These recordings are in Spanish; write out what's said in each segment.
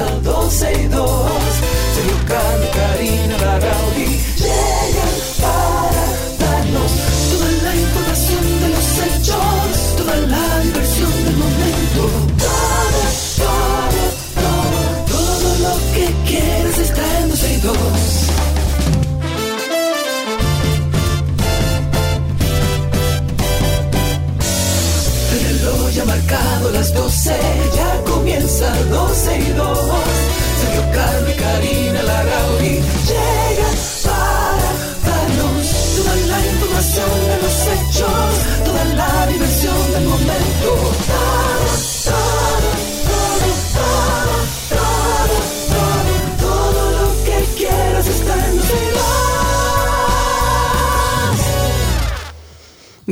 comienza 12 y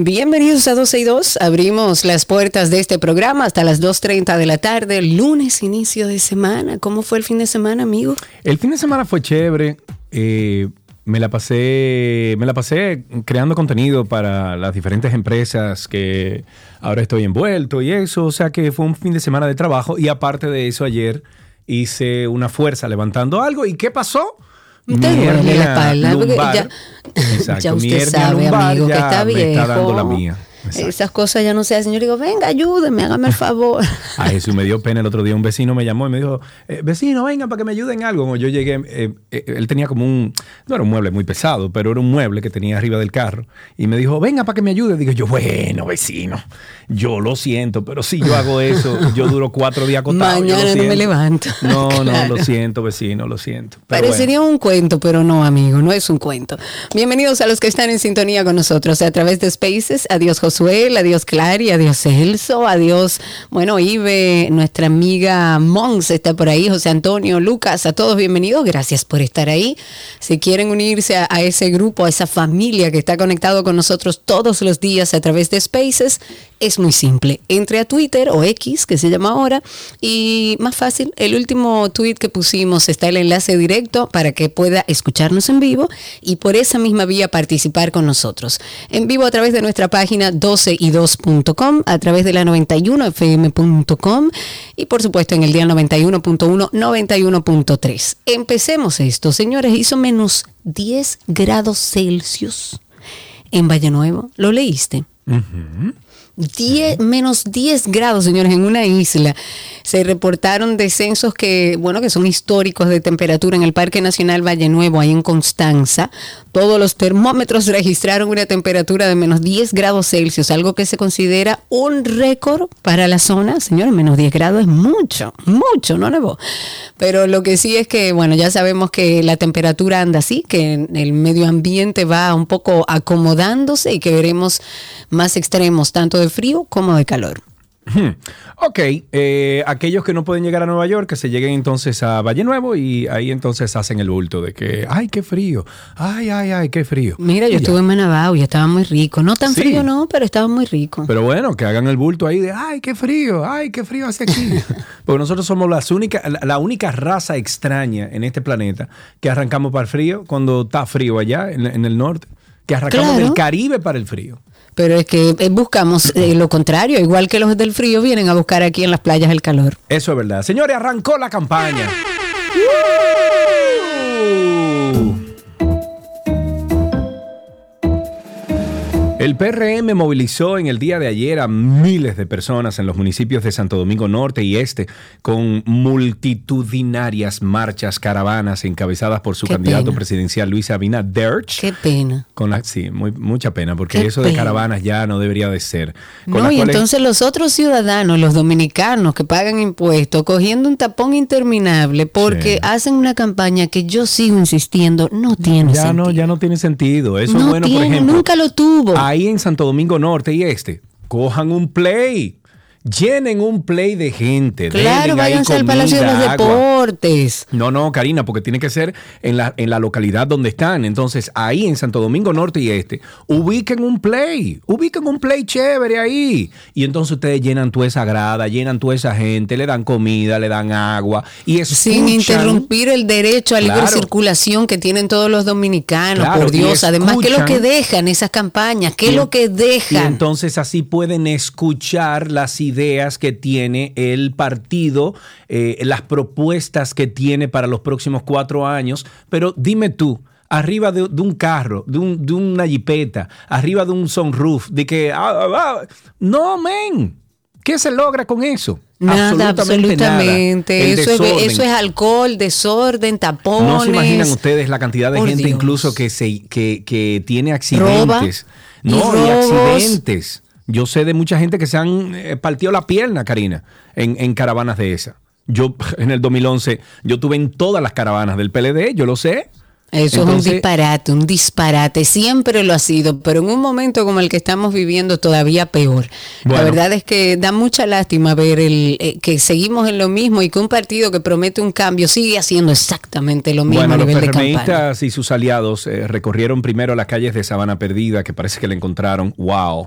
Bienvenidos a 12 y 2. Abrimos las puertas de este programa hasta las 2.30 de la tarde, lunes, inicio de semana. ¿Cómo fue el fin de semana, amigo? El fin de semana fue chévere. eh, me la pasé, me la pasé creando contenido para las diferentes empresas que ahora estoy envuelto y eso. O sea que fue un fin de semana de trabajo. Y aparte de eso, ayer hice una fuerza levantando algo. ¿Y qué pasó? Te duele la espalda, porque lumbar. ya- usted sabe, amigo, que está me está dando la viejo. mía. Exacto. Esas cosas ya no se hacen. Yo digo, venga, ayúdeme, hágame el favor. A eso me dio pena el otro día. Un vecino me llamó y me dijo, eh, vecino, vengan para que me ayuden en algo. Como yo llegué, eh, eh, él tenía como un, no era un mueble muy pesado, pero era un mueble que tenía arriba del carro. Y me dijo, venga para que me ayude. Digo yo, bueno, vecino, yo lo siento, pero si yo hago eso, yo duro cuatro días lo Mañana no me siento". levanto. No, no, Claro. lo siento, vecino, lo siento. Pero Parecería un cuento, pero no, amigo, no es un cuento. Bienvenidos a los que están en sintonía con nosotros a través de Spaces. Adiós Adiós Clary, adiós Celso, adiós, bueno, Ibe, nuestra amiga Mons está por ahí, José Antonio, Lucas, a todos bienvenidos. Gracias por estar ahí. Si quieren unirse a, a ese grupo, a esa familia que está conectado con nosotros todos los días a través de Spaces, es muy simple. Entre a Twitter o X, que se llama ahora, y más fácil, el último tweet que pusimos está el enlace directo para que pueda escucharnos en vivo y por esa misma vía participar con nosotros. En vivo a través de nuestra página 12y2.com, a través de la 91fm.com y por supuesto en el día 91.1, 91.3. Empecemos esto, señores, hizo menos 10 grados Celsius en Valle Nuevo. ¿Lo leíste? 10, menos 10 grados, señores, en una isla. Se reportaron descensos que, bueno, que son históricos de temperatura en el Parque Nacional Valle Nuevo, ahí en Constanza. Todos los termómetros registraron una temperatura de menos 10 grados Celsius, algo que se considera un récord para la zona. Señores, menos 10 grados es mucho, mucho, ¿no, Nebo? Pero lo que sí es que, bueno, ya sabemos que la temperatura anda así, que el medio ambiente va un poco acomodándose y que veremos más extremos, tanto de frío como de calor. Ok, eh, aquellos que no pueden llegar a Nueva York, que se lleguen entonces a Valle Nuevo y ahí entonces hacen el bulto de que, ay, qué frío, ay, ay, ay, qué frío. Mira, yo ya. estuve en Manabao y estaba muy rico. No tan Sí. frío, no, pero estaba muy rico. Pero bueno, que hagan el bulto ahí de, ay, qué frío, ay, qué frío hace aquí. Porque nosotros somos las única, la, la única raza extraña en este planeta que arrancamos para el frío cuando está frío allá en, en el norte, que arrancamos Claro. del Caribe para el frío. Pero es que eh, buscamos eh, lo contrario, igual que los del frío vienen a buscar aquí en las playas el calor. Eso es verdad. Señores, arrancó la campaña. El PRM movilizó en el día de ayer a miles de personas en los municipios de Santo Domingo Norte y Este con multitudinarias marchas, caravanas encabezadas por su Qué candidato pena. presidencial Luis Abinader. Qué pena. Con la, sí, muy- mucha pena, porque Qué eso de caravanas ya no debería de ser. Con No, y cuales- entonces los otros ciudadanos, los dominicanos que pagan impuestos, cogiendo un tapón interminable porque Sí. hacen una campaña que yo sigo insistiendo no tiene ya sentido. no, ya no tiene sentido. Eso No bueno, por tiene, ejemplo. nunca lo tuvo. Ahí en Santo Domingo Norte y Este, cojan un play. Llenen un play de gente. Claro, váyanse al Palacio de los agua. No, no, Karina, porque tiene que ser en la, en la localidad donde están. Entonces, ahí en Santo Domingo Norte y Este, ubiquen un play, ubiquen un play chévere ahí. Y entonces ustedes llenan toda esa grada, llenan toda esa gente, le dan comida, le dan agua. Y Sin escuchan- interrumpir el derecho a libre Claro. circulación que tienen todos los dominicanos, Claro, por y Dios. Además, ¿qué es lo que dejan esas campañas? ¿Qué es Y- lo que Y dejan? entonces así pueden escuchar las ideas que tiene el partido, eh, las propuestas que tiene para los próximos cuatro años, pero dime tú, arriba de, de un carro, de, un, de, una jipeta, arriba de un sunroof, de que... Ah, ah, ah. no, men. ¿Qué se logra con eso? Nada, absolutamente. absolutamente. Eso, es, eso, es, alcohol, desorden, tapones. No se imaginan ustedes la cantidad de gente incluso que, se, que, que tiene accidentes. no, y, accidentes. Yo sé de mucha gente que se han eh, partido la pierna, Karina, en, en caravanas de esa. Yo en el 2011, yo tuve en todas las caravanas del PLD, yo lo sé. Eso es un disparate, un disparate. Siempre lo ha sido, pero en un momento como el que estamos viviendo todavía peor. La verdad es que da mucha lástima ver el, eh, que seguimos en lo mismo y que un partido que promete un cambio sigue haciendo exactamente lo mismo bueno, a nivel los de y sus aliados eh, recorrieron primero las calles de Sabana Perdida, que parece que le encontraron. ¡Wow!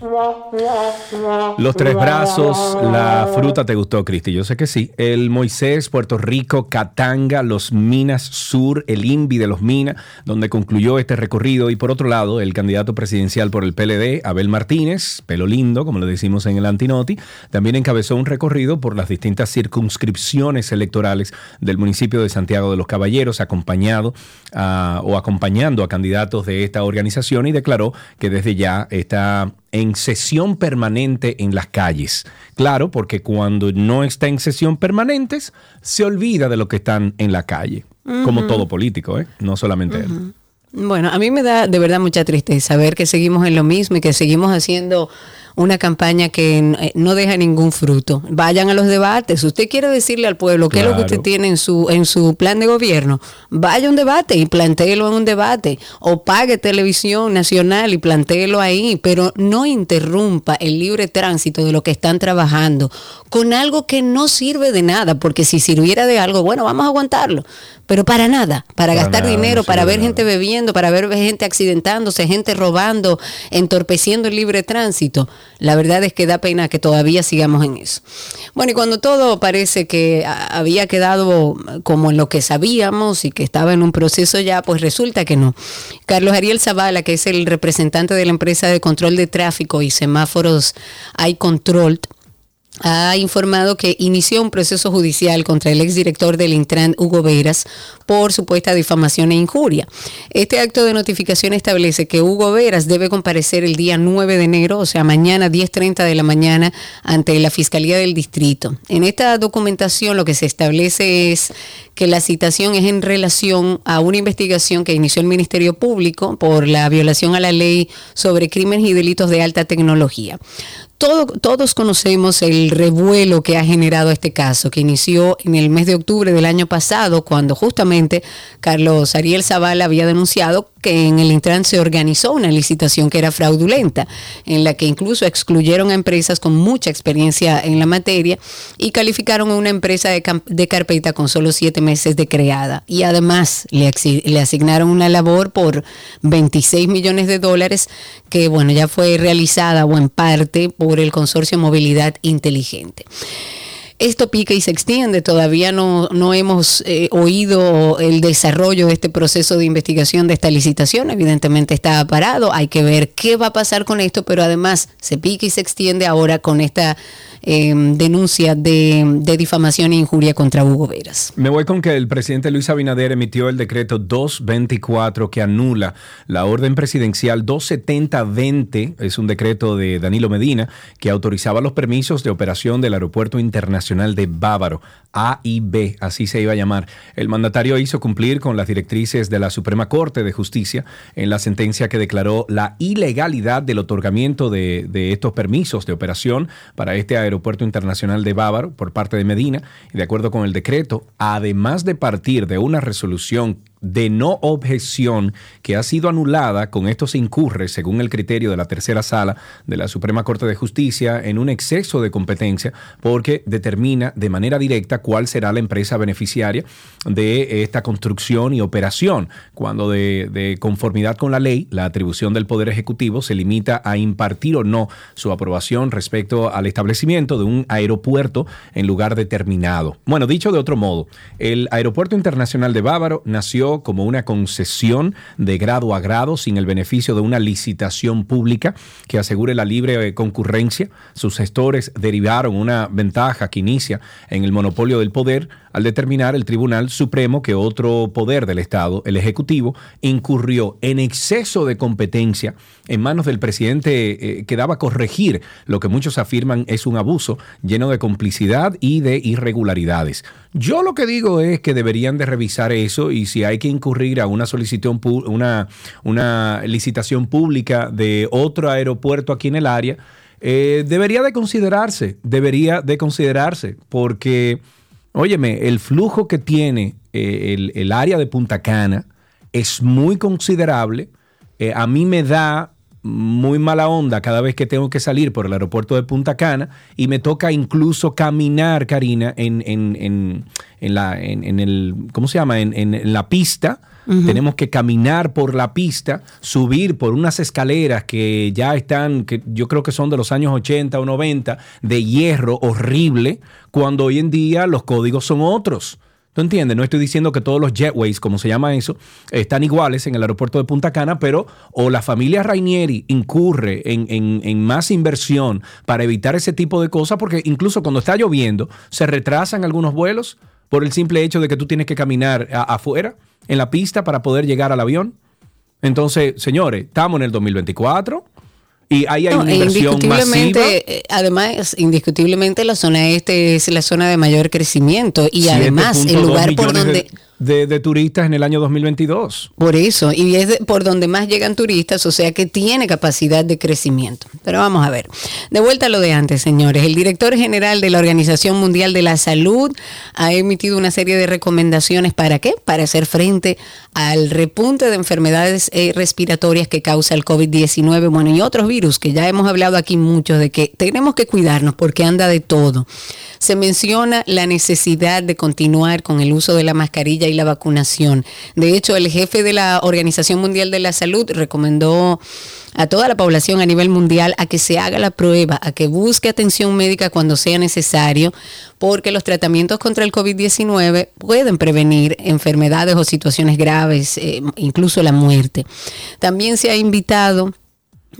Los tres brazos, la fruta te gustó, Cristi. Yo sé que sí. El Moisés, Puerto Rico, Catanga, los Minas Sur, el INVI de los Minas donde concluyó este recorrido. Y por otro lado, el candidato presidencial por el PLD, Abel Martínez, pelo lindo, como lo decimos en el Antinoti, también encabezó un recorrido por las distintas circunscripciones electorales del municipio de Santiago de los Caballeros, acompañado o acompañando a candidatos de esta organización y declaró que desde ya está en sesión permanente en las calles. Claro, porque cuando no está en sesión permanente, se olvida de lo que están en la calle como todo político, ¿eh? no solamente él. Bueno, a mí me da de verdad mucha tristeza ver que seguimos en lo mismo y que seguimos haciendo una campaña que eh, no deja ningún fruto. Vayan a los debates. Usted quiere decirle al pueblo qué es lo que usted tiene en su, en su plan de gobierno. Vaya a un debate y plantéelo en un debate. O pague televisión nacional y plantéelo ahí. Pero no interrumpa el libre tránsito de lo que están trabajando con algo que no sirve de nada. Porque si sirviera de algo, bueno, vamos a aguantarlo. Pero para nada. Para, gastar dinero, para ver gente bebiendo, para ver gente accidentándose, gente robando, entorpeciendo el libre tránsito. La verdad es que da pena que todavía sigamos en eso. Bueno, y cuando todo parece que había quedado como en lo que sabíamos y que estaba en un proceso ya, pues resulta que no. Carlos Ariel Zavala, que es el representante de la empresa de control de tráfico y semáforos iControl, ha informado que inició un proceso judicial contra el exdirector del Intran, Hugo Veras, por supuesta difamación e injuria. Este acto de notificación establece que Hugo Veras debe comparecer el día 9 de enero, o sea, mañana 10.30 de la mañana, ante la Fiscalía del Distrito. En esta documentación lo que se establece es que la citación es en relación a una investigación que inició el Ministerio Público por la violación a la ley sobre crímenes y delitos de alta tecnología todos conocemos el revuelo que ha generado este caso, que inició en el mes de octubre del año pasado, cuando justamente Carlos Ariel Zavala había denunciado que en el Intran se organizó una licitación que era fraudulenta, en la que incluso excluyeron a empresas con mucha experiencia en la materia y calificaron a una empresa de, carpeta con solo siete meses de creada. Y además le, le asignaron una labor por 26 millones de dólares que, bueno, ya fue realizada o en parte por el consorcio Movilidad Inteligente esto pica y se extiende. Todavía no, no hemos eh, oído el desarrollo de este proceso de investigación de esta licitación. Evidentemente está parado. Hay que ver qué va a pasar con esto, pero además se pica y se extiende ahora con esta Em, denuncia de, difamación e injuria contra Hugo Veras. Me voy con que el presidente Luis Abinader emitió el decreto 224 que anula la orden presidencial 270-20, es un decreto de Danilo Medina, que autorizaba los permisos de operación del Aeropuerto Internacional de Bávaro, A y B, así se iba a llamar. El mandatario hizo cumplir con las directrices de la Suprema Corte de Justicia en la sentencia que declaró la ilegalidad del otorgamiento de, de estos permisos de operación para este aeropuerto Aeropuerto Internacional de Bávaro por parte de Medina. Y de acuerdo con el decreto, además de partir de una resolución de no objeción que ha sido anulada, con esto se incurre, según el criterio de la tercera sala de la Suprema Corte de Justicia, en un exceso de competencia porque determina de manera directa cuál será la empresa beneficiaria de esta construcción y operación, cuando de, conformidad con la ley, la atribución del Poder Ejecutivo se limita a impartir o no su aprobación respecto al establecimiento de un aeropuerto en lugar determinado. Bueno, dicho de otro modo, el Aeropuerto Internacional de Bávaro nació como una concesión de grado a grado sin el beneficio de una licitación pública que asegure la libre eh, concurrencia. Sus gestores derivaron una ventaja que inicia en el monopolio del poder al determinar el Tribunal Supremo que otro poder del Estado, el Ejecutivo, incurrió en exceso de competencia en manos del presidente eh, que daba corregir lo que muchos afirman es un abuso lleno de complicidad y de irregularidades. Yo lo que digo es que deberían de revisar eso y si hay que incurrir a una solicitud, una, una licitación pública de otro aeropuerto aquí en el área, eh, debería de considerarse, debería de considerarse, porque Óyeme, el flujo que tiene eh, el, área de Punta Cana es muy considerable. Eh, a mí me da muy mala onda cada vez que tengo que salir por el aeropuerto de Punta Cana y me toca incluso caminar, Karina, en, en, en, la, en, el, ¿cómo se llama? En, la pista. Tenemos que caminar por la pista, subir por unas escaleras que ya están, que yo creo que son de los años 80 o 90, de hierro horrible, cuando hoy en día los códigos son otros. ¿Tú entiendes? No estoy diciendo que todos los jetways, como se llama eso, están iguales en el aeropuerto de Punta Cana, pero o la familia Rainieri incurre en, más inversión para evitar ese tipo de cosas, porque incluso cuando está lloviendo, se retrasan algunos vuelos por el simple hecho de que tú tienes que caminar afuera, en la pista, para poder llegar al avión. Entonces, señores, estamos en el 2024 y ahí hay una inversión indiscutiblemente, eh, Además, indiscutiblemente la zona este es la zona de mayor crecimiento y además el lugar por donde de, turistas en el año 2022. Por eso, y es por donde más llegan turistas, o sea que tiene capacidad de crecimiento. Pero vamos a ver, de vuelta a lo de antes, señores. El director general de la Organización Mundial de la Salud ha emitido una serie de recomendaciones para qué? Para hacer frente al repunte de enfermedades eh, respiratorias que causa el COVID-19, bueno, y otros virus que ya hemos hablado aquí mucho de que tenemos que cuidarnos porque anda de todo. Se menciona la necesidad de continuar con el uso de la mascarilla la vacunación. De hecho, el jefe de la Organización Mundial de la Salud recomendó a toda la población a nivel mundial a que se haga la prueba, a que busque atención médica cuando sea necesario, porque los tratamientos contra el COVID-19 pueden prevenir enfermedades o situaciones graves, eh, incluso la muerte. También se ha invitado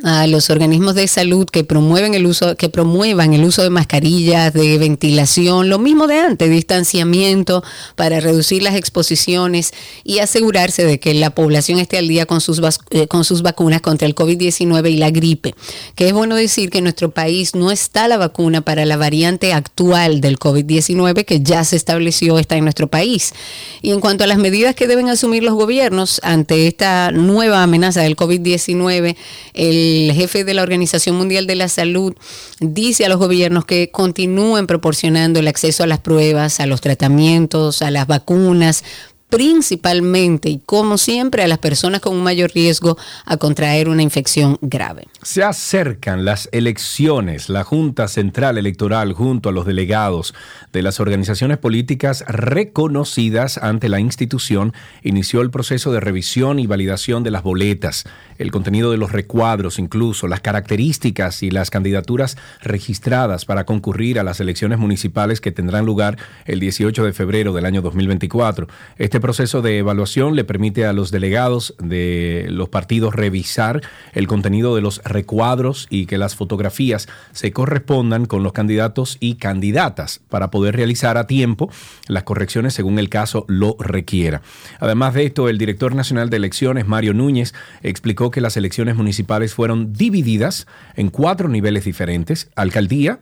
a los organismos de salud que promueven el uso, que promuevan el uso de mascarillas, de ventilación, lo mismo de antes, distanciamiento para reducir las exposiciones y asegurarse de que la población esté al día con sus, eh, con sus vacunas contra el COVID-19 y la gripe. Que es bueno decir que en nuestro país no está la vacuna para la variante actual del COVID-19 que ya se estableció, está en nuestro país. Y en cuanto a las medidas que deben asumir los gobiernos ante esta nueva amenaza del COVID-19, el el jefe de la Organización Mundial de la Salud dice a los gobiernos que continúen proporcionando el acceso a las pruebas, a los tratamientos, a las vacunas, principalmente y como siempre a las personas con un mayor riesgo a contraer una infección grave. Se acercan las elecciones. La Junta Central Electoral junto a los delegados de las organizaciones políticas reconocidas ante la institución inició el proceso de revisión y validación de las boletas, el contenido de los recuadros, incluso las características y las candidaturas registradas para concurrir a las elecciones municipales que tendrán lugar el 18 de febrero del año 2024. Este proceso de evaluación le permite a los delegados de los partidos revisar el contenido de los recuadros y que las fotografías se correspondan con los candidatos y candidatas para poder realizar a tiempo las correcciones según el caso lo requiera. Además de esto, el director nacional de elecciones, Mario Núñez, explicó que las elecciones municipales fueron divididas en cuatro niveles diferentes, alcaldía,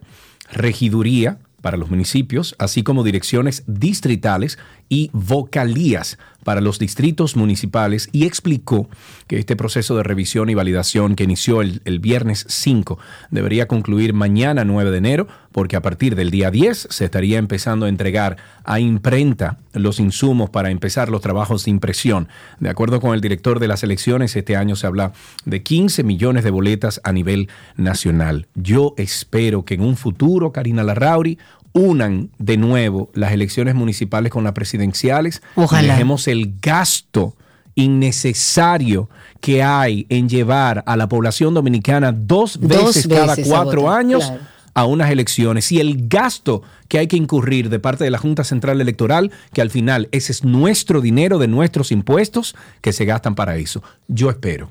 regiduría, para los municipios, así como direcciones distritales y vocalías para los distritos municipales y explicó que este proceso de revisión y validación que inició el, viernes 5 debería concluir mañana 9 de enero porque a partir del día 10 se estaría empezando a entregar a imprenta los insumos para empezar los trabajos de impresión. De acuerdo con el director de las elecciones, este año se habla de 15 millones de boletas a nivel nacional. Yo espero que en un futuro, Karina Larrauri, unan de nuevo las elecciones municipales con las presidenciales Ojalá. y dejemos el gasto innecesario que hay en llevar a la población dominicana dos veces, cada cuatro años a unas elecciones y el gasto que hay que incurrir de parte de la Junta Central Electoral, que al final ese es nuestro dinero de nuestros impuestos que se gastan para eso. Yo espero.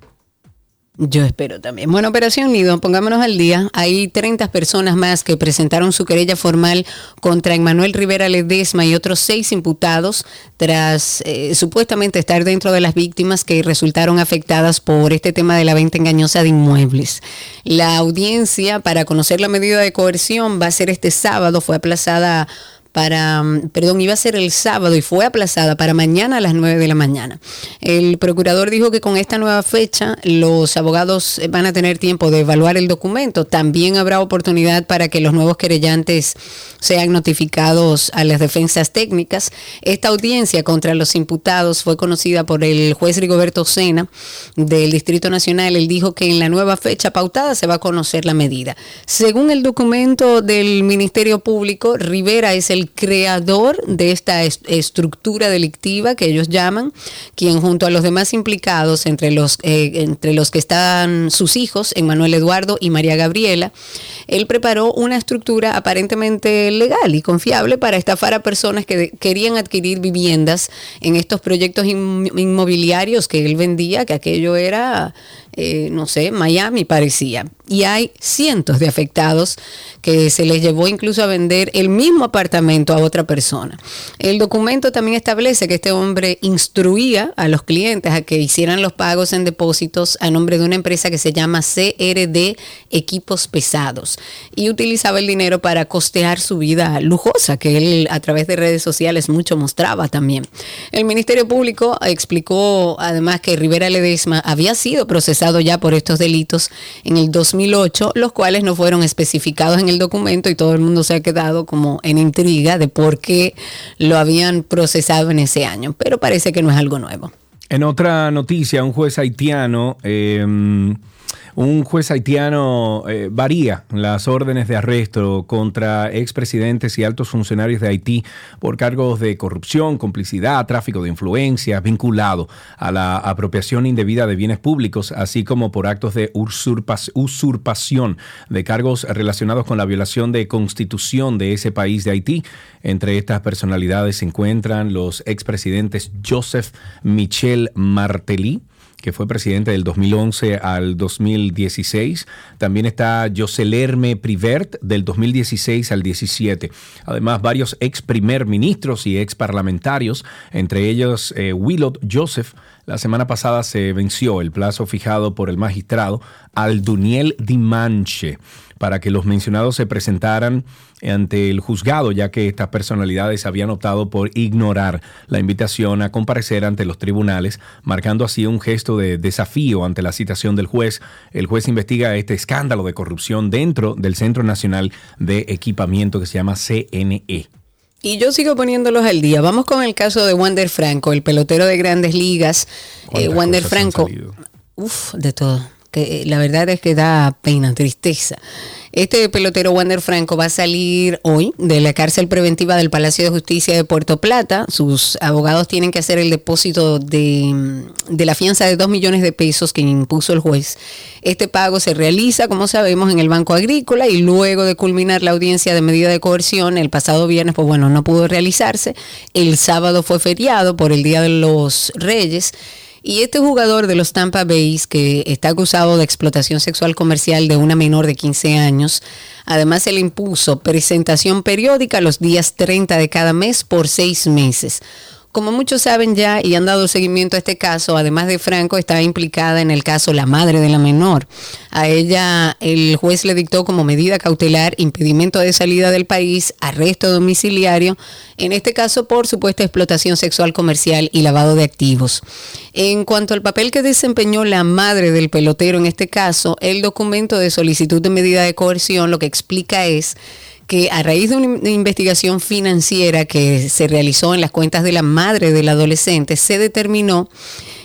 Yo espero también. Bueno, Operación Nido, pongámonos al día. Hay 30 personas más que presentaron su querella formal contra Emmanuel Rivera Ledesma y otros seis imputados tras eh, supuestamente estar dentro de las víctimas que resultaron afectadas por este tema de la venta engañosa de inmuebles. La audiencia para conocer la medida de coerción va a ser este sábado, fue aplazada para, mm, perdón, iba a ser el sábado y fue aplazada para mañana a las 9 de la mañana. El procurador dijo que con esta nueva fecha los abogados van a tener tiempo de evaluar el documento. También habrá oportunidad para que los nuevos querellantes sean notificados a las defensas técnicas. Esta audiencia contra los imputados fue conocida por el juez Rigoberto Sena del Distrito Nacional. Él dijo que en la nueva fecha pautada se va a conocer la medida. Según el documento del Ministerio Público, Rivera es el creador de esta estructura delictiva que ellos llaman, quien junto a los demás implicados, entre los, eh, entre los que están sus hijos, Emmanuel Eduardo y María Gabriela, él preparó una estructura aparentemente legal y confiable para estafar a personas que querían adquirir viviendas en estos proyectos inmobiliarios que él vendía, que aquello era eh, no sé, Miami parecía. Y hay cientos de afectados que se les llevó incluso a vender el mismo apartamento a otra persona. El documento también establece que este hombre instruía a los clientes a que hicieran los pagos en depósitos a nombre de una empresa que se llama CRD Equipos Pesados y utilizaba el dinero para costear su vida lujosa, que él a través de redes sociales mucho mostraba también. El Ministerio Público explicó además que Rivera Ledesma había sido procesado ya por estos delitos en el 2008, los cuales no fueron especificados en el documento y todo el mundo se ha quedado como en intriga de por qué lo habían procesado en ese año, pero parece que no es algo nuevo. En otra noticia, un juez haitiano... Eh, un juez haitiano eh, varía las órdenes de arresto contra expresidentes y altos funcionarios de Haití por cargos de corrupción, complicidad, tráfico de influencias vinculado a la apropiación indebida de bienes públicos, así como por actos de usurpación de cargos relacionados con la violación de constitución de ese país de Haití. Entre estas personalidades se encuentran los expresidentes Joseph Michel Martelly, que fue presidente del 2011 al 2016. También está Joselerme Privert del 2016 al 17. Además, varios ex primer ministros y ex parlamentarios, entre ellos eh, Willot Joseph. La semana pasada se venció el plazo fijado por el magistrado Alduniel Dimanche para que los mencionados se presentaran ante el juzgado, ya que estas personalidades habían optado por ignorar la invitación a comparecer ante los tribunales, marcando así un gesto de desafío ante la citación del juez. El juez investiga este escándalo de corrupción dentro del Centro Nacional de Equipamiento que se llama CNE. Y yo sigo poniéndolos al día. Vamos con el caso de Wander Franco, el pelotero de grandes ligas. Eh, Wander Franco. Uf, de todo que la verdad es que da pena, tristeza. Este pelotero Wander Franco va a salir hoy de la cárcel preventiva del Palacio de Justicia de Puerto Plata. Sus abogados tienen que hacer el depósito de, de la fianza de 2 millones de pesos que impuso el juez. Este pago se realiza, como sabemos, en el Banco Agrícola y luego de culminar la audiencia de medida de coerción el pasado viernes, pues bueno, no pudo realizarse. El sábado fue feriado por el Día de los Reyes. Y este jugador de los Tampa Bay, que está acusado de explotación sexual comercial de una menor de 15 años, además se le impuso presentación periódica los días 30 de cada mes por seis meses. Como muchos saben ya y han dado seguimiento a este caso, además de Franco, está implicada en el caso la madre de la menor. A ella el juez le dictó como medida cautelar impedimento de salida del país, arresto domiciliario, en este caso por supuesta explotación sexual comercial y lavado de activos. En cuanto al papel que desempeñó la madre del pelotero en este caso, el documento de solicitud de medida de coerción lo que explica es que a raíz de una investigación financiera que se realizó en las cuentas de la madre del adolescente, se determinó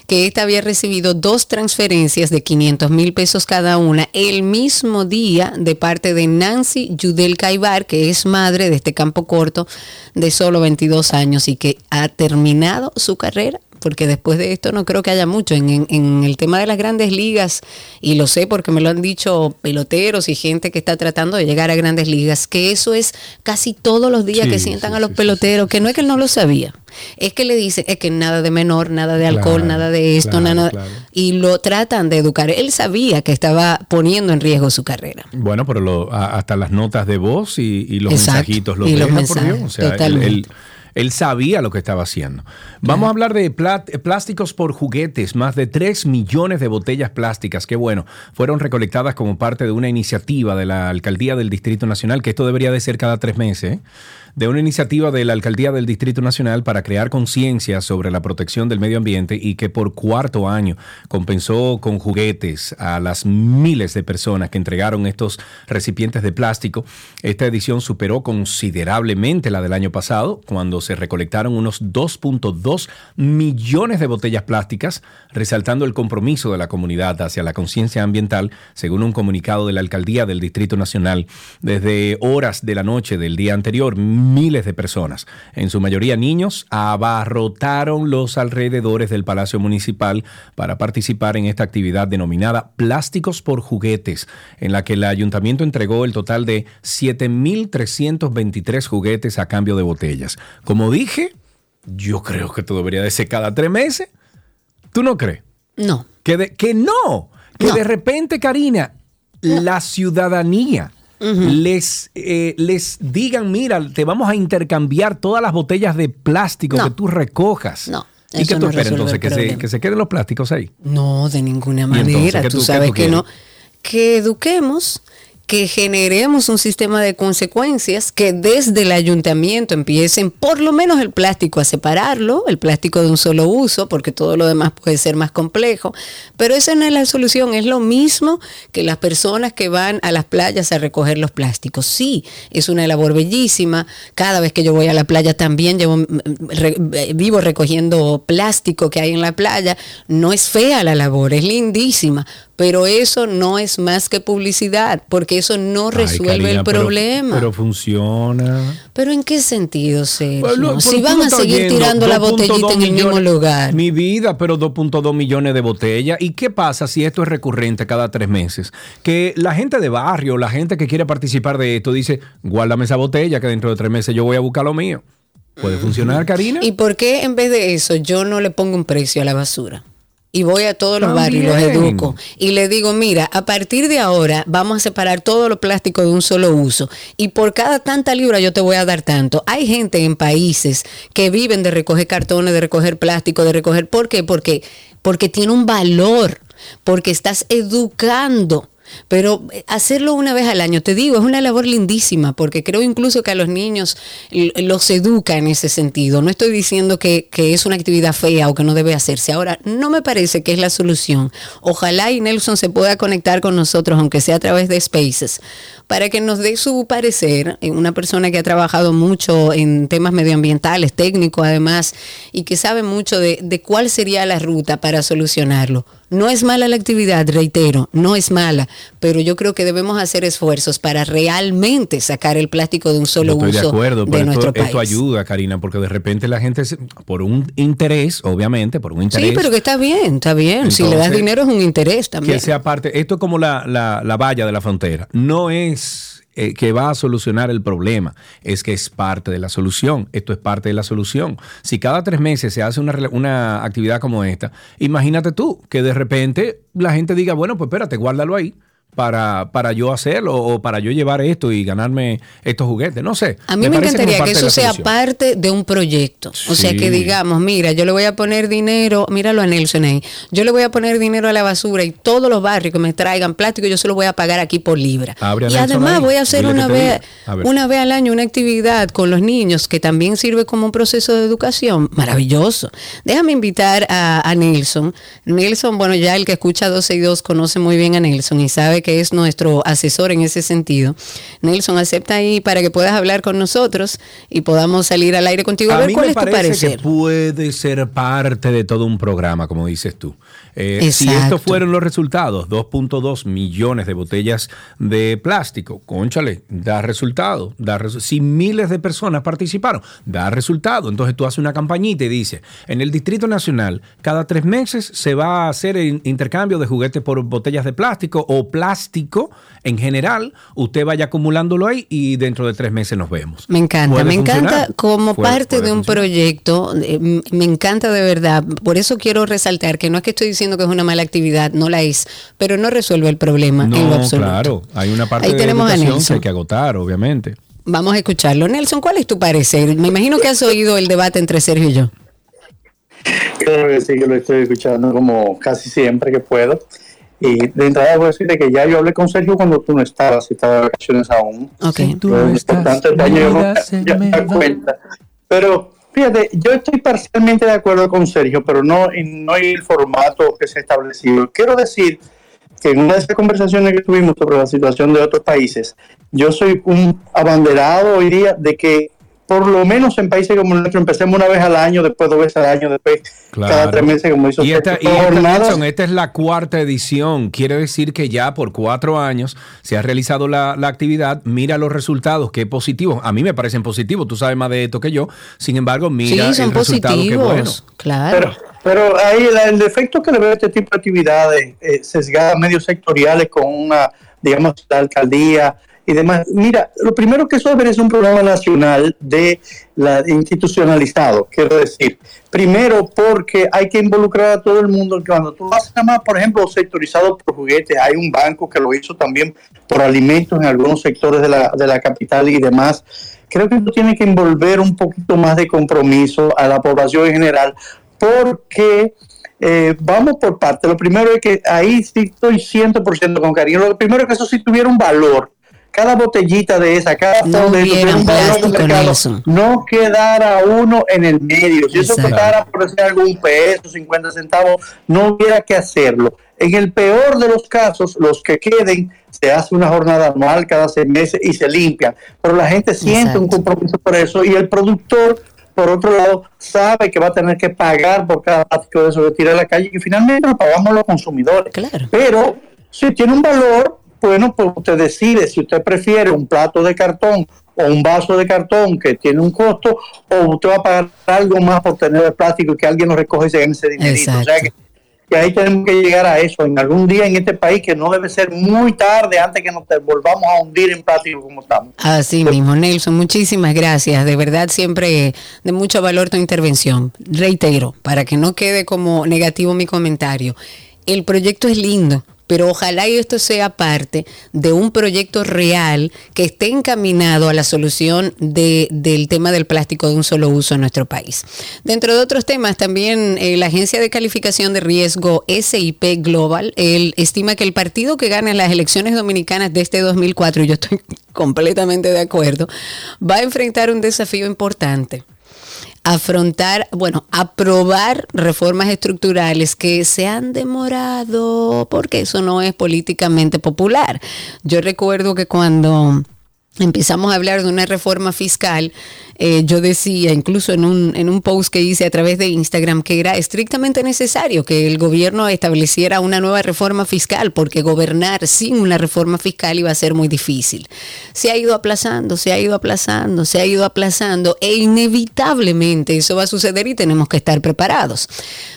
que ésta había recibido dos transferencias de 500 mil pesos cada una el mismo día de parte de Nancy Judel Caibar, que es madre de este campo corto de solo 22 años y que ha terminado su carrera porque después de esto no creo que haya mucho. En, en- en el tema de las grandes ligas, y lo sé porque me lo han dicho peloteros y gente que está tratando de llegar a grandes ligas, que eso es casi todos los días Sí, que sientan sí, a los sí, peloteros, que no es que él no lo sabía, es que le dicen, es que nada de menor, nada de alcohol, Claro, nada de esto, claro, nada. claro. Y lo tratan de educar. Él sabía que estaba poniendo en riesgo su carrera. Bueno, pero lo- hasta las notas de voz y, y los Exacto, mensajitos los y los deja, por mensajes, Dios. O sea, él, totalmente. él- él sabía lo que estaba haciendo. Vamos a hablar de plásticos por juguetes. Más de 3 millones de botellas plásticas, qué bueno, fueron recolectadas como parte de una iniciativa de la Alcaldía del Distrito Nacional, que esto debería de ser cada tres meses, ¿eh? De una iniciativa de la Alcaldía del Distrito Nacional para crear conciencia sobre la protección del medio ambiente y que por cuarto año compensó con juguetes a las miles de personas que entregaron estos recipientes de plástico. Esta edición superó considerablemente la del año pasado, cuando se recolectaron unos 2.2 millones de botellas plásticas, resaltando el compromiso de la comunidad hacia la conciencia ambiental, según un comunicado de la Alcaldía del Distrito Nacional. Desde horas de la noche del día anterior, miles de personas, en su mayoría niños, abarrotaron los alrededores del Palacio Municipal para participar en esta actividad denominada Plásticos por Juguetes, en la que el ayuntamiento entregó el total de 7.323 juguetes a cambio de botellas. Como dije, yo creo que esto debería de ser cada tres meses. ¿Tú no crees? No. Que, de- que no, que No. de repente, Karina, la ciudadanía les, eh, les digan, mira, te vamos a intercambiar todas las botellas de plástico No. que tú recojas. No, ¿Y qué tú no esperas entonces? Que se, que se queden los plásticos ahí. No, de ninguna manera. tú, sabes tú que no. Que eduquemos, que generemos un sistema de consecuencias, que desde el ayuntamiento empiecen por lo menos el plástico a separarlo, el plástico de un solo uso, porque todo lo demás puede ser más complejo. Pero esa no es la solución, es lo mismo que las personas que van a las playas a recoger los plásticos. Sí, es una labor bellísima. Cada vez que yo voy a la playa también llevo, mm, re- eh, vivo recogiendo plástico que hay en la playa. No es fea la labor, es lindísima. Pero eso no es más que publicidad, porque eso no Ay, resuelve Karina, el problema. Pero, funciona. Pero ¿en qué sentido, Sergio? Bueno, si van a seguir tirando la 2.2 botellita en el mismo millones- lugar. Mi vida, pero 2.2 millones de botellas. ¿Y qué pasa si esto es recurrente cada tres meses? Que la gente de barrio, la gente que quiere participar de esto, dice, guárdame esa botella que dentro de tres meses yo voy a buscar lo mío. ¿Puede funcionar, Karina? ¿Y por qué en vez de eso yo no le pongo un precio a la basura? Y voy a todos los barrios y los educo. Y le digo, mira, a partir de ahora vamos a separar todos los plásticos de un solo uso. Y por cada tanta libra yo te voy a dar tanto. Hay gente en países que viven de recoger cartones, de recoger plástico, de recoger... ¿Por qué? Porque, porque tiene un valor. Porque estás educando. Pero eh, hacerlo una vez al año, te digo, es una labor lindísima, porque creo incluso que a los niños los educa en ese sentido. No estoy diciendo que, que es una actividad fea o que no debe hacerse. Ahora, no me parece que es la solución. Ojalá y Nelson se pueda conectar con nosotros, aunque sea a través de Spaces, para que nos dé su parecer, eh, una persona que ha trabajado mucho en temas medioambientales, técnico además, y que sabe mucho de, de cuál sería la ruta para solucionarlo. No es mala la actividad, reitero, no es mala, pero yo creo que debemos hacer esfuerzos para realmente sacar el plástico de un solo estoy uso de acuerdo, de pero nuestro esto, país. esto ayuda, Karina, porque de repente la gente, por un interés, obviamente, por un interés. Sí, pero que está bien, está bien. si le das dinero es un interés también. que sea parte, esto es como la, la- la valla de la frontera, no es eh, que va a solucionar el problema, es que es parte de la solución, esto es parte de la solución. Si cada tres meses se hace una, una actividad como esta, imagínate tú que de repente la gente diga, bueno, pues espérate, guárdalo ahí. Para, para yo hacerlo o para yo llevar esto y ganarme estos juguetes, no sé. A mí me, como encantaría que eso sea solución. parte de un proyecto. O sea, que digamos, mira, yo le voy a poner dinero, míralo a Nelson ahí, yo le voy a poner dinero a la basura y todos los barrios que me traigan plástico, yo se lo voy a pagar aquí por libra. Abre y además ahí, voy a hacer dile una vez, una vez al año una actividad con los niños que también sirve como un proceso de educación. Maravilloso. Déjame invitar a, a Nelson. Nelson, bueno, ya el que escucha 12 y 2 conoce muy bien a Nelson y sabe que es nuestro asesor en ese sentido. Nelson, acepta ahí para que puedas hablar con nosotros y podamos salir al aire contigo. A, ver cuál es tu parecer. Que puede ser parte de todo un programa, como dices tú. Eh, si estos fueron los resultados, 2.2 millones de botellas de plástico, conchale, da resultado. Da si miles de personas participaron, da resultado. Entonces tú haces una campañita y dices, en el Distrito Nacional, cada tres meses se va a hacer el intercambio de juguetes por botellas de plástico o plástico en general. Usted vaya acumulándolo ahí y dentro de tres meses nos vemos. Me encanta, me encanta como parte de un proyecto, eh, me encanta de verdad. Por eso quiero resaltar que no es que estoy diciendo que es una mala actividad, no la es, pero no resuelve el problema no, en lo absoluto. Claro, hay una parte de tenemos educación que hay que agotar, obviamente. Vamos a escucharlo. Nelson, ¿cuál es tu parecer? Me imagino que has oído el debate entre Sergio y yo. Creo que sí, que lo estoy escuchando como casi siempre que puedo. Y de entrada voy a decirte que ya yo hablé con Sergio cuando tú no estabas, si estabas de vacaciones aún. Ok. tú no importante yo cuenta. Pero fíjate, yo estoy parcialmente de acuerdo con Sergio, pero no en no el formato que se ha establecido. Quiero decir que en una de esas conversaciones que tuvimos sobre la situación de otros países, yo soy un abanderado hoy día de que por lo menos en países como el nuestro empecemos una vez al año, después dos veces al año, después cada tres meses como hizo y esta, y esta, esta, es la cuarta edición, quiere decir que ya por cuatro años se ha realizado la, la, actividad, mira los resultados, qué positivos, a mí me parecen positivos, tú sabes más de esto que yo, sin embargo mira sí, son el resultado que bueno. Claro. Pero, pero ahí el defecto que le veo a este tipo de actividades, eh, sesgadas medios sectoriales con una, digamos, la alcaldía, y demás. Mira, lo primero que eso es un programa nacional de la institucionalizado, quiero decir. Primero, porque hay que involucrar a todo el mundo. Cuando tú vas a más, por ejemplo, sectorizado por juguetes, hay un banco que lo hizo también por alimentos en algunos sectores de la, de la capital y demás. Creo que esto tiene que envolver un poquito más de compromiso a la población en general, porque eh, vamos por parte. Lo primero es que ahí sí estoy 100% con cariño. Lo primero es que eso sí tuviera un valor cada botellita de esa, cada no, de eso, no quedara uno en el medio. Si eso costara por decir algún peso, 50 centavos, no hubiera que hacerlo. En el peor de los casos, los que queden, se hace una jornada anual cada seis meses y se limpian. Pero la gente siente un compromiso por eso y el productor, por otro lado, sabe que va a tener que pagar por cada plástico de eso que tira a la calle y finalmente lo pagamos los consumidores. Pero si tiene un valor, bueno, pues usted decide si usted prefiere un plato de cartón o un vaso de cartón que tiene un costo, o usted va a pagar algo más por tener el plástico y que alguien lo recoge y se ese dinero. O sea que, ahí tenemos que llegar a eso en algún día en este país que no debe ser muy tarde antes que nos volvamos a hundir en plástico como estamos. Así mismo, Nelson, muchísimas gracias. De verdad, siempre de mucho valor tu intervención. Reitero, para que no quede como negativo mi comentario. El proyecto es lindo, pero ojalá esto sea parte de un proyecto real que esté encaminado a la solución del tema del plástico de un solo uso en nuestro país. Dentro de otros temas, también eh, la Agencia de Calificación de Riesgo SIP Global estima que el partido que gane las elecciones dominicanas de este 2004, y yo estoy completamente de acuerdo, va a enfrentar un desafío importante afrontar, bueno, aprobar reformas estructurales que se han demorado porque eso no es políticamente popular. Yo recuerdo que cuando empezamos a hablar de una reforma fiscal, eh, yo decía, incluso en un, en un post que hice a través de Instagram, que era estrictamente necesario que el gobierno estableciera una nueva reforma fiscal, porque gobernar sin una reforma fiscal iba a ser muy difícil. Se ha ido aplazando, se ha ido aplazando, se ha ido aplazando, e inevitablemente eso va a suceder y tenemos que estar preparados.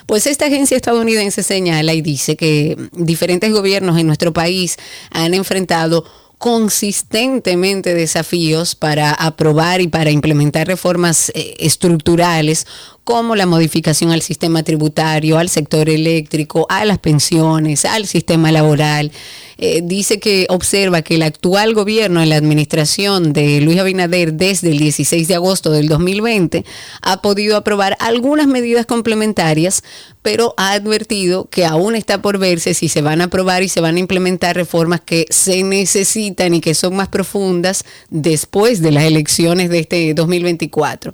Pues esta agencia estadounidense señala y dice que diferentes gobiernos en nuestro país han enfrentado consistentemente desafíos para aprobar y para implementar reformas eh, estructurales como la modificación al sistema tributario, al sector eléctrico, a las pensiones, al sistema laboral. Eh, dice que observa que el actual gobierno en la administración de Luis Abinader desde el 16 de agosto del 2020 ha podido aprobar algunas medidas complementarias, pero ha advertido que aún está por verse si se van a aprobar y se van a implementar reformas que se necesitan y que son más profundas después de las elecciones de este 2024.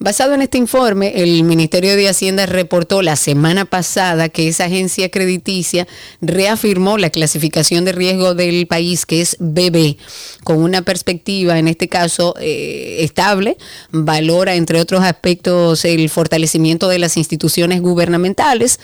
Basado en este informe, el Ministerio de Hacienda reportó la semana pasada que esa agencia crediticia reafirmó la clasificación de riesgo del país, que es BB, con una perspectiva, en este caso, eh, estable, valora, entre otros aspectos, el fortalecimiento de las instituciones gubernamentales,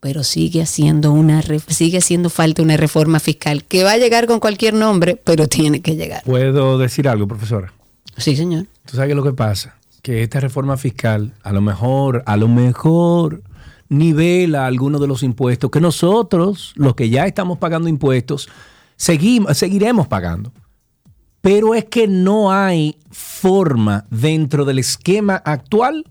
pero sigue haciendo una sigue haciendo falta una reforma fiscal que va a llegar con cualquier nombre, pero tiene que llegar. ¿Puedo decir algo, profesora? Sí, señor. ¿Tú sabes lo que pasa? Que esta reforma fiscal a lo mejor, a lo mejor nivela algunos de los impuestos que nosotros, los que ya estamos pagando impuestos, seguimos, seguiremos pagando. Pero es que no hay forma dentro del esquema actual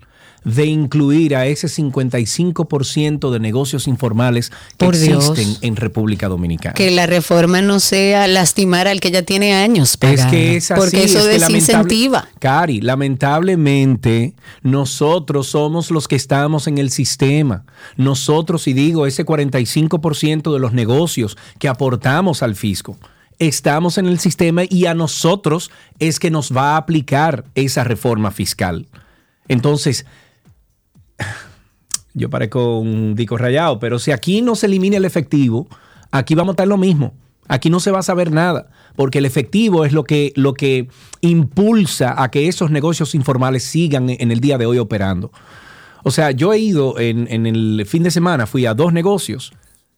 de incluir a ese 55% de negocios informales que existen en República Dominicana. Que la reforma no sea lastimar al que ya tiene años Es que es así, porque eso desincentiva. Cari, lamentablemente nosotros somos los que estamos en el sistema. Nosotros, y digo, ese 45% de los negocios que aportamos al fisco estamos en el sistema y a nosotros es que nos va a aplicar esa reforma fiscal. Entonces, yo parezco un dico rayado, pero si aquí no se elimina el efectivo, aquí vamos a estar lo mismo. Aquí no se va a saber nada, porque el efectivo es lo que, lo que impulsa a que esos negocios informales sigan en el día de hoy operando. O sea, yo he ido en, en el fin de semana, fui a dos negocios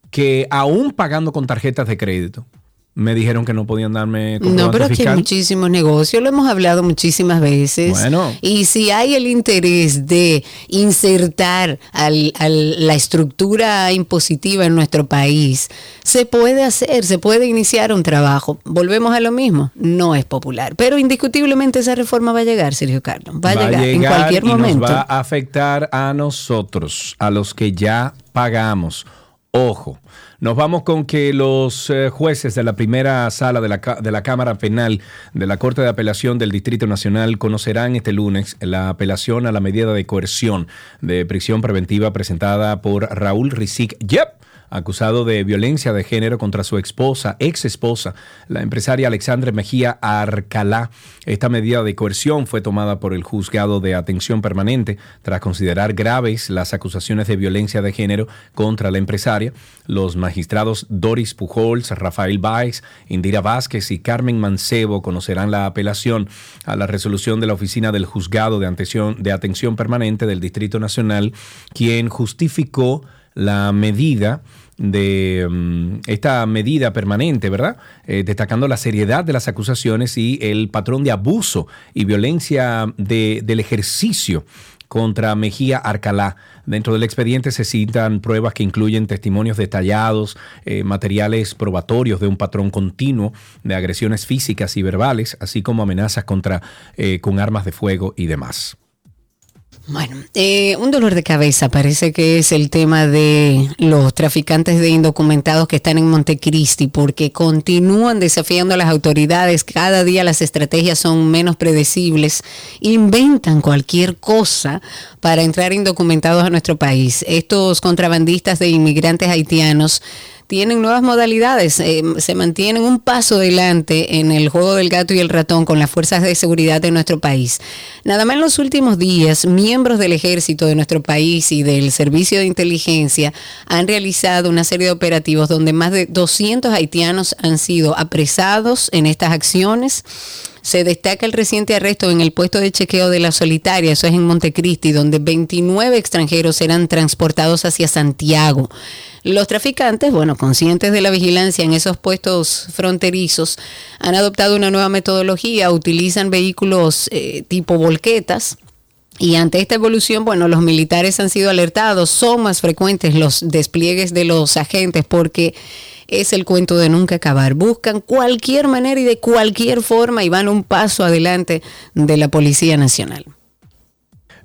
que aún pagando con tarjetas de crédito, me dijeron que no podían darme No, pero aquí hay muchísimos negocios, lo hemos hablado muchísimas veces. Bueno. Y si hay el interés de insertar al, la estructura impositiva en nuestro país, se puede hacer, se puede iniciar un trabajo. Volvemos a lo mismo, no es popular, pero indiscutiblemente esa reforma va a llegar, Sergio Carlos. Va, a, llegar en cualquier momento. Nos va a afectar a nosotros, a los que ya pagamos. Ojo, nos vamos con que los eh, jueces de la primera sala de la, de la, Cámara Penal de la Corte de Apelación del Distrito Nacional conocerán este lunes la apelación a la medida de coerción de prisión preventiva presentada por Raúl Rizik Yep acusado de violencia de género contra su esposa, ex esposa, la empresaria Alexandre Mejía Arcalá. Esta medida de coerción fue tomada por el juzgado de atención permanente tras considerar graves las acusaciones de violencia de género contra la empresaria. Los magistrados Doris Pujols, Rafael Baez, Indira Vázquez y Carmen Mancebo conocerán la apelación a la resolución de la oficina del juzgado de atención, de atención permanente del Distrito Nacional, quien justificó la medida de mm, esta medida permanente, ¿verdad? Eh, destacando la seriedad de las acusaciones y el patrón de abuso y violencia del ejercicio contra Mejía Arcalá. Dentro del expediente se citan pruebas que incluyen testimonios detallados, eh, materiales probatorios de un patrón continuo de agresiones físicas y verbales, así como amenazas contra eh, con armas de fuego y demás. Bueno, eh, un dolor de cabeza parece que es el tema de los traficantes de indocumentados que están en Montecristi porque continúan desafiando a las autoridades. Cada día las estrategias son menos predecibles. Inventan cualquier cosa para entrar indocumentados a nuestro país. Estos contrabandistas de inmigrantes haitianos tienen nuevas modalidades, eh, se mantienen un paso adelante en el juego del gato y el ratón con las fuerzas de seguridad de nuestro país. Nada más en los últimos días, miembros del ejército de nuestro país y del servicio de inteligencia han realizado una serie de operativos donde más de 200 haitianos han sido apresados en estas acciones se destaca el reciente arresto en el puesto de chequeo de la Solitaria, eso es en Montecristi, donde 29 extranjeros eran transportados hacia Santiago. Los traficantes, bueno, conscientes de la vigilancia en esos puestos fronterizos, han adoptado una nueva metodología, utilizan vehículos eh, tipo volquetas, y ante esta evolución, bueno, los militares han sido alertados, son más frecuentes los despliegues de los agentes porque es el cuento de nunca acabar. Buscan cualquier manera y de cualquier forma y van un paso adelante de la Policía Nacional.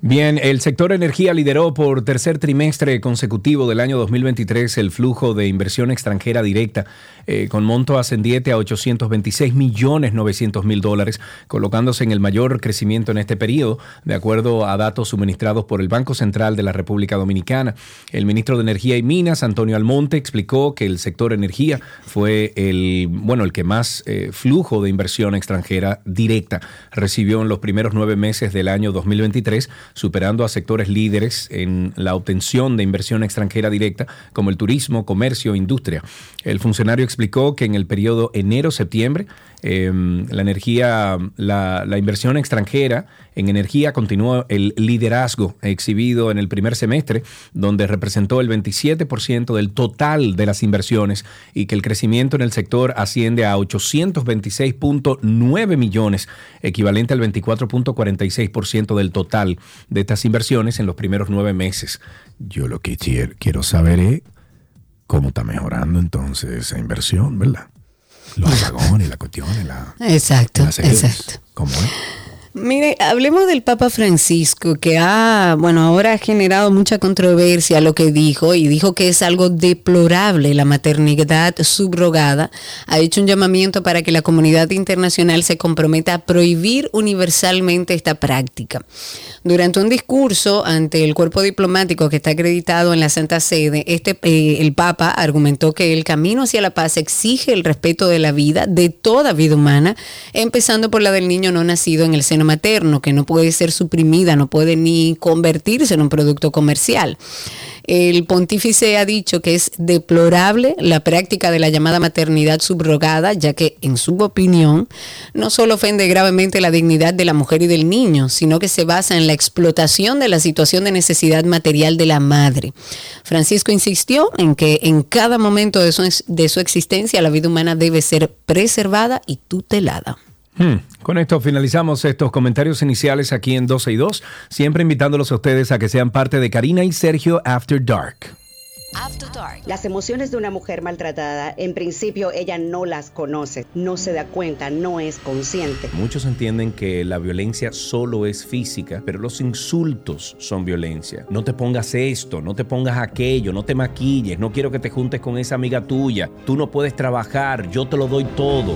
Bien, el sector energía lideró por tercer trimestre consecutivo del año 2023 el flujo de inversión extranjera directa eh, con monto ascendiente a 826 millones 900 mil dólares, colocándose en el mayor crecimiento en este periodo, de acuerdo a datos suministrados por el Banco Central de la República Dominicana. El ministro de Energía y Minas, Antonio Almonte, explicó que el sector energía fue el, bueno, el que más eh, flujo de inversión extranjera directa recibió en los primeros nueve meses del año 2023, superando a sectores líderes en la obtención de inversión extranjera directa como el turismo, comercio, industria. El funcionario explicó que en el periodo enero-septiembre Em, la energía, la, la, inversión extranjera en energía continuó el liderazgo exhibido en el primer semestre, donde representó el 27% del total de las inversiones y que el crecimiento en el sector asciende a 826.9 millones, equivalente al 24.46% del total de estas inversiones en los primeros nueve meses. Yo lo que quiero saber es cómo está mejorando entonces esa inversión, ¿verdad? Los vagones, la cuestión, la. Exacto, exacto. ¿Cómo es? Mire, hablemos del Papa Francisco, que ha, bueno, ahora ha generado mucha controversia lo que dijo y dijo que es algo deplorable la maternidad subrogada. Ha hecho un llamamiento para que la comunidad internacional se comprometa a prohibir universalmente esta práctica. Durante un discurso ante el cuerpo diplomático que está acreditado en la Santa Sede, este, eh, el Papa argumentó que el camino hacia la paz exige el respeto de la vida, de toda vida humana, empezando por la del niño no nacido en el seno materno, que no puede ser suprimida, no puede ni convertirse en un producto comercial. El pontífice ha dicho que es deplorable la práctica de la llamada maternidad subrogada, ya que, en su opinión, no solo ofende gravemente la dignidad de la mujer y del niño, sino que se basa en la explotación de la situación de necesidad material de la madre. Francisco insistió en que en cada momento de su, de su existencia la vida humana debe ser preservada y tutelada. Hmm. Con esto finalizamos estos comentarios iniciales aquí en 12 y 2, siempre invitándolos a ustedes a que sean parte de Karina y Sergio After Dark. After Dark. Las emociones de una mujer maltratada, en principio ella no las conoce, no se da cuenta, no es consciente. Muchos entienden que la violencia solo es física, pero los insultos son violencia. No te pongas esto, no te pongas aquello, no te maquilles, no quiero que te juntes con esa amiga tuya, tú no puedes trabajar, yo te lo doy todo.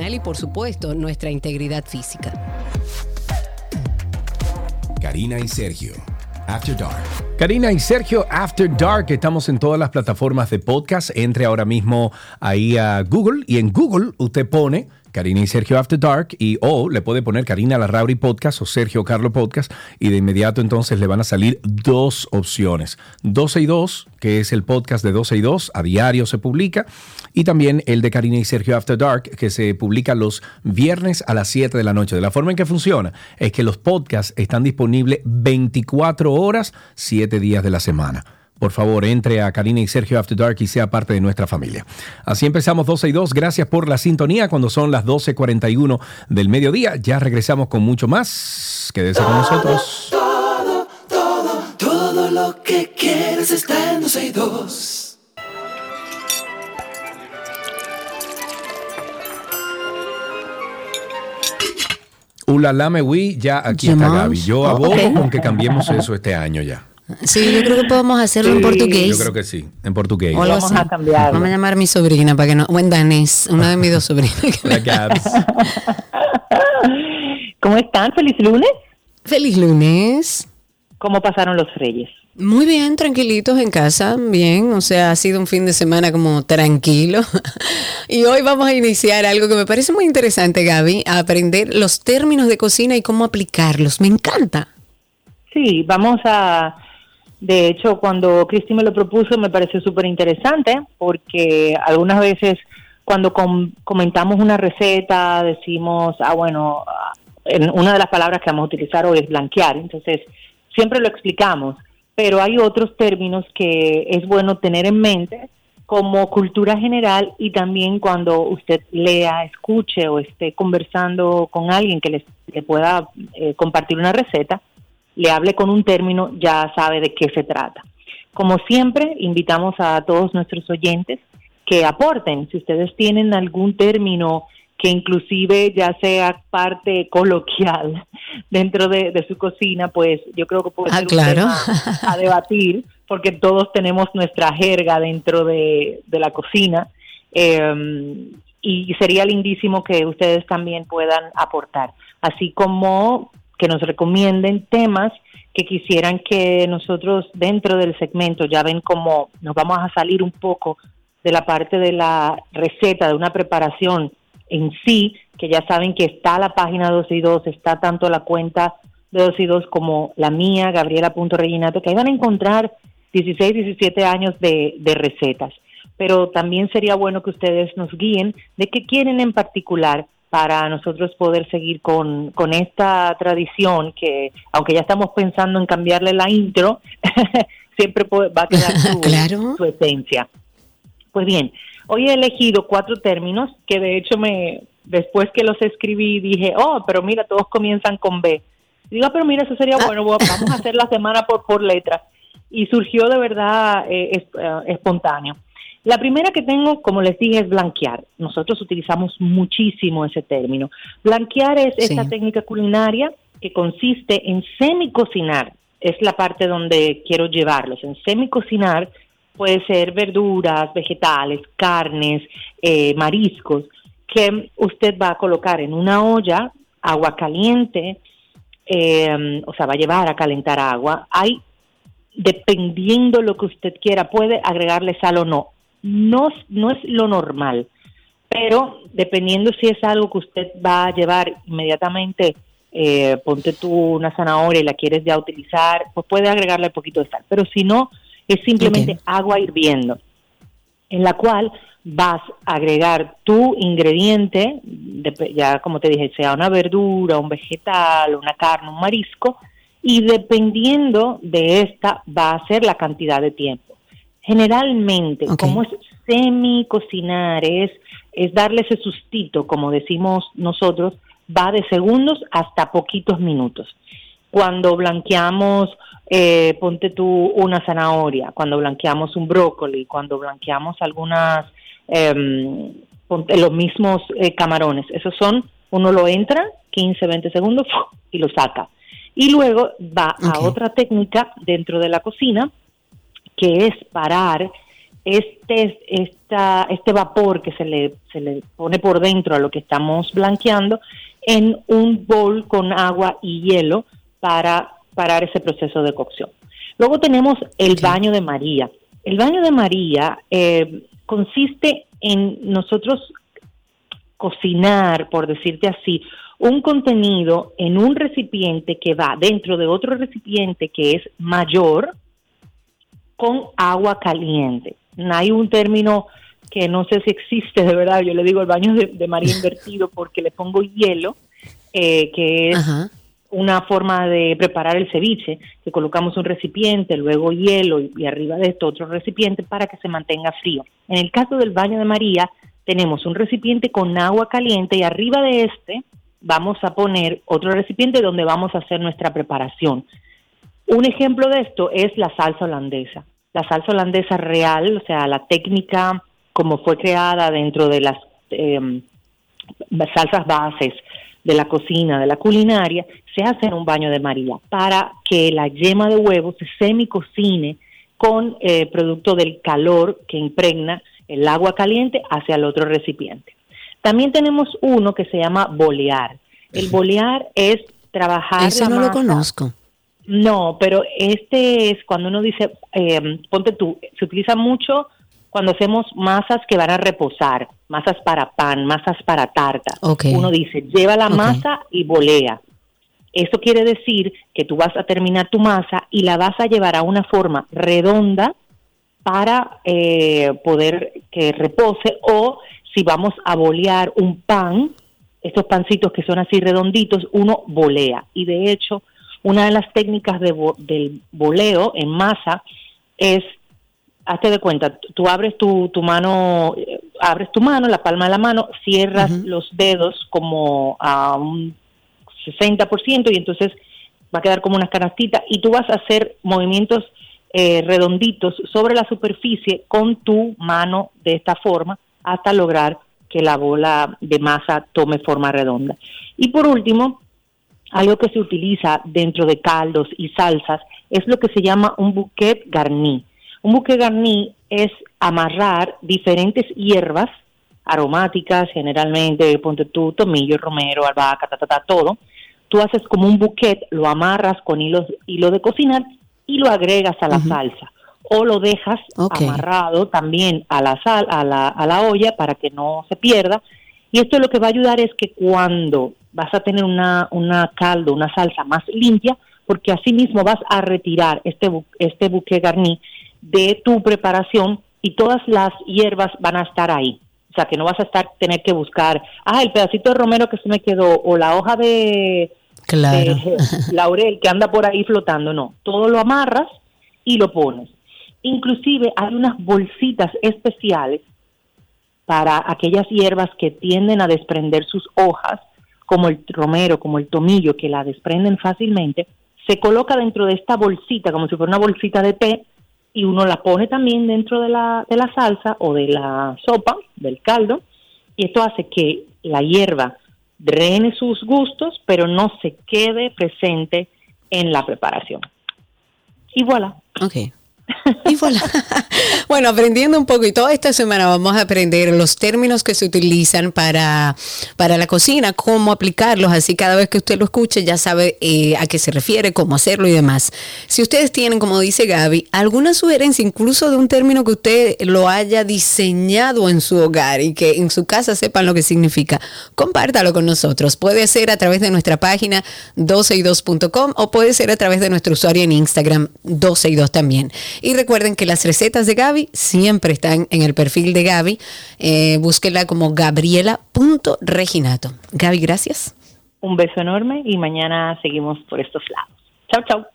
y por supuesto nuestra integridad física. Karina y Sergio. After Dark. Karina y Sergio After Dark, estamos en todas las plataformas de podcast. Entre ahora mismo ahí a Google y en Google usted pone Karina y Sergio After Dark y o le puede poner Karina Larrauri Podcast o Sergio Carlo Podcast y de inmediato entonces le van a salir dos opciones. 12 y 2, que es el podcast de 12 y 2, a diario se publica, y también el de Karina y Sergio After Dark, que se publica los viernes a las 7 de la noche. De la forma en que funciona es que los podcasts están disponibles 24 horas, 7 días de la semana por favor, entre a Karina y Sergio After Dark y sea parte de nuestra familia. Así empezamos 12 y 2. Gracias por la sintonía cuando son las 12.41 del mediodía. Ya regresamos con mucho más. Quédese con nosotros. Todo, todo, todo lo que quieres está en 12 y 2. Ulalame we, ya aquí está Gaby. Yo abogo con que cambiemos eso este año ya. Sí, yo creo que podemos hacerlo en portugués. Yo creo que sí, en portugués. Vamos a cambiar. Vamos a llamar a mi sobrina para que no. O en danés, una de mis dos sobrinas. ¿Cómo están? ¿Feliz lunes? Feliz lunes. ¿Cómo pasaron los reyes? Muy bien, tranquilitos en casa, bien, o sea, ha sido un fin de semana como tranquilo. y hoy vamos a iniciar algo que me parece muy interesante, Gaby, a aprender los términos de cocina y cómo aplicarlos. Me encanta. Sí, vamos a de hecho, cuando Cristi me lo propuso me pareció súper interesante porque algunas veces cuando comentamos una receta decimos, ah, bueno, una de las palabras que vamos a utilizar hoy es blanquear, entonces siempre lo explicamos, pero hay otros términos que es bueno tener en mente como cultura general y también cuando usted lea, escuche o esté conversando con alguien que le pueda eh, compartir una receta, le hable con un término, ya sabe de qué se trata. Como siempre, invitamos a todos nuestros oyentes que aporten. Si ustedes tienen algún término que inclusive ya sea parte coloquial dentro de, su cocina, pues yo creo que puede ah, ser claro. a debatir, porque todos tenemos nuestra jerga dentro de, la cocina. Em, y sería lindísimo que ustedes también puedan aportar, así como que nos recomienden temas que quisieran que nosotros dentro del segmento, ya ven cómo nos vamos a salir un poco de la parte de la receta, de una preparación en sí, que ya saben que está la página 2 y 2, está tanto la cuenta de 2 y 2 como la mía, Gabriela.reginato, que ahí van a encontrar 16, 17 años de, de recetas. Pero también sería bueno que ustedes nos guíen de qué quieren en particular para nosotros poder seguir con, con esta tradición que, aunque ya estamos pensando en cambiarle la intro, siempre va a quedar su, su esencia. Pues bien, hoy he elegido cuatro términos que de hecho me después que los escribí dije, oh, pero mira, todos comienzan con B. Digo, ah, pero mira, eso sería ah. bueno, vamos a hacer la semana por, por letra. Y surgió de verdad eh, eh, espontáneo. La primera que tengo, como les dije, es blanquear. Nosotros utilizamos muchísimo ese término. Blanquear es esta técnica culinaria que consiste en semi-cocinar. Es la parte donde quiero llevarlos. En semi-cocinar puede ser verduras, vegetales, carnes, eh, mariscos, que usted va a colocar en una olla, agua caliente, eh, o sea, va a llevar a calentar agua. Hay, dependiendo lo que usted quiera, puede agregarle sal o no no, no es lo normal, pero dependiendo si es algo que usted va a llevar inmediatamente, eh, ponte tú una zanahoria y la quieres ya utilizar, pues puede agregarle un poquito de sal, pero si no, es simplemente agua hirviendo, en la cual vas a agregar tu ingrediente, ya como te dije, sea una verdura, un vegetal, una carne, un marisco, y dependiendo de esta va a ser la cantidad de tiempo. Generalmente, como es semi cocinar, es, es darle ese sustito, como decimos nosotros, va de segundos hasta poquitos minutos. Cuando blanqueamos, eh, ponte tú una zanahoria, cuando blanqueamos un brócoli, cuando blanqueamos algunas, eh, los mismos eh, camarones, esos son, uno lo entra, 15, 20 segundos y lo saca. Y luego va a otra técnica dentro de la cocina, que es parar este, esta, este vapor que se le, se le pone por dentro a lo que estamos blanqueando en un bol con agua y hielo para parar ese proceso de cocción. Luego tenemos el baño de María. El baño de María eh, consiste en nosotros cocinar, por decirte así, un contenido en un recipiente que va dentro de otro recipiente que es mayor, con agua caliente. Hay un término que no sé si existe de verdad, yo le digo el baño de, María invertido porque le pongo hielo, eh, que es una forma de preparar el ceviche, que colocamos un recipiente, luego hielo y, y, arriba de esto otro recipiente para que se mantenga frío. En el caso del baño de María, tenemos un recipiente con agua caliente y arriba de este vamos a poner otro recipiente donde vamos a hacer nuestra preparación. Un ejemplo de esto es la salsa holandesa la salsa holandesa real, o sea, la técnica como fue creada dentro de las em, salsas bases de la cocina, de la culinaria, se hace en un baño de María para que la yema de huevo se semicocine con eh, producto del calor que impregna el agua caliente hacia el otro recipiente. También tenemos uno que se llama bolear. El bolear es trabajar. Eso no lo conozco. No, pero este es cuando uno dice, eh, ponte tú, se utiliza mucho cuando hacemos masas que van a reposar, masas para pan, masas para tarta. Uno dice, lleva la masa y volea. Eso quiere decir que tú vas a terminar tu masa y la vas a llevar a una forma redonda para eh, poder que repose o si vamos a bolear un pan, estos pancitos que son así redonditos, uno volea. Y de hecho, una de las técnicas de del boleo en masa es, hazte de cuenta, tú abres tu, tu mano, eh, abres tu mano, la palma de la mano, cierras los dedos como a un 60% y entonces va a quedar como una canastita y tú vas a hacer movimientos eh, redonditos sobre la superficie con tu mano de esta forma hasta lograr que la bola de masa tome forma redonda. Y por último, algo que se utiliza dentro de caldos y salsas es lo que se llama un bouquet garni. Un bouquet garni es amarrar diferentes hierbas aromáticas, generalmente, ponte tú, tomillo, romero, albahaca, ta, ta, ta, todo. Tú haces como un bouquet, lo amarras con hilo, hilo de cocinar y lo agregas a la salsa. O lo dejas amarrado también a la, sal, a, la, a la olla para que no se pierda. Y esto lo que va a ayudar es que cuando vas a tener una, una caldo, una salsa más limpia, porque así mismo vas a retirar este, este buque garni de tu preparación y todas las hierbas van a estar ahí. O sea, que no vas a estar tener que buscar, ah, el pedacito de romero que se me quedó o la hoja de, claro. laurel que anda por ahí flotando. No, todo lo amarras y lo pones. Inclusive hay unas bolsitas especiales para aquellas hierbas que tienden a desprender sus hojas, como el romero, como el tomillo, que la desprenden fácilmente, se coloca dentro de esta bolsita, como si fuera una bolsita de té, y uno la pone también dentro de la, de la salsa o de la sopa, del caldo, y esto hace que la hierba drene sus gustos, pero no se quede presente en la preparación. Y voilà. Okay. Y bueno, aprendiendo un poco y toda esta semana vamos a aprender los términos que se utilizan para, para la cocina, cómo aplicarlos, así cada vez que usted lo escuche ya sabe eh, a qué se refiere, cómo hacerlo y demás. Si ustedes tienen, como dice Gaby, alguna sugerencia incluso de un término que usted lo haya diseñado en su hogar y que en su casa sepan lo que significa, compártalo con nosotros. Puede ser a través de nuestra página 12y2.com o puede ser a través de nuestro usuario en Instagram 12y2 también. Y recuerden que las recetas de Gaby siempre están en el perfil de Gaby. Eh, búsquela como gabriela.reginato. Gaby, gracias. Un beso enorme y mañana seguimos por estos lados. Chao, chao.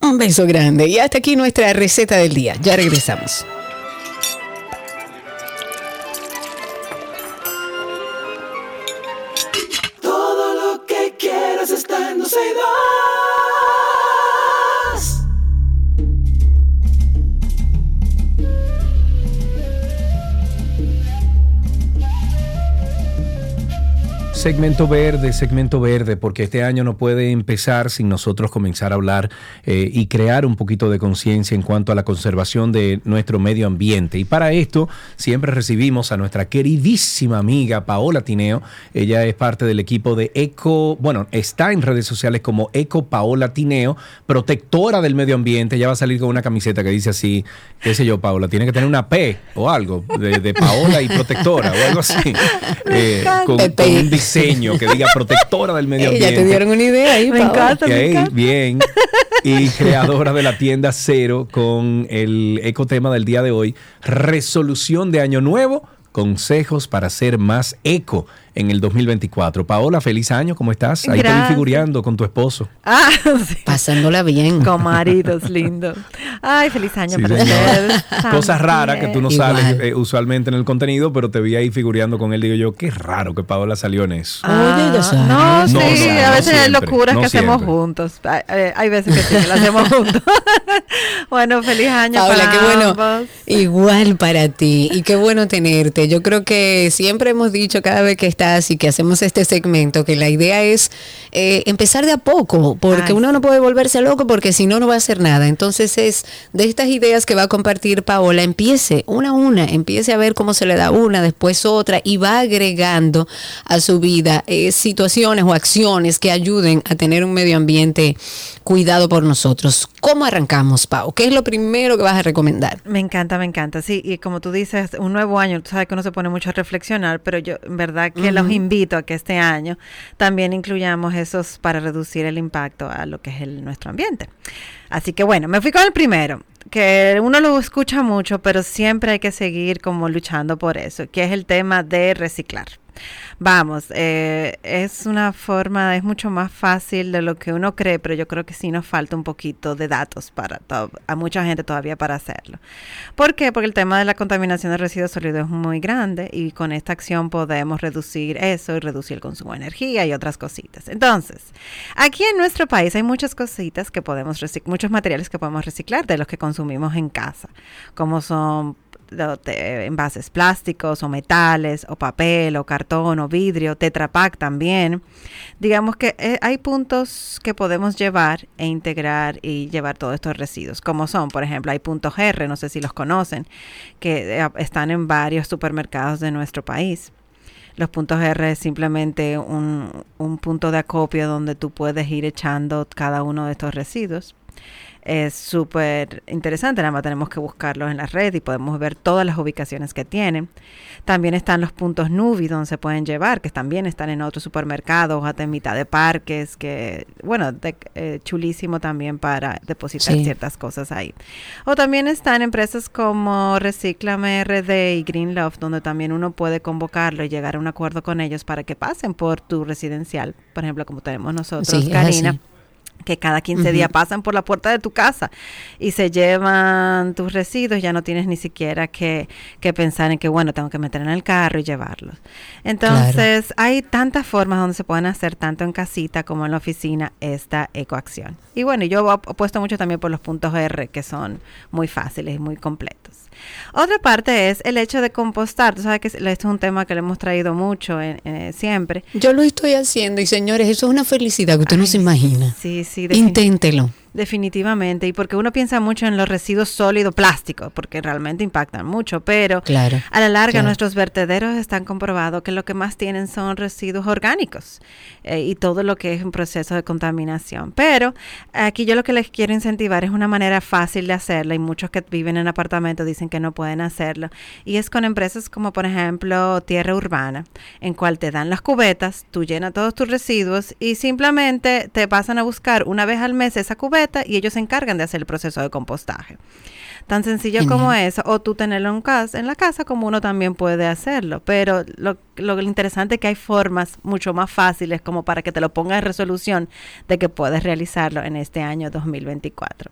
Un beso grande. Y hasta aquí nuestra receta del día. Ya regresamos. Todo lo que quieras está en Segmento verde, segmento verde, porque este año no puede empezar sin nosotros comenzar a hablar eh, y crear un poquito de conciencia en cuanto a la conservación de nuestro medio ambiente. Y para esto siempre recibimos a nuestra queridísima amiga Paola Tineo. Ella es parte del equipo de Eco, bueno, está en redes sociales como Eco Paola Tineo, protectora del medio ambiente. Ella va a salir con una camiseta que dice así, qué sé yo, Paola, tiene que tener una P o algo de, Paola y protectora o algo así. Eh, con, un diseño que diga protectora del medio ambiente. Ya te dieron una idea ahí, me encanta, Bien. Y creadora de la tienda Cero con el ecotema del día de hoy, resolución de año nuevo, consejos para ser más eco en el 2024. Paola, feliz año, ¿cómo estás? Ahí te vi figureando con tu esposo. Ah, Pasándola bien. Con maridos lindos. Ay, feliz año para ustedes. Cosas raras que tú no sales eh, usualmente en el contenido, pero te vi ahí figureando con él. Digo yo, qué raro que Paola salió en eso. Ah, no, sí, a veces hay locuras que hacemos juntos. Hay, veces que sí, que lo hacemos juntos. bueno, feliz año Paola, para qué bueno. Igual para ti y qué bueno tenerte. Yo creo que siempre hemos dicho cada vez que y que hacemos este segmento, que la idea es eh, empezar de a poco, porque uno no puede volverse loco porque si no, no va a hacer nada. Entonces es de estas ideas que va a compartir Paola, empiece una a una, empiece a ver cómo se le da una, después otra y va agregando a su vida eh, situaciones o acciones que ayuden a tener un medio ambiente cuidado por nosotros. ¿Cómo arrancamos, Pau? ¿Qué es lo primero que vas a recomendar? Me encanta, me encanta. Sí, y como tú dices, un nuevo año, tú sabes que uno se pone mucho a reflexionar, pero yo en verdad que los invito a que este año también incluyamos esos para reducir el impacto a lo que es el, nuestro ambiente. Así que bueno, me fui con el primero, que uno lo escucha mucho, pero siempre hay que seguir como luchando por eso, que es el tema de reciclar. Vamos, eh, es una forma, es mucho más fácil de lo que uno cree, pero yo creo que sí nos falta un poquito de datos para a mucha gente todavía para hacerlo. ¿Por qué? Porque el tema de la contaminación de residuos sólidos es muy grande y con esta acción podemos reducir eso y reducir el consumo de energía y otras cositas. Entonces, aquí en nuestro país hay muchas cositas que podemos reciclar, muchos materiales que podemos reciclar de los que consumimos en casa, como son envases plásticos o metales o papel o cartón o vidrio, Tetrapack también. Digamos que eh, hay puntos que podemos llevar e integrar y llevar todos estos residuos, como son, por ejemplo, hay puntos R, no sé si los conocen, que eh, están en varios supermercados de nuestro país. Los puntos R es simplemente un, un punto de acopio donde tú puedes ir echando cada uno de estos residuos es súper interesante, nada más tenemos que buscarlos en la red y podemos ver todas las ubicaciones que tienen. También están los puntos Nubi donde se pueden llevar, que también están en otros supermercados, hasta en mitad de parques, que bueno, eh, chulísimo también para depositar ciertas cosas ahí. O también están empresas como Reciclame RD y Green Love, donde también uno puede convocarlo y llegar a un acuerdo con ellos para que pasen por tu residencial, por ejemplo, como tenemos nosotros, Karina que cada 15 días pasan por la puerta de tu casa y se llevan tus residuos, ya no tienes ni siquiera que, pensar en que, bueno, tengo que meter en el carro y llevarlos. Entonces, hay tantas formas donde se pueden hacer, tanto en casita como en la oficina, esta ecoacción. Y bueno, yo apuesto mucho también por los puntos R, que son muy fáciles y muy completos. Otra parte es el hecho de compostar. Tú sabes que esto es un tema que le hemos traído mucho siempre. Yo lo estoy haciendo y señores, eso es una felicidad que usted no se imagina. Sí, sí. Inténtelo. Definitivamente, y porque uno piensa mucho en los residuos sólidos plásticos, porque realmente impactan mucho, pero a la larga nuestros vertederos están comprobados que lo que más tienen son residuos orgánicos eh, y todo lo que es un proceso de contaminación. Pero aquí yo lo que les quiero incentivar es una manera fácil de hacerlo y muchos que viven en apartamentos dicen que no pueden hacerlo, y es con empresas como por ejemplo Tierra Urbana, en cual te dan las cubetas, tú llenas todos tus residuos y simplemente te pasan a buscar una vez al mes esa cubeta y ellos se encargan de hacer el proceso de compostaje. Tan sencillo como eso, o tú tenerlo en, casa, en la casa como uno también puede hacerlo, pero lo, lo interesante es que hay formas mucho más fáciles como para que te lo ponga en resolución de que puedes realizarlo en este año 2024.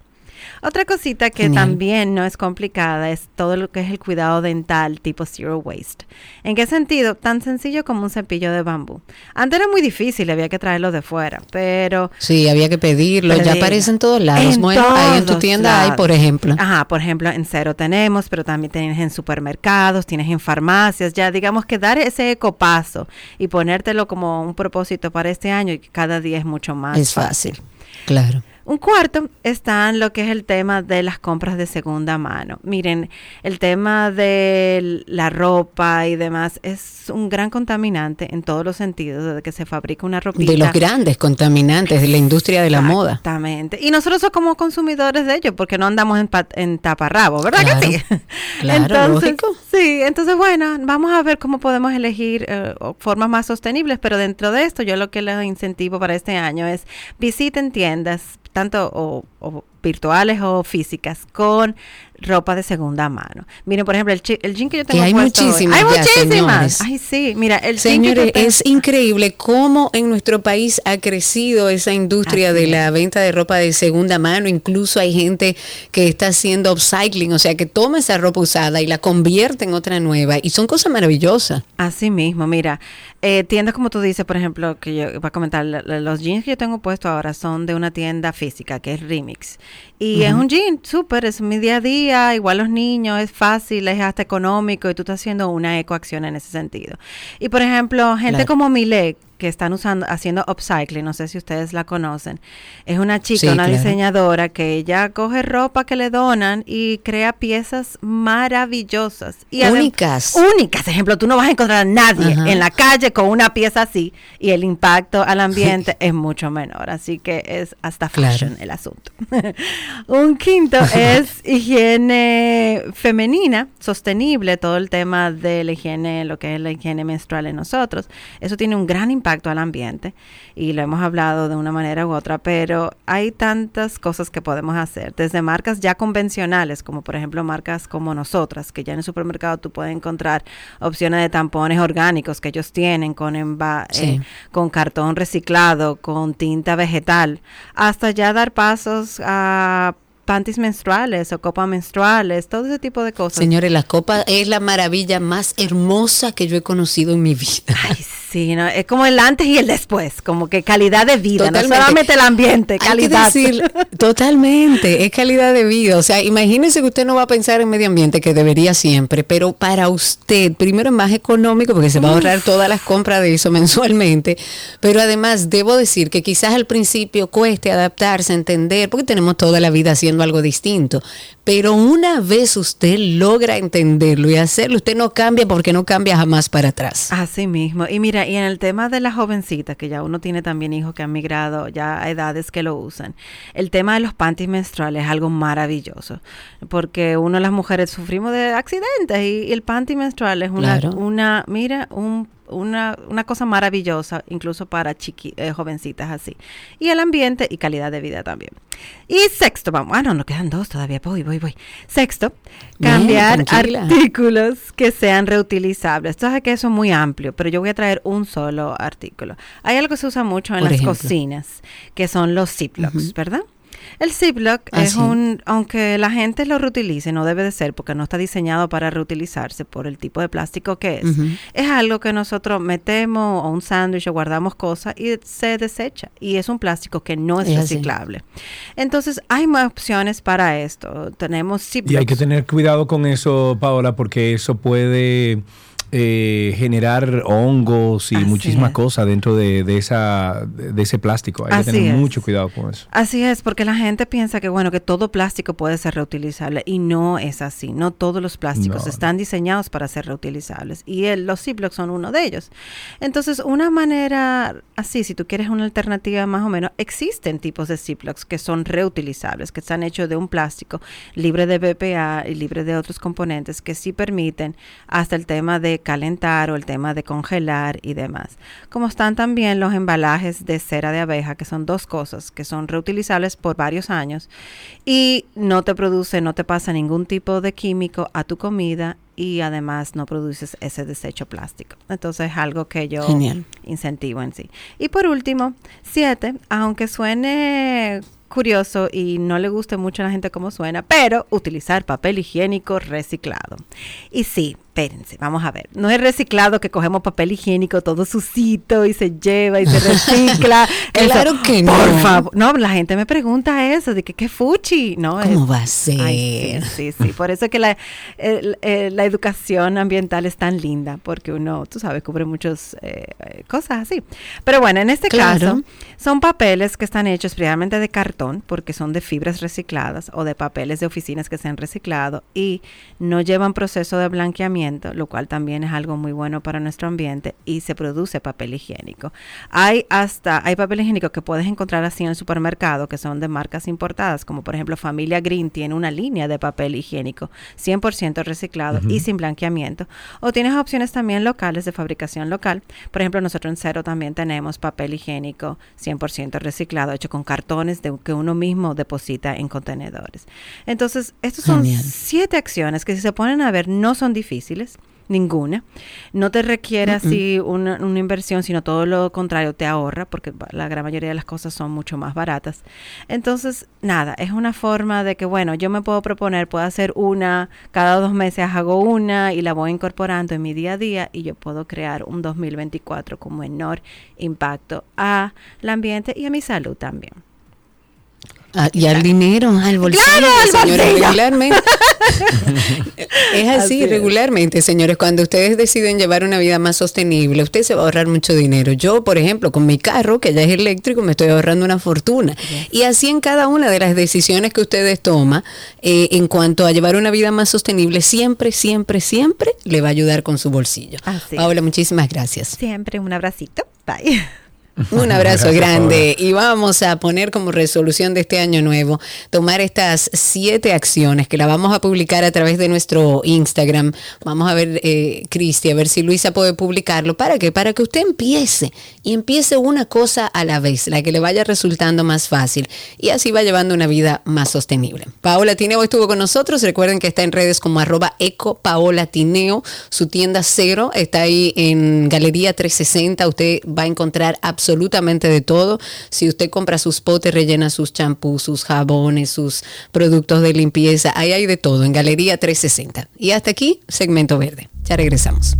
Otra cosita que también no es complicada es todo lo que es el cuidado dental tipo zero waste. ¿En qué sentido? Tan sencillo como un cepillo de bambú. Antes era muy difícil, había que traerlo de fuera, pero... Sí, había que pedirlo, ya aparece en todos lados. bueno, ahí en tu tienda hay, por ejemplo. Ajá, por ejemplo, en Cero tenemos, pero también tienes en supermercados, tienes en farmacias, ya digamos que dar ese ecopaso y ponértelo como un propósito para este año y cada día es mucho más es fácil. Claro. Un cuarto está en lo que es el tema de las compras de segunda mano. Miren, el tema de la ropa y demás es un gran contaminante en todos los sentidos, desde que se fabrica una ropita. De los grandes contaminantes de la industria de la moda. Exactamente. Y nosotros somos como consumidores de ellos, porque no andamos en, en taparrabo, ¿verdad que sí? Claro, entonces, Sí, entonces bueno, vamos a ver cómo podemos elegir eh, formas más sostenibles, pero dentro de esto yo lo que les incentivo para este año es visiten tiendas tanto o, o virtuales o físicas con ropa de segunda mano. Miren, por ejemplo, el, el jean que yo tengo hay muchísimas. Hay muchísimas. Ay, sí, mira, el Señores, es increíble cómo en nuestro país ha crecido esa industria de la venta de ropa de segunda mano. Incluso hay gente que está haciendo upcycling, o sea, que toma esa ropa usada y la convierte en otra nueva. Y son cosas maravillosas. Así mismo, mira, eh, tiendas como tú dices, por ejemplo, que yo voy a comentar, los jeans que yo tengo puesto ahora son de una tienda física que es Remix. Y es un jean súper, es mi día a día, igual los niños, es fácil, es hasta económico y tú estás haciendo una ecoacción en ese sentido. Y por ejemplo, gente como Milet, que están usando, haciendo upcycling, no sé si ustedes la conocen. Es una chica, una diseñadora que ella coge ropa que le donan y crea piezas maravillosas. Y únicas. Únicas. Ejemplo, tú no vas a encontrar a nadie en la calle con una pieza así y el impacto al ambiente es mucho menor. Así que es hasta fashion el asunto. Un quinto es higiene femenina, sostenible, todo el tema de la higiene, lo que es la higiene menstrual en nosotros. Eso tiene un gran impacto impacto al ambiente y lo hemos hablado de una manera u otra, pero hay tantas cosas que podemos hacer, desde marcas ya convencionales, como por ejemplo marcas como nosotras, que ya en el supermercado tú puedes encontrar opciones de tampones orgánicos que ellos tienen con, eh, con cartón reciclado, con tinta vegetal, hasta ya dar pasos a panties menstruales o copas menstruales, todo ese tipo de cosas. Señores, la copa es la maravilla más hermosa que yo he conocido en mi vida. Ay, Sí, no, es como el antes y el después, como que calidad de vida, no solamente el ambiente, calidad. decir, totalmente, es calidad de vida. O sea, imagínese que usted no va a pensar en medio ambiente, que debería siempre, pero para usted, primero es más económico porque se va a ahorrar todas las compras de eso mensualmente, pero además debo decir que quizás al principio cueste adaptarse, entender, porque tenemos toda la vida haciendo algo distinto, pero una vez usted logra entenderlo y hacerlo, usted no cambia porque no cambia jamás para atrás. Así mismo. Y mira, y en el tema de las jovencitas, que ya uno tiene también hijos que han migrado ya a edades que lo usan, el tema de los panties menstruales es algo maravilloso, porque uno las mujeres sufrimos de accidentes y, el panty menstrual es una, una mira, un una, una cosa maravillosa, incluso para chiqui, eh, jovencitas así. Y el ambiente y calidad de vida también. Y sexto, vamos, ah, no, nos quedan dos todavía, voy, voy, voy. Sexto, cambiar artículos que sean reutilizables. Esto es que eso es muy amplio, pero yo voy a traer un solo artículo. Hay algo que se usa mucho en las cocinas, que son los Ziplocs, ¿verdad? El Ziploc ah, es un, aunque la gente lo reutilice, no debe de ser porque no está diseñado para reutilizarse por el tipo de plástico que es. Es algo que nosotros metemos o un sándwich o guardamos cosas y se desecha. Y es un plástico que no es, reciclable. Entonces, hay más opciones para esto. Tenemos Ziplocs. Y hay que tener cuidado con eso, Paola, porque eso puede eh, generar hongos y muchísimas cosas dentro de, esa, de ese plástico. Hay que tener mucho cuidado con eso. Así es, porque la gente piensa que bueno, que todo plástico puede ser reutilizable y no es así. No todos los plásticos están diseñados para ser reutilizables y el, los Ziplocs son uno de ellos. Entonces, una manera así, si tú quieres una alternativa más o menos, existen tipos de Ziplocs que son reutilizables, que están hechos de un plástico libre de BPA y libre de otros componentes que sí permiten hasta el tema de calentar o el tema de congelar y demás. Como están también los embalajes de cera de abeja, que son dos cosas que son reutilizables por varios años y no te produce, no te pasa ningún tipo de químico a tu comida y además no produces ese desecho plástico. Entonces es algo que yo incentivo en sí. Y por último, siete, aunque suene curioso y no le guste mucho a la gente cómo suena, pero utilizar papel higiénico reciclado. Y sí, espérense, vamos a ver. No es reciclado que cogemos papel higiénico todo sucito y se lleva y se recicla. claro que no. Por favor. No, la gente me pregunta eso, de que qué fuchi. No, ¿Cómo va a ser? sí, sí, Por eso es que la, la, educación ambiental es tan linda, porque uno, tú sabes, cubre muchas eh, cosas así. Pero bueno, en este caso, son papeles que están hechos previamente de cartón, porque son de fibras recicladas o de papeles de oficinas que se han reciclado y no llevan proceso de blanqueamiento lo cual también es algo muy bueno para nuestro ambiente y se produce papel higiénico. Hay hasta hay papel higiénico que puedes encontrar así en el supermercado que son de marcas importadas, como por ejemplo Familia Green tiene una línea de papel higiénico 100% reciclado y sin blanqueamiento. O tienes opciones también locales de fabricación local. Por ejemplo, nosotros en Cero también tenemos papel higiénico 100% reciclado hecho con cartones de que uno mismo deposita en contenedores. Entonces, estos son siete acciones que si se ponen a ver no son difíciles ninguna. No te requiere así una, inversión, sino todo lo contrario, te ahorra, porque la gran mayoría de las cosas son mucho más baratas. Entonces, nada, es una forma de que, bueno, yo me puedo proponer, puedo hacer una, cada dos meses hago una y la voy incorporando en mi día a día y yo puedo crear un 2024 con menor impacto al ambiente y a mi salud también. Ah, y al dinero, al bolsillo, señores, regularmente. es así, regularmente, señores. Cuando ustedes deciden llevar una vida más sostenible, usted se va a ahorrar mucho dinero. Yo, por ejemplo, con mi carro, que ya es eléctrico, me estoy ahorrando una fortuna. Y así en cada una de las decisiones que ustedes toman eh, en cuanto a llevar una vida más sostenible, siempre, siempre, siempre le va a ayudar con su bolsillo. Paola, muchísimas gracias. Siempre un abracito. Bye. Un abrazo grande y vamos a poner como resolución de este año nuevo tomar estas siete acciones que la vamos a publicar a través de nuestro Instagram. Vamos a ver, eh, Cristi, a ver si Luisa puede publicarlo. ¿Para qué? Para que usted empiece y empiece una cosa a la vez, la que le vaya resultando más fácil y así va llevando una vida más sostenible. Paola Tineo estuvo con nosotros. Recuerden que está en redes como arroba eco Paola Tineo. Su tienda cero está ahí en Galería 360. Usted va a encontrar absolutamente absolutamente de todo. Si usted compra sus potes, rellena sus champús, sus jabones, sus productos de limpieza, ahí hay de todo en Galería 360. Y hasta aquí, segmento verde. Ya regresamos.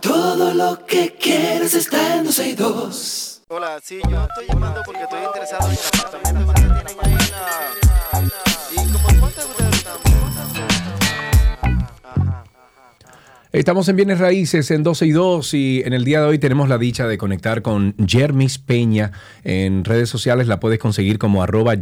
Todo lo que quieres está en 262. Hola, sí, yo estoy llamando porque estoy interesado en el apartamento que tienen. Estamos en Bienes Raíces en 12 y 2 y en el día de hoy tenemos la dicha de conectar con Jermis Peña. En redes sociales la puedes conseguir como arroba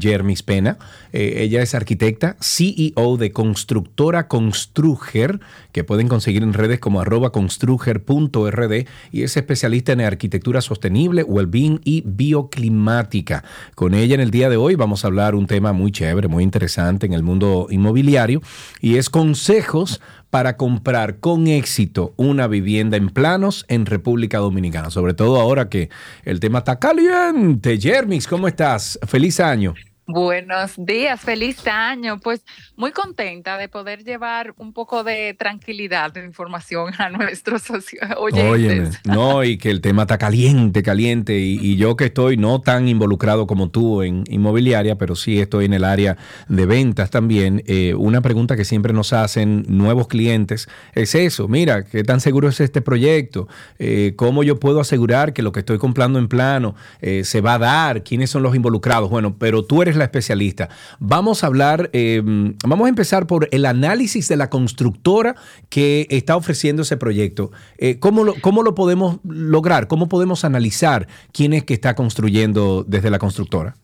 Pena. Eh, ella es arquitecta, CEO de Constructora Construger, que pueden conseguir en redes como arroba construger.rd y es especialista en arquitectura sostenible, well-being y bioclimática. Con ella en el día de hoy vamos a hablar un tema muy chévere, muy interesante en el mundo inmobiliario y es consejos para comprar con éxito una vivienda en planos en República Dominicana, sobre todo ahora que el tema está caliente. Jermix, ¿cómo estás? Feliz año. Buenos días, feliz año. Pues muy contenta de poder llevar un poco de tranquilidad de información a nuestros oyentes. Óyeme, no, y que el tema está caliente, caliente, y, yo que estoy no tan involucrado como tú en inmobiliaria, pero sí estoy en el área de ventas también. Eh, una pregunta que siempre nos hacen nuevos clientes es eso, mira, ¿qué tan seguro es este proyecto? Eh, ¿Cómo yo puedo asegurar que lo que estoy comprando en plano eh, se va a dar? ¿Quiénes son los involucrados? Bueno, pero tú eres la especialista. Vamos a hablar, em, vamos a empezar por el análisis de la constructora que está ofreciendo ese proyecto. Eh, ¿cómo, lo, ¿Cómo lo podemos lograr? ¿Cómo podemos analizar quién es que está construyendo desde la constructora?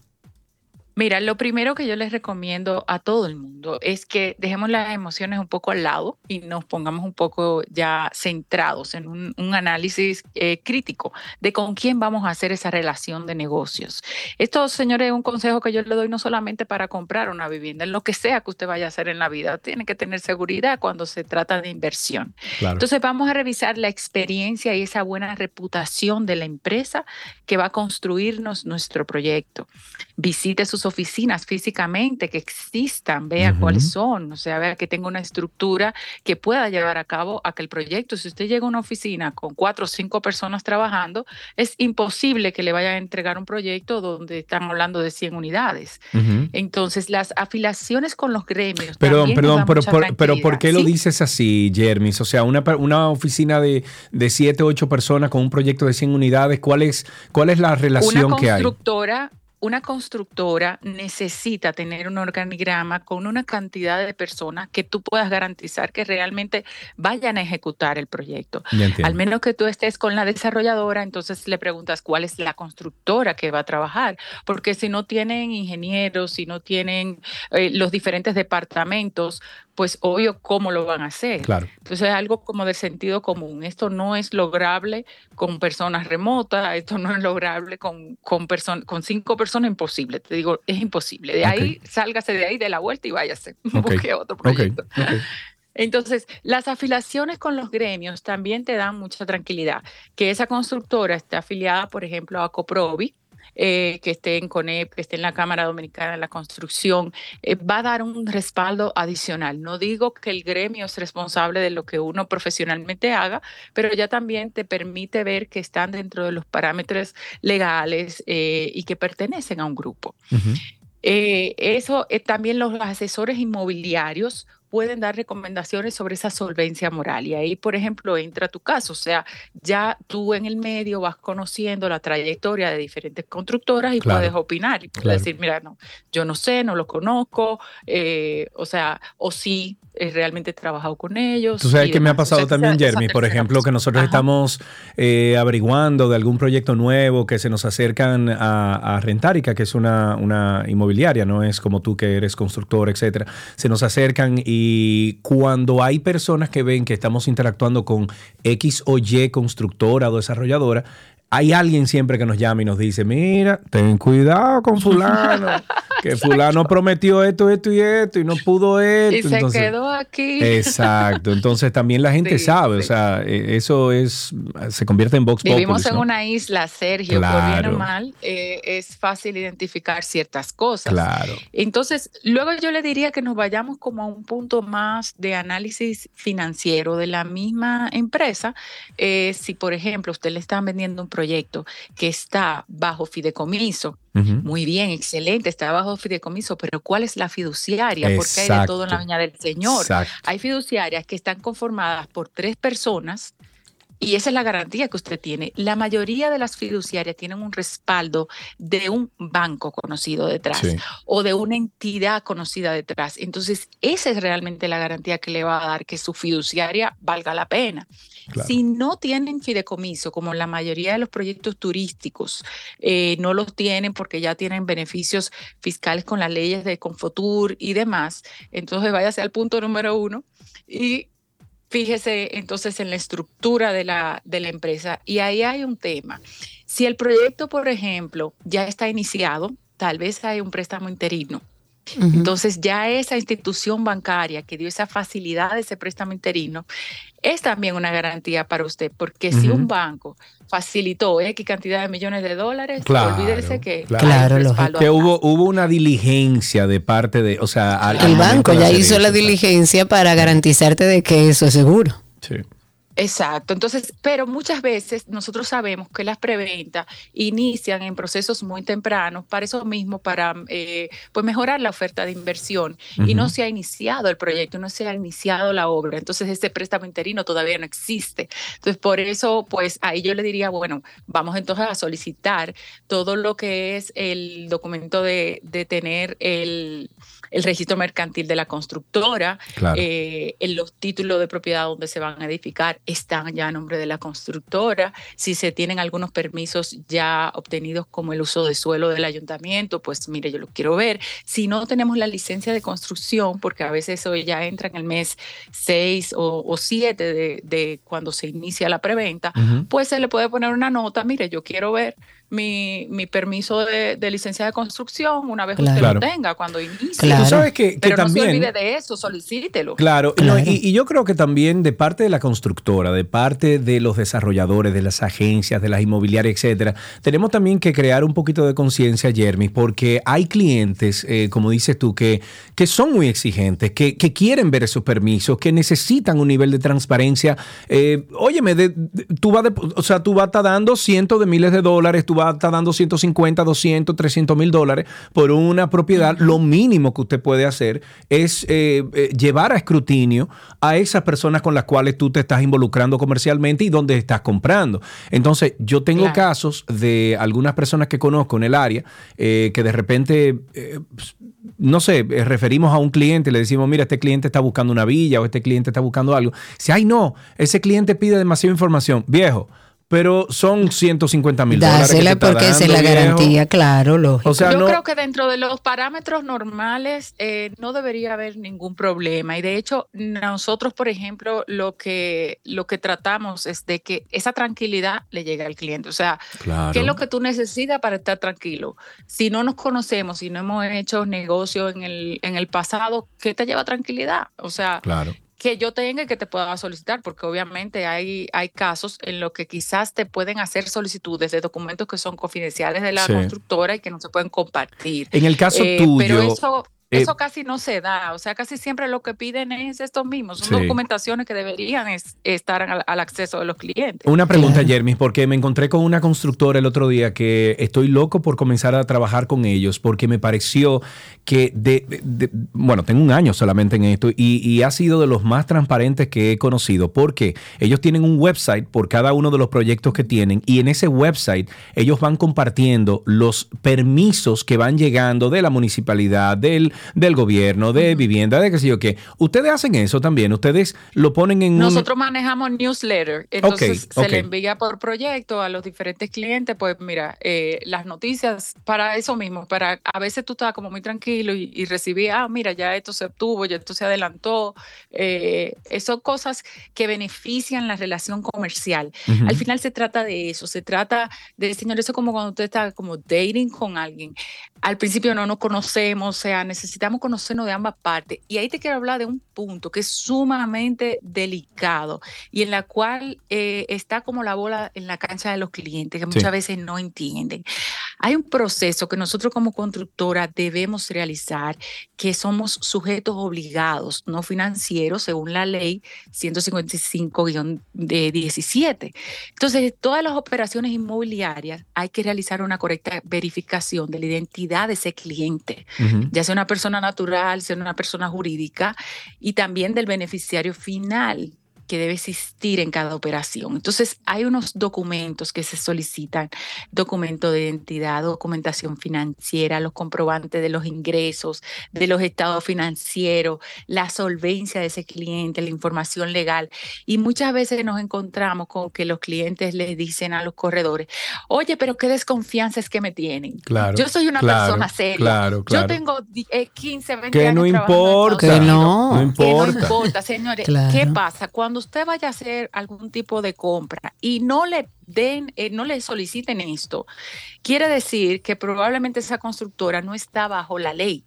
Mira, lo primero que yo les recomiendo a todo el mundo es que dejemos las emociones un poco al lado y nos pongamos un poco ya centrados en un, análisis eh, crítico de con quién vamos a hacer esa relación de negocios. Esto, señores, es un consejo que yo le doy no solamente para comprar una vivienda, en lo que sea que usted vaya a hacer en la vida, tiene que tener seguridad cuando se trata de inversión. Entonces vamos a revisar la experiencia y esa buena reputación de la empresa que va a construirnos nuestro proyecto. Visite sus oficinas físicamente, que existan, vea cuáles son, o sea, vea que tenga una estructura que pueda llevar a cabo aquel proyecto. Si usted llega a una oficina con cuatro o cinco personas trabajando, es imposible que le vaya a entregar un proyecto donde están hablando de 100 unidades. Entonces, las afiliaciones con los gremios. Perdón, perdón, pero, por, pero ¿por qué lo dices así, Jermis? O sea, una, una oficina de, de 7 o 8 personas con un proyecto de 100 unidades, ¿cuál es, cuál es la relación que hay? Una constructora una constructora necesita tener un organigrama con una cantidad de personas que tú puedas garantizar que realmente vayan a ejecutar el proyecto. Al menos que tú estés con la desarrolladora, entonces le preguntas cuál es la constructora que va a trabajar, porque si no tienen ingenieros, si no tienen eh, los diferentes departamentos, pues obvio cómo lo van a hacer. Claro. Entonces es algo como de sentido común. Esto no es lograble con personas remotas, esto no es lograble con, con, con cinco personas, imposible. Te digo, es imposible. De ahí, sálgase de ahí, de la vuelta y váyase. Busque otro proyecto. Entonces, las afiliaciones con los gremios también te dan mucha tranquilidad. Que esa constructora esté afiliada, por ejemplo, a Coprovi, eh, que esté en CONEP, que esté en la Cámara Dominicana de la Construcción, eh, va a dar un respaldo adicional. No digo que el gremio es responsable de lo que uno profesionalmente haga, pero ya también te permite ver que están dentro de los parámetros legales eh, y que pertenecen a un grupo. eso también los asesores inmobiliarios pueden dar recomendaciones sobre esa solvencia moral. Y ahí, por ejemplo, entra tu caso. O sea, ya tú en el medio vas conociendo la trayectoria de diferentes constructoras y puedes opinar y puedes decir, mira, no, yo no sé, no lo conozco, eh, o sea, o sí, he realmente trabajado con ellos. Tú sabes que me ha pasado también, Jeremy, por ejemplo, que nosotros estamos eh, averiguando de algún proyecto nuevo que se nos acercan a, a Rentárica, que es una, una inmobiliaria, no es como tú que eres constructor, etcétera. Se nos acercan y cuando hay personas que ven que estamos interactuando con X o Y constructora o desarrolladora, hay alguien siempre que nos llama y nos dice, mira, ten cuidado con fulano, que fulano prometió esto, esto y esto y no pudo esto. Y se quedó aquí. Exacto, entonces también la gente sabe, o sea, e, eso es, se convierte en box Vivimos en una isla, Sergio, por bien o mal, eh, es fácil identificar ciertas cosas. Claro. Entonces, luego yo le diría que nos vayamos como a un punto más de análisis financiero de la misma empresa. Eh, si, por ejemplo, usted le están vendiendo un proyecto que está bajo fideicomiso, muy bien, excelente, está bajo fideicomiso, pero ¿cuál es la fiduciaria? Porque hay de todo en la viña del Señor. Hay fiduciarias que están conformadas por tres personas Y esa es la garantía que usted tiene. La mayoría de las fiduciarias tienen un respaldo de un banco conocido detrás o de una entidad conocida detrás. Entonces, esa es realmente la garantía que le va a dar que su fiduciaria valga la pena. Si no tienen fideicomiso, como la mayoría de los proyectos turísticos, eh, no los tienen porque ya tienen beneficios fiscales con las leyes de Confotur y demás, entonces váyase al punto número uno y fíjese entonces en la estructura de la, de la empresa. Y ahí hay un tema. Si el proyecto, por ejemplo, ya está iniciado, tal vez hay un préstamo interino entonces ya esa institución bancaria que dio esa facilidad de ese préstamo interino es también una garantía para usted, porque si un banco facilitó X cantidad de millones de dólares, olvídese que, claro, que hubo, hubo una diligencia de parte de, o sea, el banco ya hizo la diligencia para garantizarte de que eso es seguro. Sí. Exacto. Entonces, pero muchas veces nosotros sabemos que las preventas inician en procesos muy tempranos para eso mismo, para eh, pues mejorar la oferta de inversión y no se ha iniciado el proyecto, no se ha iniciado la obra. Entonces, ese préstamo interino todavía no existe. Entonces, por eso, pues ahí yo le diría, bueno, vamos entonces a solicitar todo lo que es el documento de, de tener el el registro mercantil de la constructora, eh, en los títulos de propiedad donde se van a edificar están ya a nombre de la constructora. Si se tienen algunos permisos ya obtenidos como el uso de suelo del ayuntamiento, pues mire, yo lo quiero ver. Si no tenemos la licencia de construcción, porque a veces eso ya entra en el mes 6 o 7 de, cuando se inicia la preventa, pues se le puede poner una nota, mire, yo quiero ver mi, mi permiso de, de, licencia de construcción una vez usted lo tenga, cuando inicie. Tú sabes que, que Pero también, no se olvide de eso, solicítelo. Claro, y, y, yo creo que también de parte de la constructora, de parte de los desarrolladores, de las agencias, de las inmobiliarias, etcétera, tenemos también que crear un poquito de conciencia, Jeremy, porque hay clientes, eh, como dices tú, que, que son muy exigentes, que, que, quieren ver esos permisos, que necesitan un nivel de transparencia. Eh, óyeme, de, tú vas o sea, tú vas a estar dando cientos de miles de dólares, tú va a estar dando 150, 200, 300 mil dólares por una propiedad, lo mínimo que usted puede hacer es eh, eh, llevar a escrutinio a esas personas con las cuales tú te estás involucrando comercialmente y donde estás comprando. Entonces, yo tengo casos de algunas personas que conozco en el área eh, que de repente no sé, referimos a un cliente le decimos, mira, este cliente está buscando una villa o este cliente está buscando algo. Si, ay, no, ese cliente pide demasiada información. Viejo, pero son 150 mil dólares. Dásela porque es la garantía, claro, lógico. Yo creo que dentro de los parámetros normales eh, no debería haber ningún problema. Y de hecho, nosotros, por ejemplo, lo que, lo que tratamos es de que esa tranquilidad le llegue al cliente. O sea, ¿qué es lo que tú necesitas para estar tranquilo? Si no nos conocemos, si no hemos hecho negocio en el, en el pasado, ¿qué te lleva tranquilidad? O sea, claro que yo tenga y que te pueda solicitar, porque obviamente hay, hay casos en los que quizás te pueden hacer solicitudes de documentos que son confidenciales de la constructora y que no se pueden compartir. En el caso eh, tuyo. Pero eso, eh, eso casi no se da, o sea, casi siempre lo que piden es estos mismos, son documentaciones que deberían estar al, acceso de los clientes. Una pregunta, Jeremy, porque me encontré con una constructora el otro día que estoy loco por comenzar a trabajar con ellos, porque me pareció que, de, bueno, tengo un año solamente en esto y, y, ha sido de los más transparentes que he conocido, porque ellos tienen un website por cada uno de los proyectos que tienen y en ese website ellos van compartiendo los permisos que van llegando de la municipalidad, del del gobierno, de vivienda, de qué sé yo qué. Ustedes hacen eso también, ustedes lo ponen en Nosotros manejamos newsletter, entonces se le envía por proyecto a los diferentes clientes, pues mira, eh, las noticias para eso mismo, para a veces tú estás como muy tranquilo y, y recibí, ah, mira, ya esto se obtuvo, ya esto se adelantó. Eh, son cosas que benefician la relación comercial. Al final se trata de eso, se trata de, señor, eso como cuando usted está como dating con alguien. Al principio no nos conocemos, o sea, necesitamos conocernos de ambas partes. Y ahí te quiero hablar de un punto que es sumamente delicado y en la cual eh, está como la bola en la cancha de los clientes, que muchas veces no entienden. Hay un proceso que nosotros como constructora debemos realizar, que somos sujetos obligados, no financieros, según la ley 155-17. Entonces, todas las operaciones inmobiliarias hay que realizar una correcta verificación de la identidad de ese cliente, ya sea una persona natural, sea una persona jurídica, y también del beneficiario final que debe existir en cada operación. Entonces, hay unos documentos que se solicitan, documento de identidad, documentación financiera, los comprobantes de los ingresos, de los estados financieros, la solvencia de ese cliente, la información legal. Y muchas veces nos encontramos con que los clientes les dicen a los corredores, oye, pero qué desconfianza es que me tienen. Claro, Yo soy una claro, persona seria. claro, claro. Yo tengo eh, 15, 20 Que años no importa. Que no. No Que importa. no importa, señores. Claro. ¿Qué pasa? Cuando usted vaya a hacer algún tipo de compra y no le den, eh, no le soliciten esto, quiere decir que probablemente esa constructora no está bajo la ley,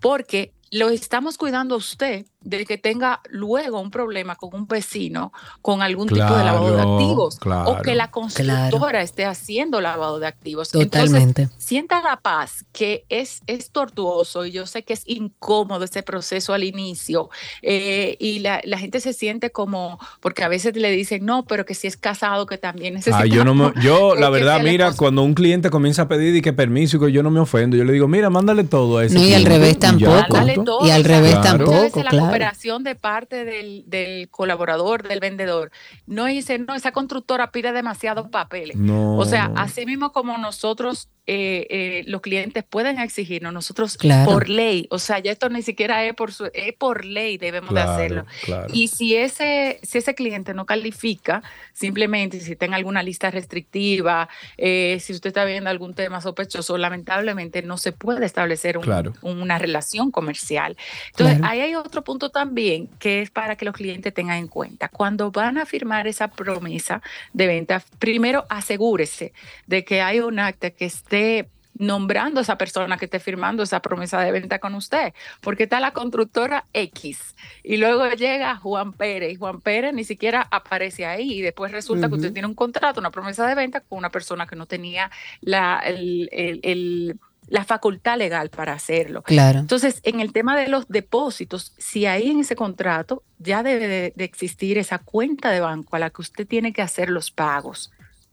porque lo estamos cuidando a usted de que tenga luego un problema con un vecino con algún tipo de lavado de activos claro. o que la constructora Claro. esté haciendo lavado de activos. Totalmente. Entonces, sienta la paz, que es, es tortuoso y yo sé que es incómodo ese proceso al inicio eh, y la, la gente se siente como, porque a veces le dicen, no, pero que si es casado, que también necesita. Ah, yo no me, yo la verdad, mira, cuando un cliente comienza a pedir y que permiso y que yo no me ofendo, yo le digo, mira, mándale todo a ese No, y al revés tampoco. Todo, Y al revés tampoco, la claro. Cooperación de parte del, del colaborador, del vendedor, no dice, no, esa constructora pide demasiados papeles. No, O sea, así mismo como nosotros, eh, eh, los clientes pueden exigirnos, nosotros Claro. por ley, o sea, ya esto ni siquiera es por, su, es por ley, debemos Claro, de hacerlo. claro. Y si ese, si ese cliente no califica, simplemente si está en alguna lista restrictiva, eh, si usted está viendo algún tema sospechoso, lamentablemente no se puede establecer un- Claro. una relación comercial. Entonces, Claro. ahí hay otro punto también que es para que los clientes tengan en cuenta. Cuando van a firmar esa promesa de venta, primero asegúrese de que hay un acta que esté nombrando a esa persona que esté firmando esa promesa de venta con usted, porque está la constructora X y luego llega Juan Pérez y Juan Pérez ni siquiera aparece ahí y después resulta que usted tiene un contrato, una promesa de venta con una persona que no tenía la, el- el- el- la facultad legal para hacerlo. Claro. Entonces, en el tema de los depósitos, si ahí en ese contrato ya debe de, de existir esa cuenta de banco a la que usted tiene que hacer los pagos.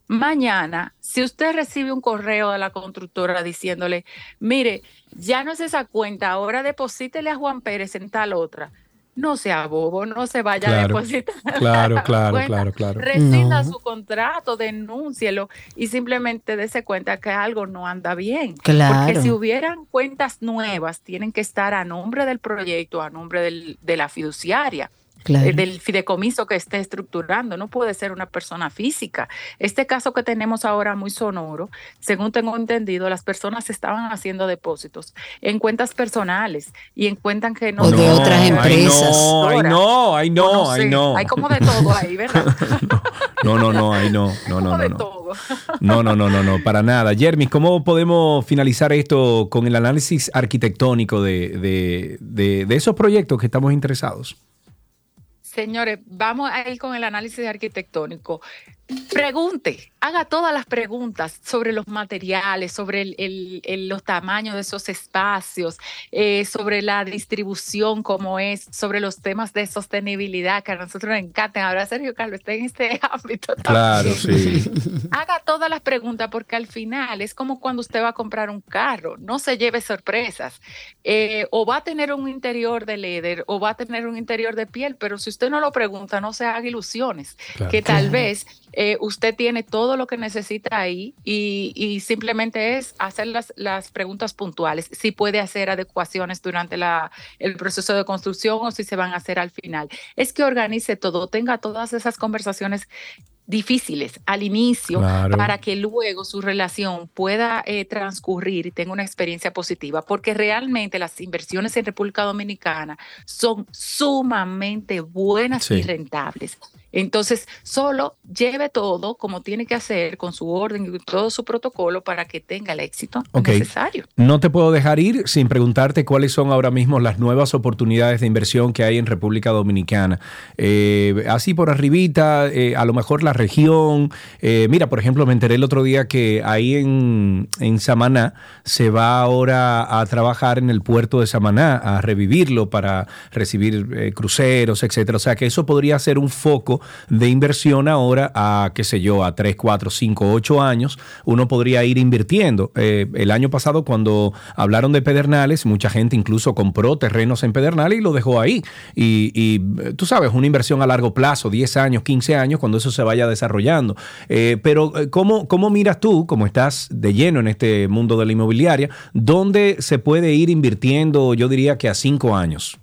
Mañana, si usted recibe un correo de la constructora diciéndole, mire, ya no es esa cuenta, ahora deposítele a Juan Pérez en tal otra. No sea bobo, no se vaya a Claro, depositar. claro, la claro, cuenta. claro, claro. Rescinda No. su contrato, denúncielo y simplemente dése cuenta que algo no anda bien. Claro. Porque si hubieran cuentas nuevas, tienen que estar a nombre del proyecto, a nombre del- de la fiduciaria. Claro. eh, del fideicomiso que esté estructurando, no puede ser una persona física. Este caso que tenemos ahora muy sonoro, según tengo entendido, las personas estaban haciendo depósitos en cuentas personales y en cuentas que no O de otras empresas. no, ay, no, ay, no, ay, no. Hay como de todo ahí, ¿verdad? No, no, no, no, no, no, no, no. No, no, no, no, no, para nada. Jeremy, ¿cómo podemos finalizar esto con el análisis arquitectónico de, de- de- de esos proyectos que estamos interesados? Señores, vamos a ir con el análisis arquitectónico. Pregunte, haga todas las preguntas sobre los materiales, sobre el- el- el- los tamaños de esos espacios, eh, sobre la distribución, cómo es, sobre los temas de sostenibilidad que a nosotros nos encantan. Ahora Sergio Carlos está en este ámbito. Claro, también. sí. Haga todas las preguntas porque al final es como cuando usted va a comprar un carro, no se lleve sorpresas. Eh, o va a tener un interior de leather o va a tener un interior de piel, pero si usted no lo pregunta, no se haga ilusiones, Claro. que tal vez eh, usted tiene todo lo que necesita ahí y, y simplemente es hacer las, las preguntas puntuales, si puede hacer adecuaciones durante la, el proceso de construcción o si se van a hacer al final. Es que organice todo, tenga todas esas conversaciones difíciles al inicio Claro. para que luego su relación pueda eh, transcurrir y tenga una experiencia positiva, porque realmente las inversiones en República Dominicana son sumamente buenas Sí. y rentables. Entonces, solo lleve todo como tiene que hacer con su orden y todo su protocolo para que tenga el éxito necesario. No te puedo dejar ir sin preguntarte cuáles son ahora mismo las nuevas oportunidades de inversión que hay en República Dominicana. Eh, así por arribita, eh, a lo mejor la región. Eh, mira, por ejemplo, me enteré el otro día que ahí en, en Samaná se va ahora a trabajar en el puerto de Samaná, a revivirlo para recibir eh, cruceros, etcétera. O sea que eso podría ser un foco de inversión ahora a, qué sé yo, a 3, 4, 5, 8 años, uno podría ir invirtiendo. Eh, el año pasado cuando hablaron de Pedernales, mucha gente incluso compró terrenos en Pedernales y lo dejó ahí. Y, eh, tú sabes, una inversión a largo plazo, 10 años, 15 años, cuando eso se vaya desarrollando. Eh, pero ¿cómo, ¿cómo miras tú, como estás de lleno en este mundo de la inmobiliaria, dónde se puede ir invirtiendo, yo diría que a 5 años?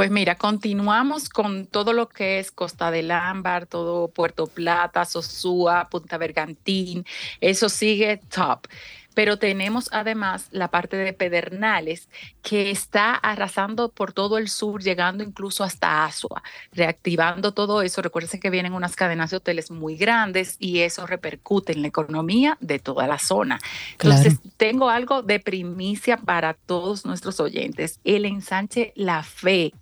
Pues mira, continuamos con todo lo que es Costa del Ámbar, todo Puerto Plata, Sosúa, Punta Bergantín, eso sigue top pero tenemos además la parte de Pedernales que está arrasando por todo el sur, llegando incluso hasta Asua, reactivando todo eso. Recuerden que vienen unas cadenas de hoteles muy grandes y eso repercute en la economía de toda la zona. Entonces, tengo algo de primicia para todos nuestros oyentes. El ensanche La Fe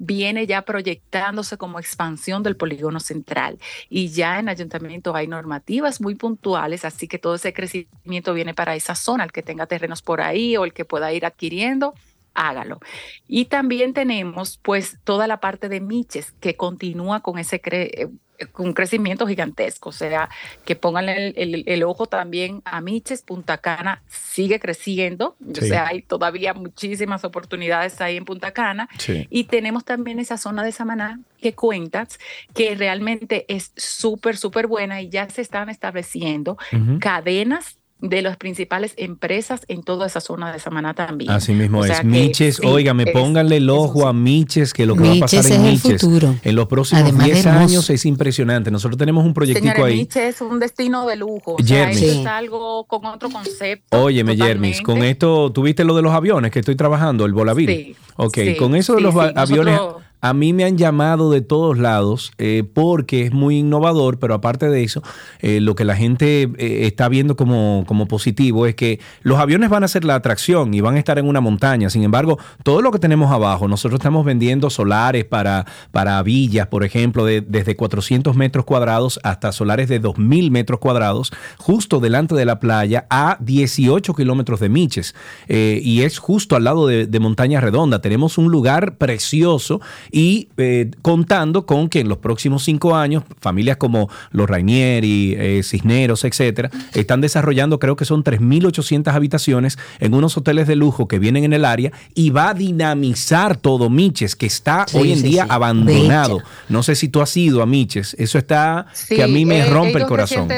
viene ya proyectándose como expansión del polígono central y ya en ayuntamiento hay normativas muy puntuales, así que todo ese crecimiento viene para esa zona, el que tenga terrenos por ahí o el que pueda ir adquiriendo hágalo. Y también tenemos pues toda la parte de Miches que continúa con ese cre un crecimiento gigantesco, o sea, que pongan el, ojo también a Miches, Punta Cana sigue creciendo, o sea, hay todavía muchísimas oportunidades ahí en Punta Cana, y tenemos también esa zona de Samaná que cuentas, que realmente es súper, súper buena y ya se están estableciendo cadenas de las principales empresas en toda esa zona de Samaná también. Así mismo es. Miches, oiga, me pónganle el ojo a Miches, que lo que va a pasar en Miches en los próximos 10 años es impresionante. Nosotros tenemos un proyectico ahí. Miches es un destino de lujo. O sea, es algo con otro concepto. Óyeme, Jermis, con esto, ¿tuviste lo de los aviones que estoy trabajando, el Volavir? Sí. Ok, con eso de los aviones a mí me han llamado de todos lados eh, porque es muy innovador, pero aparte de eso, eh, lo que la gente eh, está viendo como, como, positivo es que los aviones van a ser la atracción y van a estar en una montaña. Sin embargo, todo lo que tenemos abajo, nosotros estamos vendiendo solares para, para villas, por ejemplo, de, desde 400 metros cuadrados hasta solares de 2.000 metros cuadrados, justo delante de la playa, a 18 kilómetros de Miches. y es justo al lado de, de Montaña Redonda. Tenemos un lugar precioso y eh, contando con que en los próximos cinco años familias como los Rainieri, eh, Cisneros, etcétera, están desarrollando creo que son 3.800 habitaciones en unos hoteles de lujo que vienen en el área y va a dinamizar todo Miches, que está hoy en día abandonado. No sé si tú has ido a Miches, eso está que a mí me eh, rompe el corazón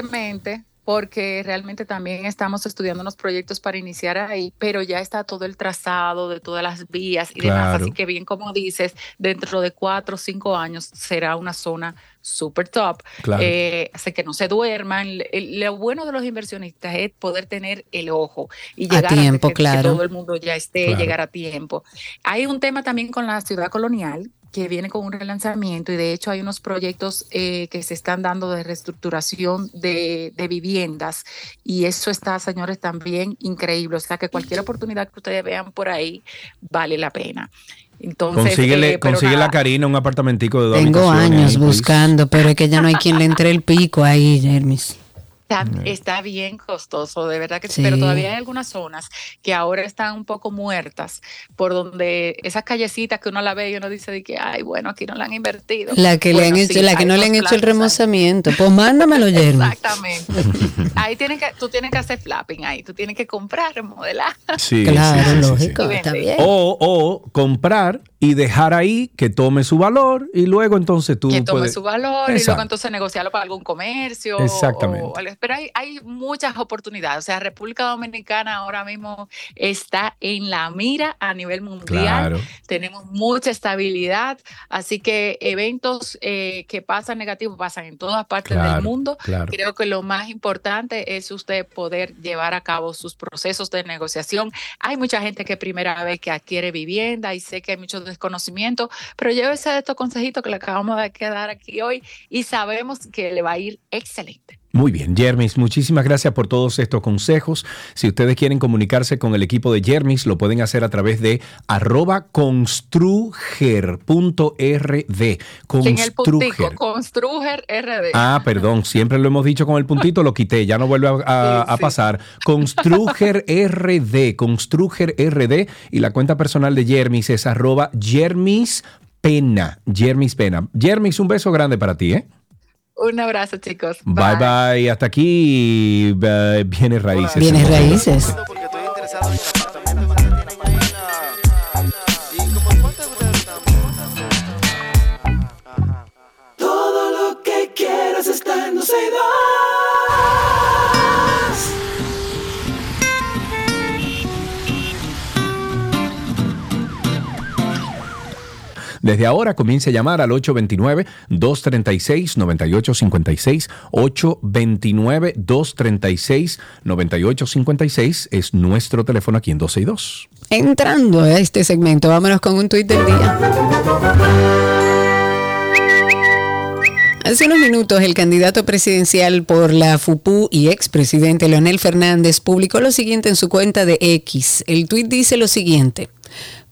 porque realmente también estamos estudiando unos proyectos para iniciar ahí, pero ya está todo el trazado de todas las vías y demás. Así que bien, como dices, dentro de cuatro o cinco años será una zona super top. Eh, así que no se duerman. lo bueno de los inversionistas es poder tener el ojo y llegar a tiempo, que, claro. que todo el mundo ya esté, llegar a tiempo. Hay un tema también con la ciudad colonial que viene con un relanzamiento y de hecho hay unos proyectos eh, que se están dando de reestructuración de, viviendas y eso está, señores, también increíble. O sea que cualquier oportunidad que ustedes vean por ahí vale la pena. Entonces, Consíguele, eh, consigue la Karina un apartamentico de dos Tengo años buscando, pero es que ya no hay quien le entre el pico ahí, Jermis. Está, bien costoso, de verdad que sí. Pero todavía hay algunas zonas que ahora están un poco muertas, por donde esas callecitas que uno la ve y uno dice de que, ay, bueno, aquí no la han invertido. La que, le han hecho, la que no le han hecho el remozamiento. Pues mándamelo, Jeremy. Exactamente. ahí tienes que, tú tienes que hacer flapping ahí, tú tienes que comprar, remodelar. Sí, claro, lógico, está bien. O, o comprar y dejar ahí que tome su valor y luego entonces tú. Que tome su valor y luego entonces negociarlo para algún comercio. Exactamente pero hay, hay muchas oportunidades. O sea, República Dominicana ahora mismo está en la mira a nivel mundial. Tenemos mucha estabilidad, así que eventos eh, que pasan negativos pasan en todas partes del mundo. Creo que lo más importante es usted poder llevar a cabo sus procesos de negociación. Hay mucha gente que primera vez que adquiere vivienda y sé que hay mucho desconocimiento, pero llévese de estos consejitos que le acabamos de quedar aquí hoy y sabemos que le va a ir excelente. Muy bien, Jermis, muchísimas gracias por todos estos consejos. Si ustedes quieren comunicarse con el equipo de Jermis, lo pueden hacer a través de arroba construger.rd. Construger. Construger RD. Ah, perdón, siempre lo hemos dicho con el puntito, lo quité, ya no vuelve a, pasar. Construger RD, Construger RD y la cuenta personal de Jermis es arroba Jermis Pena. Jermis Pena. Jermis, un beso grande para ti, ¿eh? Un abrazo, chicos. Bye bye. Hasta aquí eh, viene raíces. Viene raíces. Todo lo que quieras está en Dulce Desde ahora comience a llamar al 829-236-9856. 829-236-9856 es nuestro teléfono aquí en 12 y 2. Entrando a este segmento, vámonos con un tuit del día. Hace unos minutos el candidato presidencial por la FUPU y expresidente Leonel Fernández publicó lo siguiente en su cuenta de X. El tuit dice lo siguiente.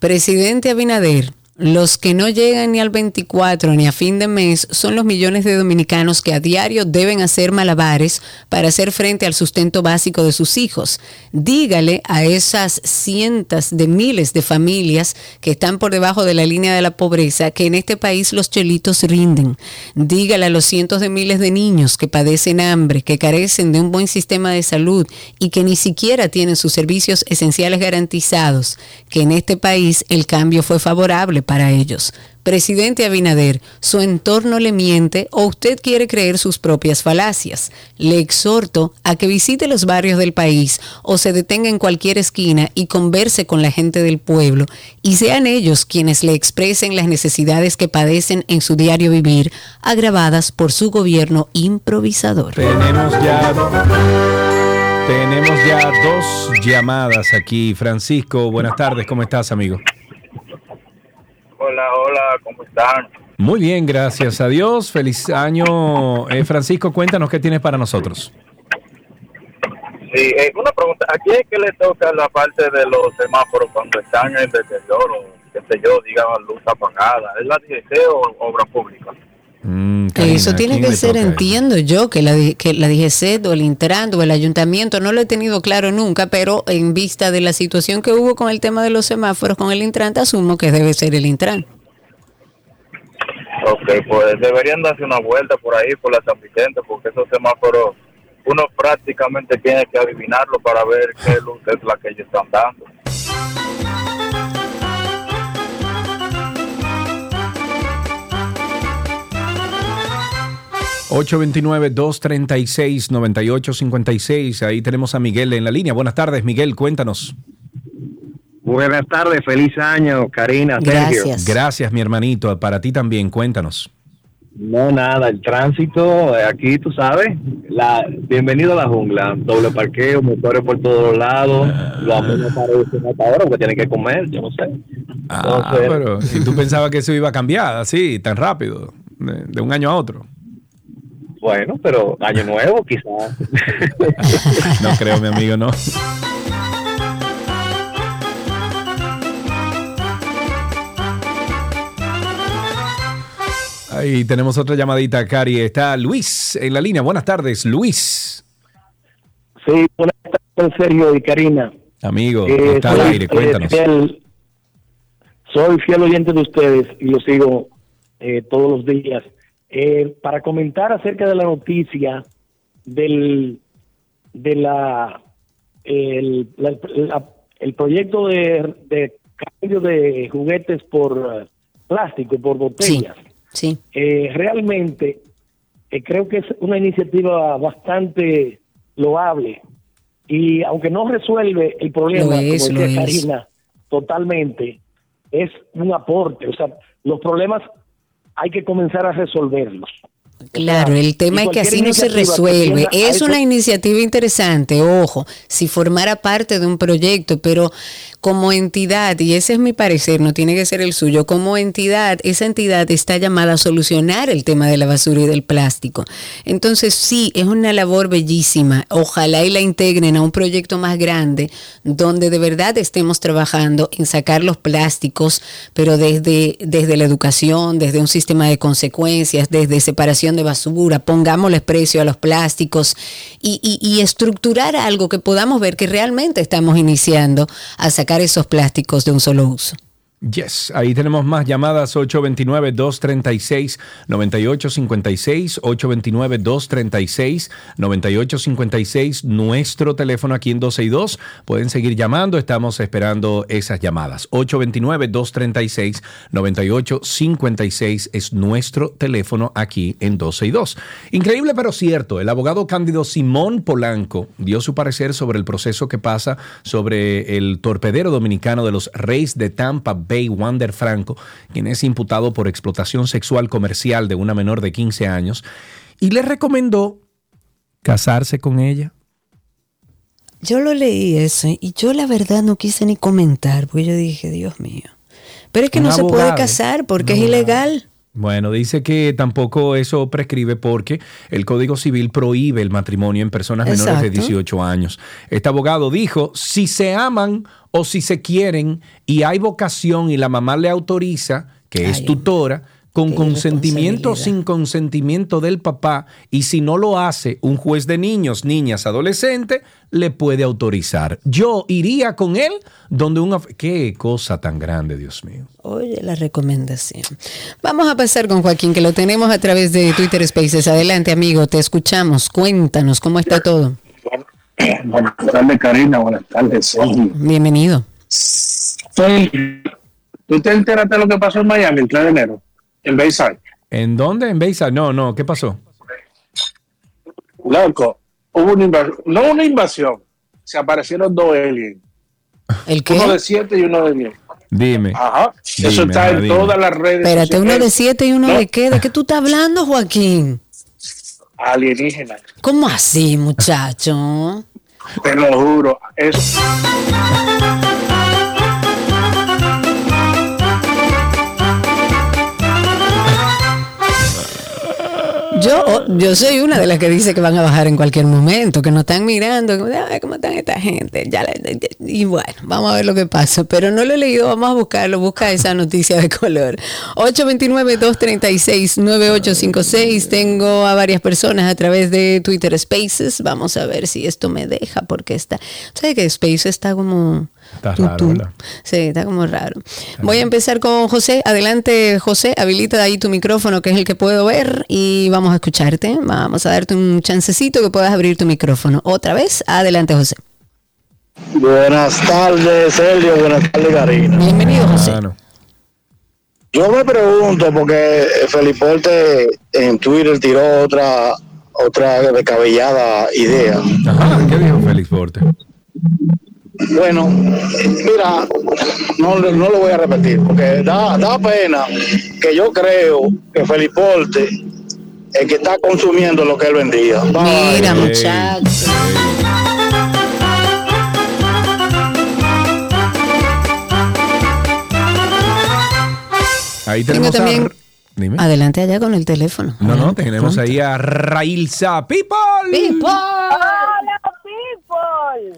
Presidente Abinader, los que no llegan ni al 24 ni a fin de mes son los millones de dominicanos que a diario deben hacer malabares para hacer frente al sustento básico de sus hijos. Dígale a esas cientos de miles de familias que están por debajo de la línea de la pobreza que en este país los chelitos rinden. Dígale a los cientos de miles de niños que padecen hambre, que carecen de un buen sistema de salud y que ni siquiera tienen sus servicios esenciales garantizados, que en este país el cambio fue favorable para ellos. Presidente Abinader, su entorno le miente o usted quiere creer sus propias falacias. Le exhorto a que visite los barrios del país o se detenga en cualquier esquina y converse con la gente del pueblo y sean ellos quienes le expresen las necesidades que padecen en su diario vivir, agravadas por su gobierno improvisador. Tenemos ya, dos llamadas aquí. Francisco, buenas tardes, ¿cómo estás, amigo? Hola, hola, ¿cómo están? Muy bien, gracias a Dios. Feliz año. Eh, Francisco, cuéntanos qué tienes para nosotros. Sí, eh, una pregunta, ¿a quién es que le toca la parte de los semáforos cuando están en deterioro, qué sé yo, digamos, luz apagada? ¿Es la DGC o obra pública? Mm, Karina, Eso ¿a tiene que ser, entiendo yo, que la, que la DGC o el Intran o el ayuntamiento, no lo he tenido claro nunca, pero en vista de la situación que hubo con el tema de los semáforos con el Intran, te asumo que debe ser el Intran. Ok, pues deberían darse una vuelta por ahí, por la San Vicente, porque esos semáforos, uno prácticamente tiene que adivinarlo para ver qué luz es la que ellos están dando. 829-236-9856. Ahí tenemos a Miguel en la línea. Buenas tardes, Miguel, cuéntanos. Buenas tardes, feliz año, Karina, Sergio. Gracias, mi hermanito. Para ti también, cuéntanos. No, nada, el tránsito, eh, aquí tú sabes, la, bienvenido a la jungla, doble parqueo, motores por todos lados, los amigos parecen hasta ahora porque tienen que comer, yo no sé. Ah, Entonces- pero si tú pensabas que eso iba a cambiar así, tan rápido, de, de un año a otro. Bueno, pero año nuevo quizás. No creo, mi amigo, no. Ahí tenemos otra llamadita, Cari. Está Luis en la línea. Buenas tardes, Luis. Sí, buenas tardes, Sergio y Karina. Amigo, Eh, está al aire, eh, cuéntanos. fiel- soy fiel oyente de ustedes y lo sigo eh, todos los días. Eh, para comentar acerca de la noticia del de la el, la- la- el proyecto de, de cambio de juguetes por eh, plástico, por botellas. Sí. Eh, realmente eh, creo que es una iniciativa bastante loable y aunque no resuelve el problema, es, como decía. Karina, totalmente, es un aporte. O sea, los problemas hay que comenzar a resolverlos. Claro, el tema es que así no se resuelve. Es una iniciativa interesante, ojo, si formara parte de un proyecto, pero como entidad, y ese es mi parecer, no tiene que ser el suyo, como entidad, esa entidad está llamada a solucionar el tema de la basura y del plástico. Entonces, sí, es una labor bellísima. Ojalá y la integren a un proyecto más grande, donde de verdad estemos trabajando en sacar los plásticos, pero desde, desde la educación, desde un sistema de consecuencias, desde separación de basura, pongámosle precio a los plásticos y- y estructurar algo que podamos ver que realmente estamos iniciando a sacar esos plásticos de un solo uso. Yes, ahí tenemos más llamadas 829-236-9856, 829-236-9856, nuestro teléfono aquí en 12 y 2. Pueden seguir llamando, estamos esperando esas llamadas. 829-236-9856 es nuestro teléfono aquí en 12 y 2. Increíble pero cierto, el abogado cándido Simón Polanco dio su parecer sobre el proceso que pasa sobre el torpedero dominicano de los Reyes de Tampa Bay Wander Franco, quien es imputado por explotación sexual comercial de una menor de 15 años, y le recomendó casarse con ella. Yo lo leí eso y yo la verdad no quise ni comentar, porque yo dije, Dios mío. Pero es que Un no se puede casar porque es ilegal. Bueno, dice que tampoco eso prescribe porque el Código Civil prohíbe el matrimonio en personas menores de Exacto. 18 años. Este abogado dijo, si se aman o si se quieren y hay vocación y la mamá le autoriza, que es tutora, con consentimiento o sin consentimiento del papá, y si no lo hace un juez de niños, niñas, adolescentes, le puede autorizar. Yo iría con él donde una... Qué cosa tan grande, Dios mío. Oye, la recomendación. Vamos a pasar con Joaquín, que lo tenemos a través de Twitter Spaces. Adelante, amigo, te escuchamos. Cuéntanos cómo está todo. Buenas tardes, Karina. Buenas tardes, Sergio. Bienvenido. Soy- ¿Tú te enteraste de lo que pasó en Miami el 3 de enero? En Bayside. ¿En dónde? ¿En Bayside? No, no, ¿qué pasó? Loco, hubo una invasión. No una invasión. Se aparecieron dos aliens. ¿El Uno de 7 y uno de 10. Dime. Ajá. Eso está ajá, en dime. todas las redes Espérate, uno de sociales. siete y uno No, de qué? ¿De qué tú estás hablando, Joaquín? Alienígena. ¿Cómo así, muchacho? Te lo juro. Es... Yo, yo soy una de las que dice que van a bajar en cualquier momento, que no están mirando, como, "Ay, cómo están esta gente. Ya la- y bueno, vamos a ver lo que pasa. Pero no lo he leído, vamos a buscarlo. Busca esa noticia de color. 829-236-9856. Tengo a varias personas a través de Twitter Spaces. Vamos a ver si esto me deja, porque está. ¿Sabes que Spaces está como. Está Tú, raro. Sí, está como raro. Voy a empezar con José. Adelante, José. Habilita ahí tu micrófono, que es el que puedo ver, y vamos a escucharte. Vamos a darte un chancecito que puedas abrir tu micrófono. Otra vez, adelante, José. Buenas tardes, Sergio. Buenas tardes, Karina. Bienvenido, José. Yo me pregunto, porque Feliporte en Twitter tiró otra otra descabellada idea. Ajá, ¿qué dijo Félix Porte? Bueno, mira, no, no lo voy a repetir, porque da, da pena que yo creo que Feliporte el que está consumiendo lo que él vendía. Mira, Bye. muchacho. Ahí tenemos también. a... Dime. Adelante allá con el teléfono. No, no, tenemos pronto. ahí a Railsa People. Hola,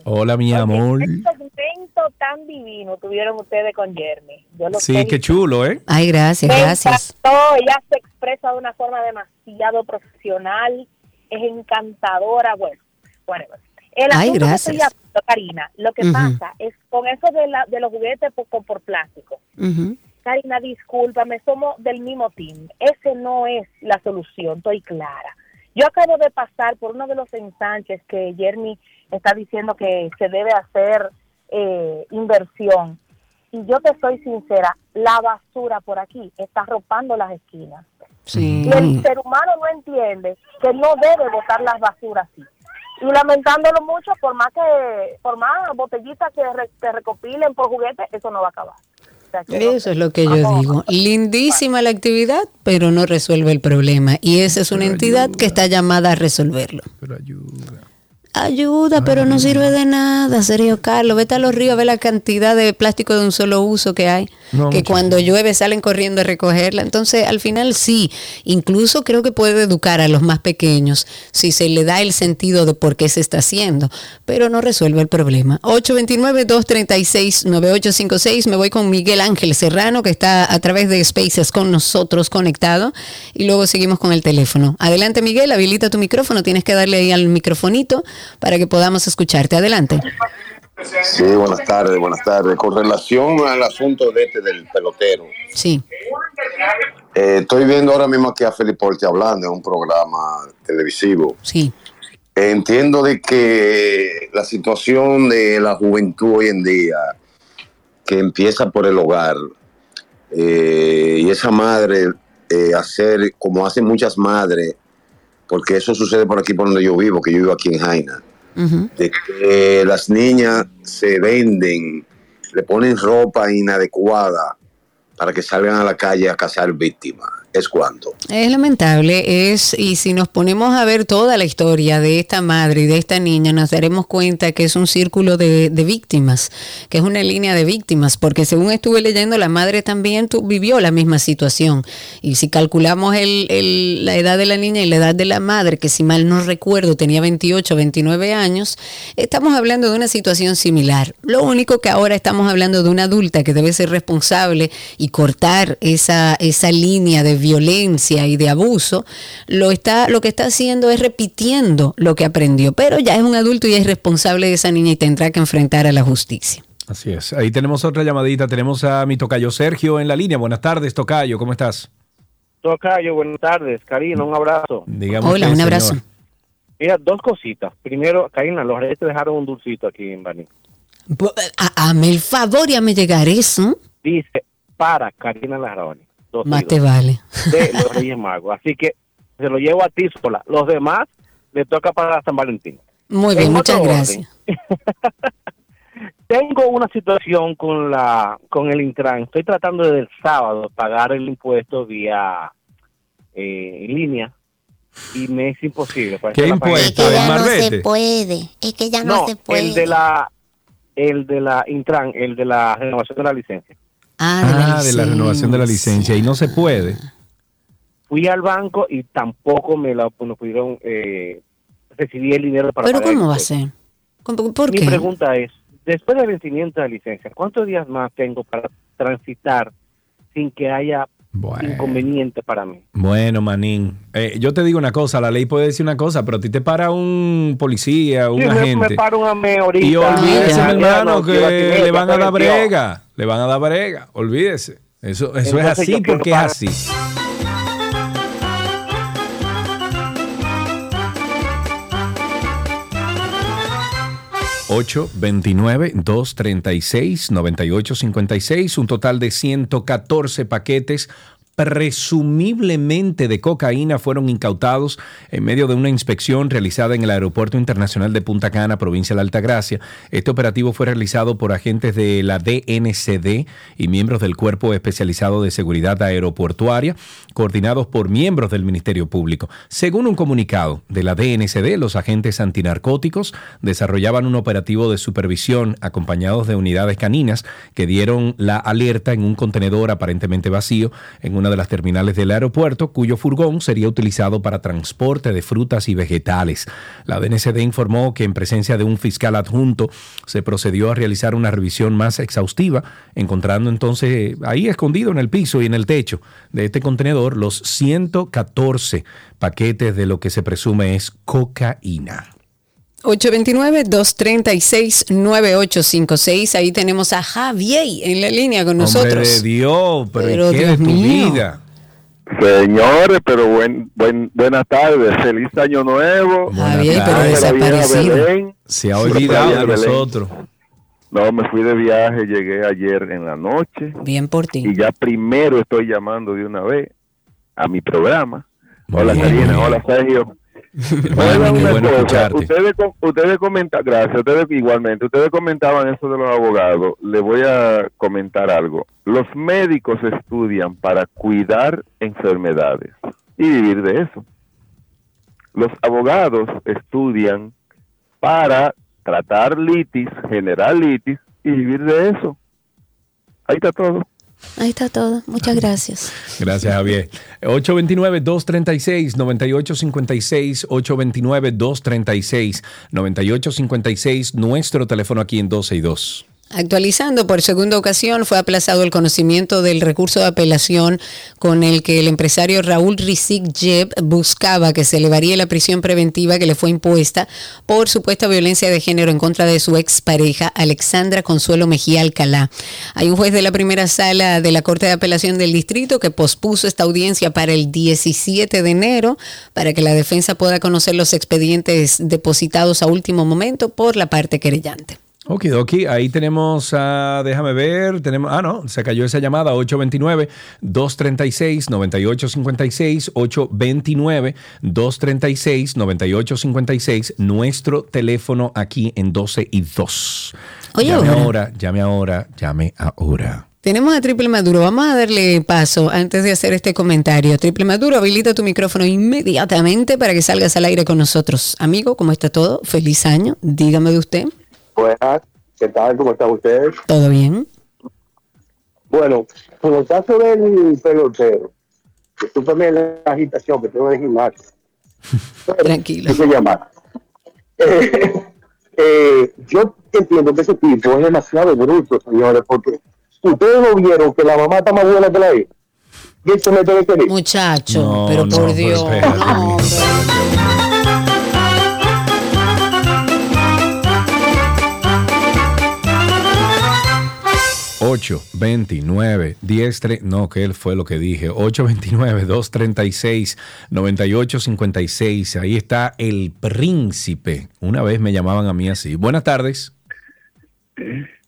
Hola, mi amor. Qué segmento tan divino tuvieron ustedes con Jeremy. Yo lo Sí, qué chulo, ¿eh? Ay, gracias, Me gracias. encantó, ella se expresa de una forma demasiado profesional, es encantadora, bueno, whatever. El Ay, asunto que gracias. estoy hablando, Karina, lo que pasa es con eso de, la, de los juguetes por, por plástico. Ujú. Karina, discúlpame, somos del mismo team. Ese no es la solución, estoy clara. Yo acabo de pasar por uno de los ensanches que Jeremy está diciendo que se debe hacer eh, inversión. Y yo te soy sincera, la basura por aquí está arropando las esquinas. Sí. Y el ser humano no entiende que no debe botar las basuras así. Y lamentándolo mucho, por más que, por más botellitas que, re- que recopilen por juguetes, eso no va a acabar. Eso es lo que yo digo. Lindísima la actividad, pero no resuelve el problema. Y esa es una entidad que está llamada a resolverlo. Pero ayuda. Ayuda, pero no sirve de nada, serio, Carlos. Vete a los ríos a ver la cantidad de plástico de un solo uso que hay. No, que cuando llueve salen corriendo a recogerla. Entonces, al final sí, incluso creo que puede educar a los más pequeños si se le da el sentido de por qué se está haciendo, pero no resuelve el problema. 829-236-9856. Me voy con Miguel Ángel Serrano, que está a través de Spaces con nosotros conectado. Y luego seguimos con el teléfono. Adelante, Miguel, habilita tu micrófono. Tienes que darle ahí al microfonito para que podamos escucharte. Adelante. Sí, buenas tardes, buenas tardes. Con relación al asunto de este del pelotero, Sí. eh, estoy viendo ahora mismo aquí a Felipe Porte hablando en un programa televisivo. Sí. Entiendo de que la situación de la juventud hoy en día, que empieza por el hogar, eh, y esa madre eh, hacer como hacen muchas madres, porque eso sucede por aquí por donde yo vivo, que yo vivo aquí en Jaina, de que las niñas se venden, le ponen ropa inadecuada para que salgan a la calle a cazar víctimas. ¿Es cuánto? Es lamentable, es, y si nos ponemos a ver toda la historia de esta madre y de esta niña, nos daremos cuenta que es un círculo de, de víctimas, que es una línea de víctimas, porque según estuve leyendo, la madre también vivió la misma situación. Y si calculamos el, el- la edad de la niña y la edad de la madre, que si mal no recuerdo tenía 28, 29 años, estamos hablando de una situación similar. Lo único que ahora estamos hablando de una adulta que debe ser responsable y cortar esa, esa línea de violencia y de abuso, lo, está, lo que está haciendo es repitiendo lo que aprendió, pero ya es un adulto y es responsable de esa niña y tendrá que enfrentar a la justicia. Así es. Ahí tenemos otra llamadita. Tenemos a mi tocayo Sergio en la línea. Buenas tardes, tocayo. ¿Cómo estás? Tocayo, buenas tardes. Karina, un abrazo. Dígame Hola, un abrazo. señor. Mira, dos cositas. Primero, Karina, los reyes te dejaron un dulcito aquí en Baní. Hazme el favor y hazme llegar eso. Dice, para Karina Larraoni. Dos Más te vale. De los Reyes Magos. Así que se lo llevo a ti sola. Los demás le toca para San Valentín. Muy bien, En muchas gracias. Tengo una situación con la con el Intran. Estoy tratando desde el sábado pagar el impuesto vía eh, en línea y me es imposible. Por ¿Qué eso la página- impuesto? ¿El Marbete? puede, es que ya no, No, se puede. el de la el de la Intran, el de la renovación de la licencia. Ah, Ah, de la renovación de la licencia. Y no se puede. Fui al banco y tampoco me lo no pudieron eh, recibir el dinero para Pero pagar ¿cómo va a ser? ¿Cómo- ¿Por Mi pregunta es, después del vencimiento de la licencia, ¿cuántos días más tengo para transitar sin que haya inconveniente para mí? Bueno, manín. Eh, yo te digo una cosa. La ley puede decir una cosa, pero a ti te para un policía, un Sí, agente. me ame ahorita. Y olvídese, ya, hermano, no, que le van a dar brega. Le van a dar brega. Olvídese. Eso, eso es así porque es así. $829-236-9856, un total de 114 paquetes presumiblemente de cocaína fueron incautados en medio de una inspección realizada en el Aeropuerto Internacional de Punta Cana, provincia de Altagracia. Este operativo fue realizado por agentes de la DNCD y miembros del Cuerpo Especializado de Seguridad Aeroportuaria, coordinados por miembros del Ministerio Público. Según un comunicado de la DNCD, los agentes antinarcóticos desarrollaban un operativo de supervisión acompañados de unidades caninas que dieron la alerta en un contenedor aparentemente vacío en una de las terminales del aeropuerto, cuyo furgón sería utilizado para transporte de frutas y vegetales. La DNCD informó que en presencia de un fiscal adjunto se procedió a realizar una revisión más exhaustiva, encontrando entonces ahí escondido en el piso y en el techo de este contenedor los 114 paquetes de lo que se presume es cocaína. 829-236-9856. Ahí tenemos a Javier en la línea con Hombre nosotros. de Dios, pero, Pero ¿qué Dios de tu mío. vida? Señores, pero buen, buen, buenas tardes, feliz año nuevo. Javier, pero desaparecido. Belén. Se ha olvidado de nosotros. No, me fui de viaje, llegué ayer en la noche. Bien por ti. Y ya primero estoy llamando de una vez a mi programa. Hola Karina, hola Sergio. Qué una bueno cosa. Ustedes, ustedes comentaban, gracias, ustedes igualmente, ustedes comentaban eso de los abogados. Le voy a comentar algo. Los médicos estudian para cuidar enfermedades y vivir de eso. Los abogados estudian para tratar litis, generar litis y vivir de eso. Ahí está todo. Ahí está todo. Muchas gracias. Gracias, Javier. 829-236-9856, 829-236-9856, nuestro teléfono aquí en 12 y 2. Actualizando, por segunda ocasión fue aplazado el conocimiento del recurso de apelación con el que el empresario Raúl Rizik Jeb buscaba que se elevaría la prisión preventiva que le fue impuesta por supuesta violencia de género en contra de su expareja Alexandra Consuelo Mejía Alcalá. Hay un juez de la primera sala de la Corte de Apelación del Distrito que pospuso esta audiencia para el 17 de enero para que la defensa pueda conocer los expedientes depositados a último momento por la parte querellante. Ok, ok, ahí tenemos, a, déjame ver, tenemos, ah, no, se cayó esa llamada, 829-236-9856, 829-236-9856, nuestro teléfono aquí en 12 y 2. Oye, llame ahora. ahora, llame ahora, llame ahora. Tenemos a Triple Maduro. Vamos a darle paso antes de hacer este comentario. Triple Maduro, habilita tu micrófono inmediatamente para que salgas al aire con nosotros. Amigo, ¿cómo está todo? Feliz año. Dígame de usted. Buenas, ¿qué tal? ¿Cómo están ustedes? ¿Todo bien? Bueno, con el caso del pelotero, discúlpame la agitación que tengo en el gimnasio. Tranquilo. ¿Qué se llama? Eh, eh, yo entiendo que ese tipo es demasiado bruto, señores, porque ustedes no vieron que la mamá está más buena que la hija. Y de querer. Muchacho, No, pero no, por pero Dios. espérate, no, Ocho, 29, 10, 3, no, que él fue lo que dije, 829, 236, 9856, ahí está el príncipe. Una vez me llamaban a mí así. Buenas tardes.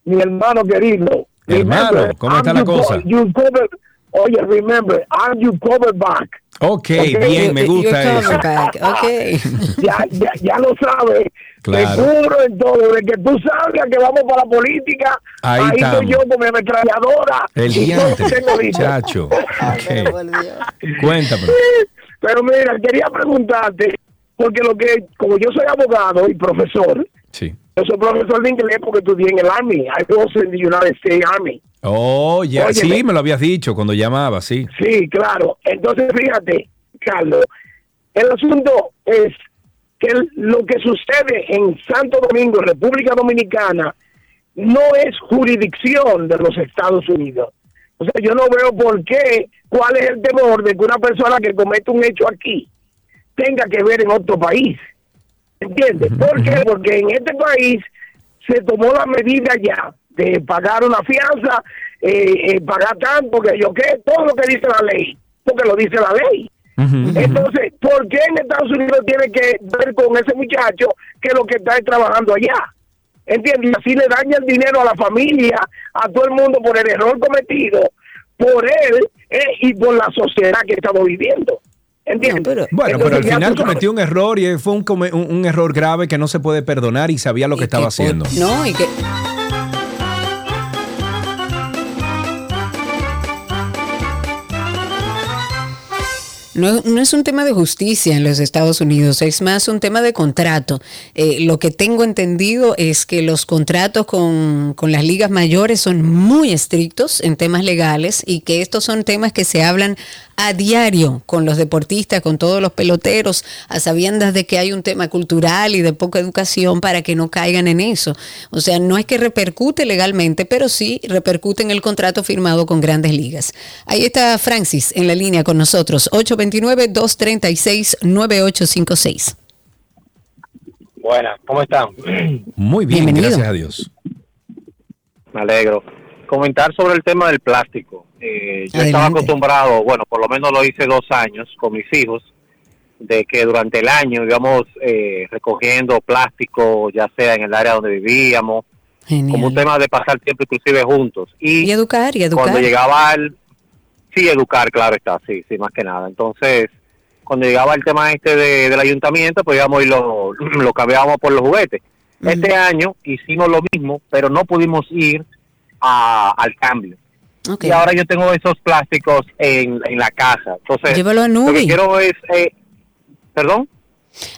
Mi hermano querido. Hermano, remember, ¿cómo está I'm la cosa? you covered- oye, remember, I'm you covered back. Ok, Ok, bien, me gusta eso. covered back, ok. ya, ya, ya lo sabes. Claro. Te cubro en todo. De que tú salgas que vamos para la política, Ahí ahí, estoy yo con mi ametralladora. El listo. chacho. Ok. Cuéntame. Pero mira, quería preguntarte, porque lo que, como yo soy abogado y profesor, Sí. yo soy profesor de inglés porque estudié en el Army. I was in the United States Army. Oh, ya, sí, me lo habías dicho cuando llamaba, sí. Sí, claro. Entonces, fíjate, Carlos, el asunto es que lo que sucede en Santo Domingo, República Dominicana, no es jurisdicción de los Estados Unidos. O sea, yo no veo por qué, cuál es el temor de que una persona que comete un hecho aquí tenga que ver en otro país. ¿Entiendes? ¿Por qué? Porque en este país se tomó la medida ya de pagar una fianza, eh, eh, pagar tanto, que yo qué, todo lo que dice la ley, porque lo dice la ley. Entonces, ¿por qué en Estados Unidos tiene que ver con ese muchacho que lo que está es trabajando allá? ¿Entiendes? Y así le daña el dinero a la familia, a todo el mundo por el error cometido, por él eh, y por la sociedad que estamos viviendo. ¿Entiendes? Bueno, pero al Entonces, final cometió un error y fue un, un- un error grave que no se puede perdonar y sabía lo que estaba haciendo. No, y que. No, no es un tema de justicia en los Estados Unidos, es más un tema de contrato. Eh, lo que tengo entendido es que los contratos con, con las ligas mayores son muy estrictos en temas legales y que estos son temas que se hablan a diario con los deportistas, con todos los peloteros, a sabiendas de que hay un tema cultural y de poca educación para que no caigan en eso. O sea, no es que repercute legalmente, pero sí repercute en el contrato firmado con grandes ligas. Ahí está Francis en la línea con nosotros, 829-236-9856. Buenas, ¿cómo están? Muy bien, Bienvenido. gracias a Dios. Me alegro. Comentar sobre el tema del plástico. Eh, yo estaba acostumbrado, bueno, por lo menos lo hice dos años con mis hijos, de que durante el año íbamos eh, recogiendo plástico, ya sea en el área donde vivíamos, como un tema de pasar tiempo inclusive juntos. Y, Y educar, y educar. cuando llegaba el... Sí, educar, claro está, sí, sí, más que nada. Entonces, cuando llegaba el tema este de- del ayuntamiento, pues íbamos y lo, lo cambiábamos por los juguetes. Este año hicimos lo mismo, pero no pudimos ir a- al cambio. Y ahora yo tengo esos plásticos en, en la casa. Entonces, Llévalo a lo que Nubi. quiero es... eh, ¿Perdón?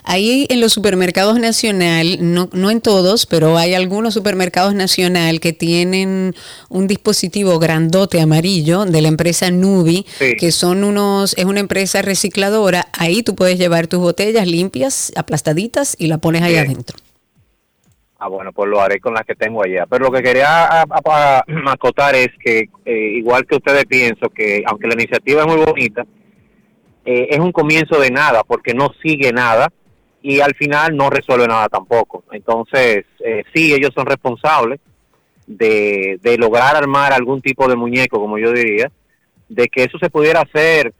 Ahí en los supermercados nacional, no, no en todos, pero hay algunos supermercados nacional que tienen un dispositivo grandote amarillo de la empresa Nubi, Sí. que son unos, es una empresa recicladora. Ahí tú puedes llevar tus botellas limpias, aplastaditas y la pones ahí Sí. adentro. Ah, bueno, pues lo haré con las que tengo allá. Pero lo que quería acotar es que, eh, igual que ustedes pienso que, aunque la iniciativa es muy bonita, eh, es un comienzo de nada, porque no sigue nada y al final no resuelve nada tampoco. Entonces, eh, sí, ellos son responsables de, de lograr armar algún tipo de muñeco, como yo diría, de que eso se pudiera hacer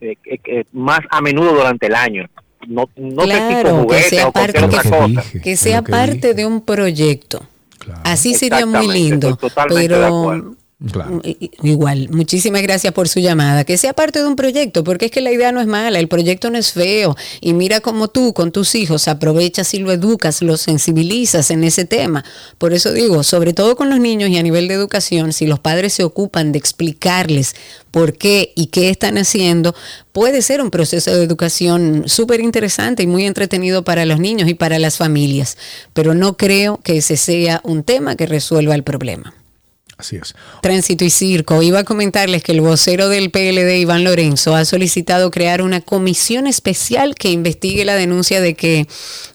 más a menudo durante el año. No, no sé si con Claro, que sea o parte, otra cosa. que sea parte de un proyecto. Así sería muy lindo. Pero I- i- Igual, muchísimas gracias por su llamada. Que sea parte de un proyecto, porque es que la idea no es mala, el proyecto no es feo. Y mira cómo tú con tus hijos aprovechas y lo educas, lo sensibilizas en ese tema. Por eso digo, sobre todo con los niños y a nivel de educación, si los padres se ocupan de explicarles por qué y qué están haciendo, puede ser un proceso de educación súper interesante y muy entretenido para los niños y para las familias. Pero no creo que ese sea un tema que resuelva el problema. Así es. Tránsito y Circo. Iba a comentarles que el vocero del PLD, Iván Lorenzo, ha solicitado crear una comisión especial que investigue la denuncia de que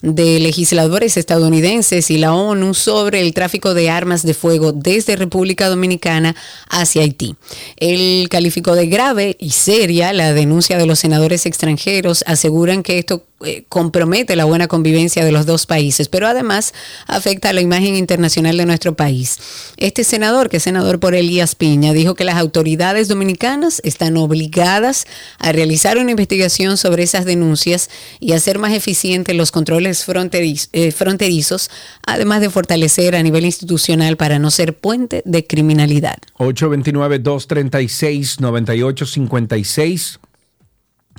de legisladores estadounidenses y la ONU sobre el tráfico de armas de fuego desde República Dominicana hacia Haití. Él calificó de grave y seria la denuncia de los senadores extranjeros. Aseguran que esto eh, compromete la buena convivencia de los dos países, pero además afecta a la imagen internacional de nuestro país. Este senador, que senador por Elías Piña, dijo que las autoridades dominicanas están obligadas a realizar una investigación sobre esas denuncias y hacer más eficientes los controles eh, fronterizos, además de fortalecer a nivel institucional para no ser puente de criminalidad. 829-236-9856.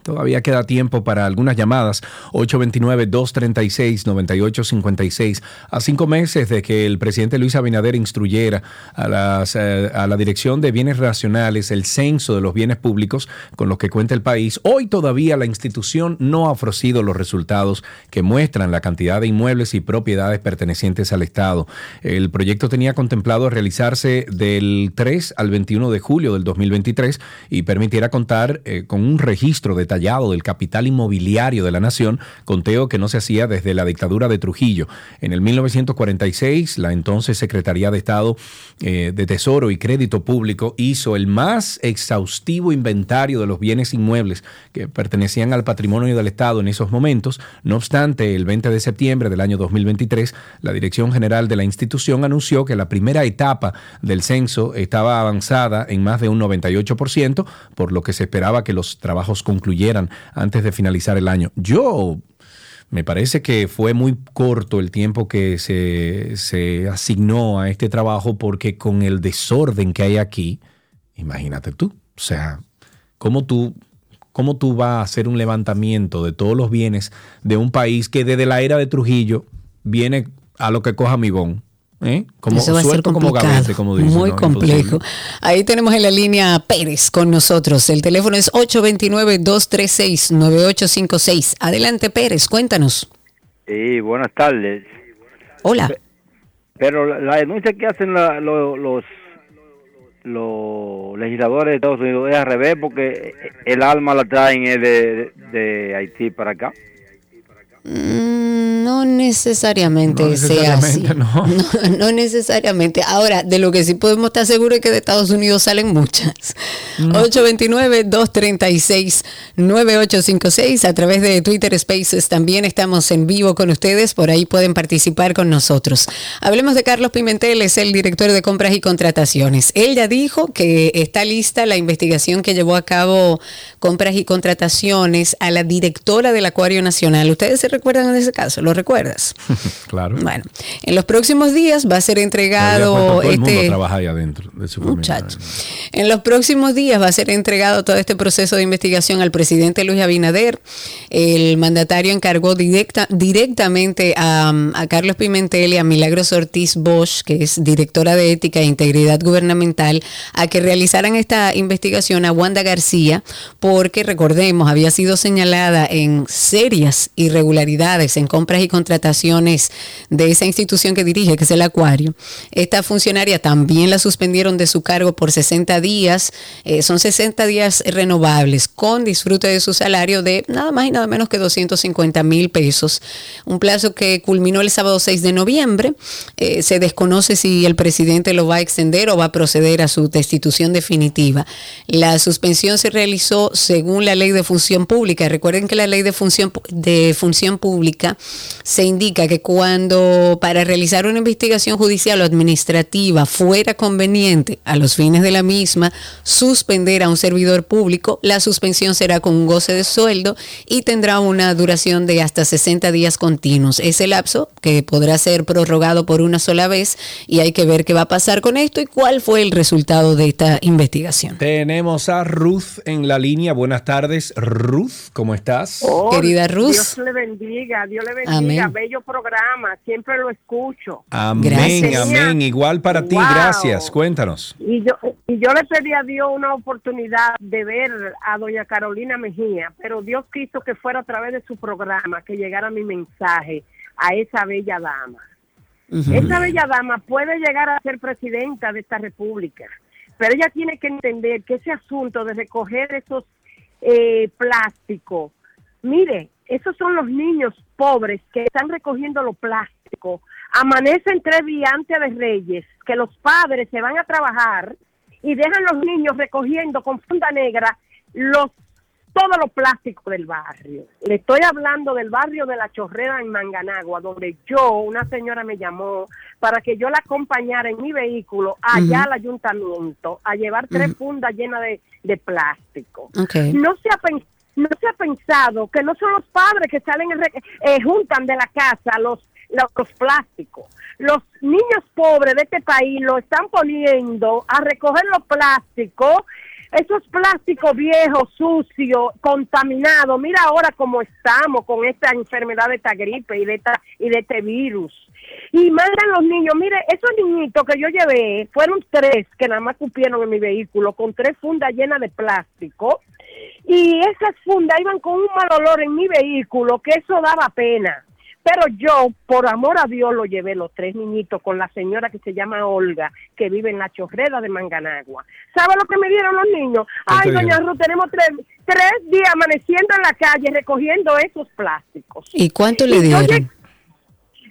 Todavía queda tiempo para algunas llamadas. 829-236-9856. A cinco meses de que el presidente Luis Abinader instruyera a, las, eh, a la Dirección de Bienes Racionales el censo de los bienes públicos con los que cuenta el país, hoy todavía la institución no ha ofrecido los resultados que muestran la cantidad de inmuebles y propiedades pertenecientes al Estado. El proyecto tenía contemplado realizarse del 3 al 21 de julio del 2023 y permitiera contar eh, con un registro detallado del capital inmobiliario de la nación, conteo que no se hacía desde la dictadura de Trujillo. En el 1946, la entonces Secretaría de Estado eh, de Tesoro y Crédito Público hizo el más exhaustivo inventario de los bienes inmuebles que pertenecían al patrimonio del Estado en esos momentos. No obstante, el 20 de septiembre del año 2023, la Dirección General de la institución anunció que la primera etapa del censo estaba avanzada en más de un 98%, por lo que se esperaba que los trabajos concluyeran antes de finalizar el año. Yo me parece que fue muy corto el tiempo que se, se asignó a este trabajo porque con el desorden que hay aquí, imagínate tú, o sea, ¿cómo tú, cómo tú vas a hacer un levantamiento de todos los bienes de un país que desde la era de Trujillo viene a lo que coja mi? ¿Eh? Como Eso va a ser suelto como complicado, gavete, como dicen. muy ¿no? complejo. Imposible. Ahí tenemos en la línea a Pérez con nosotros. El teléfono es 829-236-9856. Adelante, Pérez, cuéntanos. Sí, buenas tardes. Hola. Pero la, la denuncia que hacen la- lo- los los legisladores de Estados Unidos es al revés porque el alma la traen es de, de Haití para acá. Mm, No necesariamente No sea así. necesariamente, no. no necesariamente. Ahora, de lo que sí podemos estar seguros es que de Estados Unidos salen muchas. 829-236-9856 a través de Twitter Spaces. También estamos en vivo con ustedes. Por ahí pueden participar con nosotros. Hablemos de Carlos Pimentel, es el director de compras y contrataciones. Él ya dijo que está lista la investigación que llevó a cabo compras y contrataciones a la directora del Acuario Nacional. ¿Ustedes se recuerdan de ese caso? ¿Lo recuerdas? claro. Bueno, en los próximos días va a ser entregado todo el mundo este trabajar ahí adentro del supermercado. muchacho. En los próximos días va a ser entregado todo este proceso de investigación al presidente Luis Abinader. El mandatario encargó directa, directamente a, a Carlos Pimentel y a Milagros Ortiz Bosch, que es directora de Ética e Integridad Gubernamental, a que realizaran esta investigación a Wanda García, porque recordemos, había sido señalada en serias irregularidades en compras y contrataciones de esa institución que dirige, que es el Acuario. Esta funcionaria también la suspendieron de su cargo por 60 días. Eh, son 60 días renovables con disfrute de su salario de nada más y nada menos que 250 mil pesos. Un plazo que culminó el sábado 6 de noviembre. Eh, se desconoce si el presidente lo va a extender o va a proceder a su destitución definitiva. La suspensión se realizó según la ley de función pública. Recuerden que la ley de función, de función pública se indica que cuando para realizar una investigación judicial o administrativa fuera conveniente a los fines de la misma suspender a un servidor público, la suspensión será con un goce de sueldo y tendrá una duración de hasta 60 días continuos. Ese lapso que podrá ser prorrogado por una sola vez y hay que ver qué va a pasar con esto y cuál fue el resultado de esta investigación. Tenemos a Ruth en la línea. Buenas tardes, Ruth, ¿cómo estás? Oh, Querida Ruth. Dios le bendiga, Dios le bendiga. Amén. Bello programa, siempre lo escucho. Amén, amén. Igual para ti, Wow. gracias. Cuéntanos. Y yo, y yo le pedí a Dios una oportunidad de ver a doña Carolina Mejía, pero Dios quiso que fuera a través de su programa que llegara mi mensaje a esa bella dama. Esa bella dama puede llegar a ser presidenta de esta república, pero ella tiene que entender que ese asunto de recoger esos eh, plásticos, mire, esos son los niños pobres que están recogiendo lo plástico. Amanecen tres días antes de Reyes, que los padres se van a trabajar y dejan los niños recogiendo con funda negra los todo lo plástico del barrio. Le estoy hablando del barrio de la Chorrera en Manganagua, donde yo, una señora me llamó para que yo la acompañara en mi vehículo allá al ayuntamiento a llevar tres fundas llenas de, de plástico. No se ha pen- no se ha pensado que no son los padres que salen eh, juntan de la casa los, los los plásticos. Los niños pobres de este país lo están poniendo a recoger los plásticos, esos plásticos viejos, sucios, contaminados. Mira ahora cómo estamos con esta enfermedad de esta gripe y de esta y de este virus. Y mandan los niños, mire, esos niñitos que yo llevé, fueron tres que nada más cupieron en mi vehículo con tres fundas llenas de plástico. Y esas fundas iban con un mal olor en mi vehículo, que eso daba pena. Pero yo, por amor a Dios, lo llevé los tres niñitos con la señora que se llama Olga, que vive en la chorrera de Manganagua. ¿Sabe lo que me dieron los niños? Ay, doña? Ruth, tenemos tres, tres días amaneciendo en la calle recogiendo esos plásticos. ¿Y cuánto le dieron?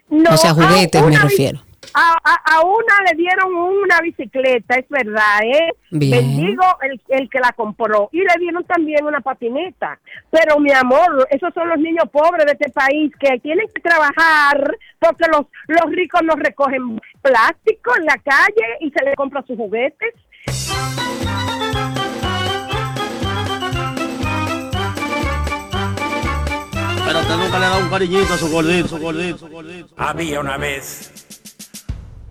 No, o sea, juguetes me refiero. A, a- a una le dieron una bicicleta, es verdad, ¿eh? Bien. Bendigo el, el que la compró. Y le dieron también una patineta. Pero, mi amor, esos son los niños pobres de este país que tienen que trabajar porque los, los ricos no recogen plástico en la calle y se les compra sus juguetes. Pero usted nunca le da un cariñito a su gordito, su gordito, su gordito. Había una vez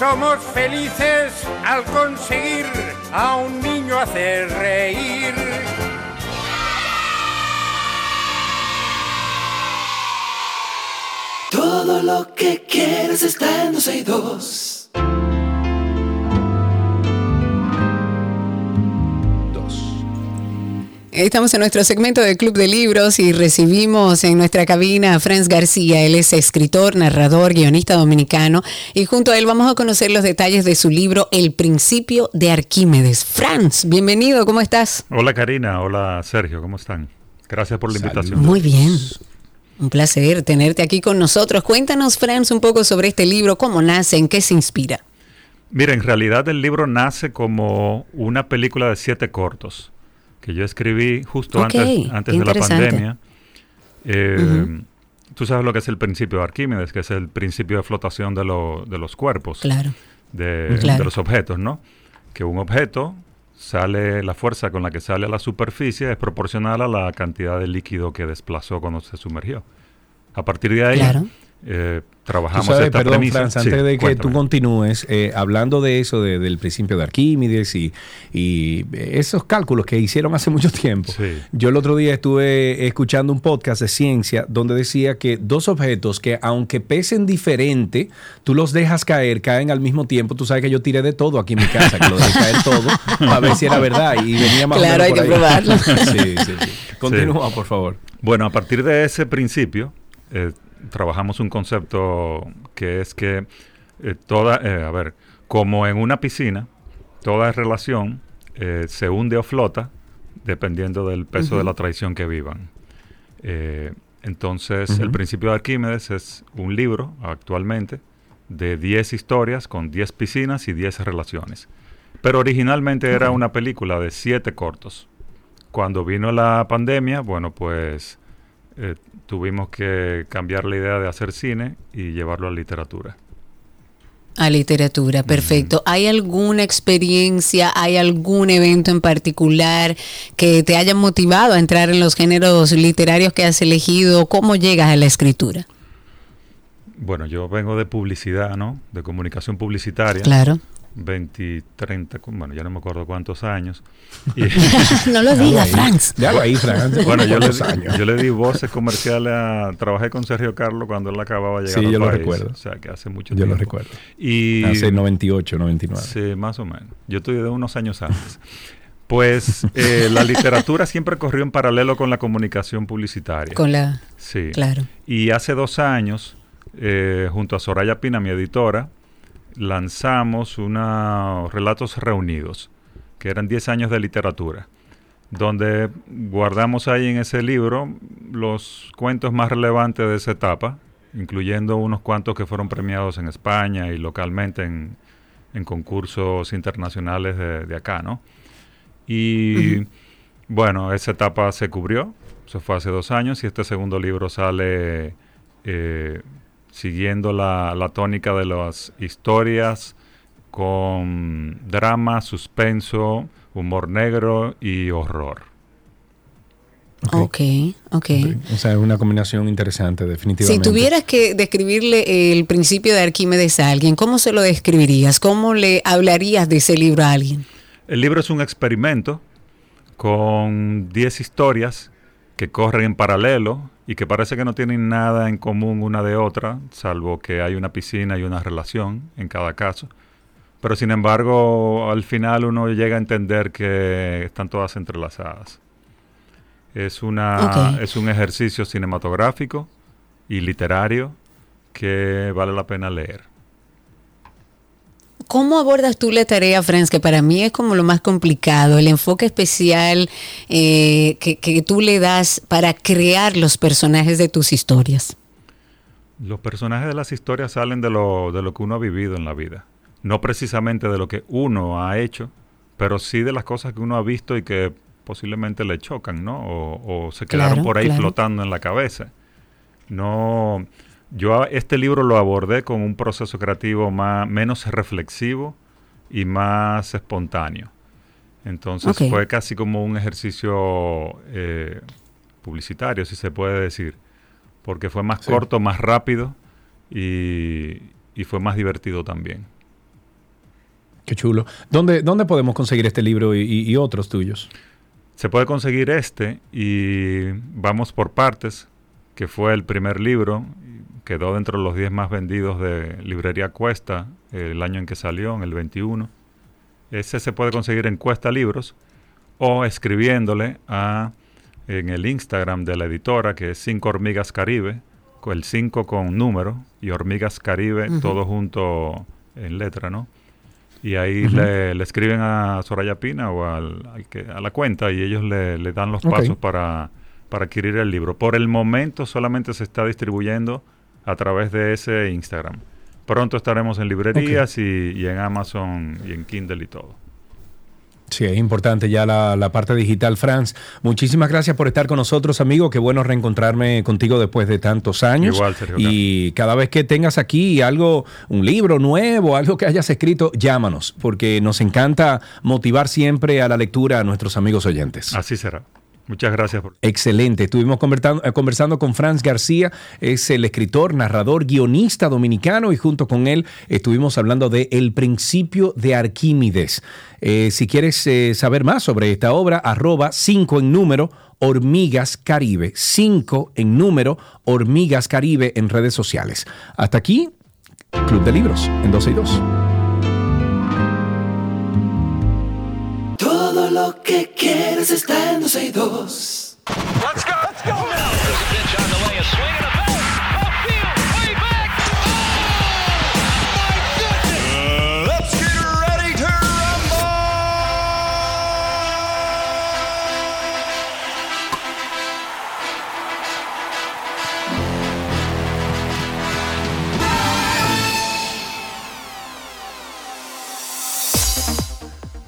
Somos felices al conseguir a un niño hacer reír. Todo lo que quieres está en 262. Estamos en nuestro segmento de Club de Libros y recibimos en nuestra cabina a Franz García. Él es escritor, narrador, guionista dominicano y junto a él vamos a conocer los detalles de su libro El principio de Arquímedes. Franz, bienvenido, ¿cómo estás? Hola Karina, hola Sergio, ¿cómo están? Gracias por la invitación. Muy bien. Un placer tenerte aquí con nosotros. Cuéntanos, Franz, un poco sobre este libro, cómo nace, en qué se inspira. Mira, en realidad el libro nace como una película de siete cortos que yo escribí justo antes, antes de la pandemia. Eh. Tú sabes lo que es el principio de Arquímedes, que es el principio de flotación de, lo- de los cuerpos, Claro. de, Claro. de los objetos, ¿no? Que un objeto sale la fuerza con la que sale a la superficie es proporcional a la cantidad de líquido que desplazó cuando se sumergió. A partir de ahí, Claro. Eh, Tú trabajamos sabes, esta perdón, premisa. Franz, Sí, antes de que cuéntame. tú continúes, eh, hablando de eso, de- del principio de Arquímedes y, y esos cálculos que hicieron hace mucho tiempo. Yo el otro día estuve escuchando un podcast de ciencia donde decía que dos objetos que aunque pesen diferente, tú los dejas caer, caen al mismo tiempo. Tú sabes que yo tiré de todo aquí en mi casa, que lo dejé caer todo para ver si era verdad y venía más Claro, hay que ahí. probarlo. Sí, sí, sí. Continúa, por favor. Bueno, a partir de ese principio, eh, trabajamos un concepto que es que eh, toda, eh, a ver, como en una piscina, toda relación eh, se hunde o flota dependiendo del peso de la traición que vivan. Entonces, el principio de Arquímedes es un libro actualmente de 10 historias con 10 piscinas y 10 relaciones. Pero originalmente era una película de 7 cortos. Cuando vino la pandemia, bueno, pues eh, tuvimos que cambiar la idea de hacer cine y llevarlo a literatura. A literatura, perfecto. ¿Hay alguna experiencia, hay algún evento en particular que te haya motivado a entrar en los géneros literarios que has elegido? ¿Cómo llegas a la escritura? Bueno, yo vengo de publicidad, ¿no? De comunicación publicitaria. Claro. 20, 30, cu- bueno, ya no me acuerdo cuántos años. Y- No lo diga, Franz. Déjalo ahí, Franz. Bueno, yo le, ¿Cuántos años? yo le di voces comerciales a... Trabajé con Sergio Carlos cuando él acababa de llegar Sí, al yo lo recuerdo. O sea, que hace mucho Yo lo tiempo. recuerdo. Y... Hace 98, 99. Sí, más o menos. Yo estoy de unos años antes. Pues eh, la literatura siempre corrió en paralelo con la comunicación publicitaria. Con la- Sí. claro. Y hace dos años, eh, junto a Soraya Pina, mi editora, lanzamos unos relatos reunidos, que eran 10 años de literatura, donde guardamos ahí en ese libro los cuentos más relevantes de esa etapa, incluyendo unos cuantos que fueron premiados en España y localmente en, en concursos internacionales de, de acá, ¿no? Y bueno, esa etapa se cubrió, eso fue hace dos años, y este segundo libro sale eh, siguiendo la, la tónica de las historias con drama, suspenso, humor negro y horror. Ok, ok. O sea, es una combinación interesante, Si definitivamente. tuvieras que describirle el principio de Arquímedes a alguien, ¿cómo se lo describirías? ¿Cómo le hablarías de ese libro a alguien? El libro es un experimento con 10 historias que corren en paralelo y que parece que no tienen nada en común una de otra, salvo que hay una piscina y una relación en cada caso. Pero sin embargo, al final uno llega a entender que están todas entrelazadas. Es, una, es un ejercicio cinematográfico y literario que vale la pena leer. ¿Cómo abordas tú la tarea, Franz? Que para mí es como lo más complicado, el enfoque especial eh, que, que tú le das para crear los personajes de tus historias. Los personajes de las historias salen de lo, de lo que uno ha vivido en la vida. No precisamente de lo que uno ha hecho, pero sí de las cosas que uno ha visto y que posiblemente le chocan, ¿no? O, o se quedaron Claro, por ahí claro. flotando en la cabeza. No, yo a- este libro lo abordé con un proceso creativo más, menos reflexivo y más espontáneo. Entonces fue casi como un ejercicio eh, publicitario, si se puede decir, porque fue más Sí. corto, más rápido y, y fue más divertido también. Qué chulo. ¿Dónde, dónde podemos conseguir este libro y, y- y otros tuyos? Se puede conseguir este y vamos por partes, que fue el primer libro, quedó dentro de los 10 más vendidos de Librería Cuesta el año en que salió, en el 21. Ese se puede conseguir en Cuesta Libros o escribiéndole a en el Instagram de la editora, que es 5 Hormigas Caribe, el 5 con número y Hormigas Caribe, todo junto en letra, ¿no? Y ahí le, le escriben a Soraya Pina o al, al que, a la cuenta y ellos le, le dan los pasos para, para adquirir el libro. Por el momento solamente se está distribuyendo a través de ese Instagram. Pronto estaremos en librerías y, y en Amazon y en Kindle y todo. Sí, es importante ya la, la parte digital, Franz. Muchísimas gracias por estar con nosotros, amigo. Qué bueno reencontrarme contigo después de tantos años. Igual, Sergio, Y cada vez que tengas aquí algo, un libro nuevo, algo que hayas escrito, llámanos, porque nos encanta motivar siempre a la lectura a nuestros amigos oyentes. Así será. Muchas gracias por... Excelente. Estuvimos conversando, eh, conversando con Franz García, es el escritor, narrador, guionista dominicano y junto con él estuvimos hablando de El principio de Arquímedes. Eh, si quieres eh, saber más sobre esta obra, arroba 5 en número, Hormigas Caribe. 5 en número, Hormigas Caribe en redes sociales. Hasta aquí, Club de Libros en 12 y 2. Lo que quieres está en 12 y 2. Let's go. Let's go. There's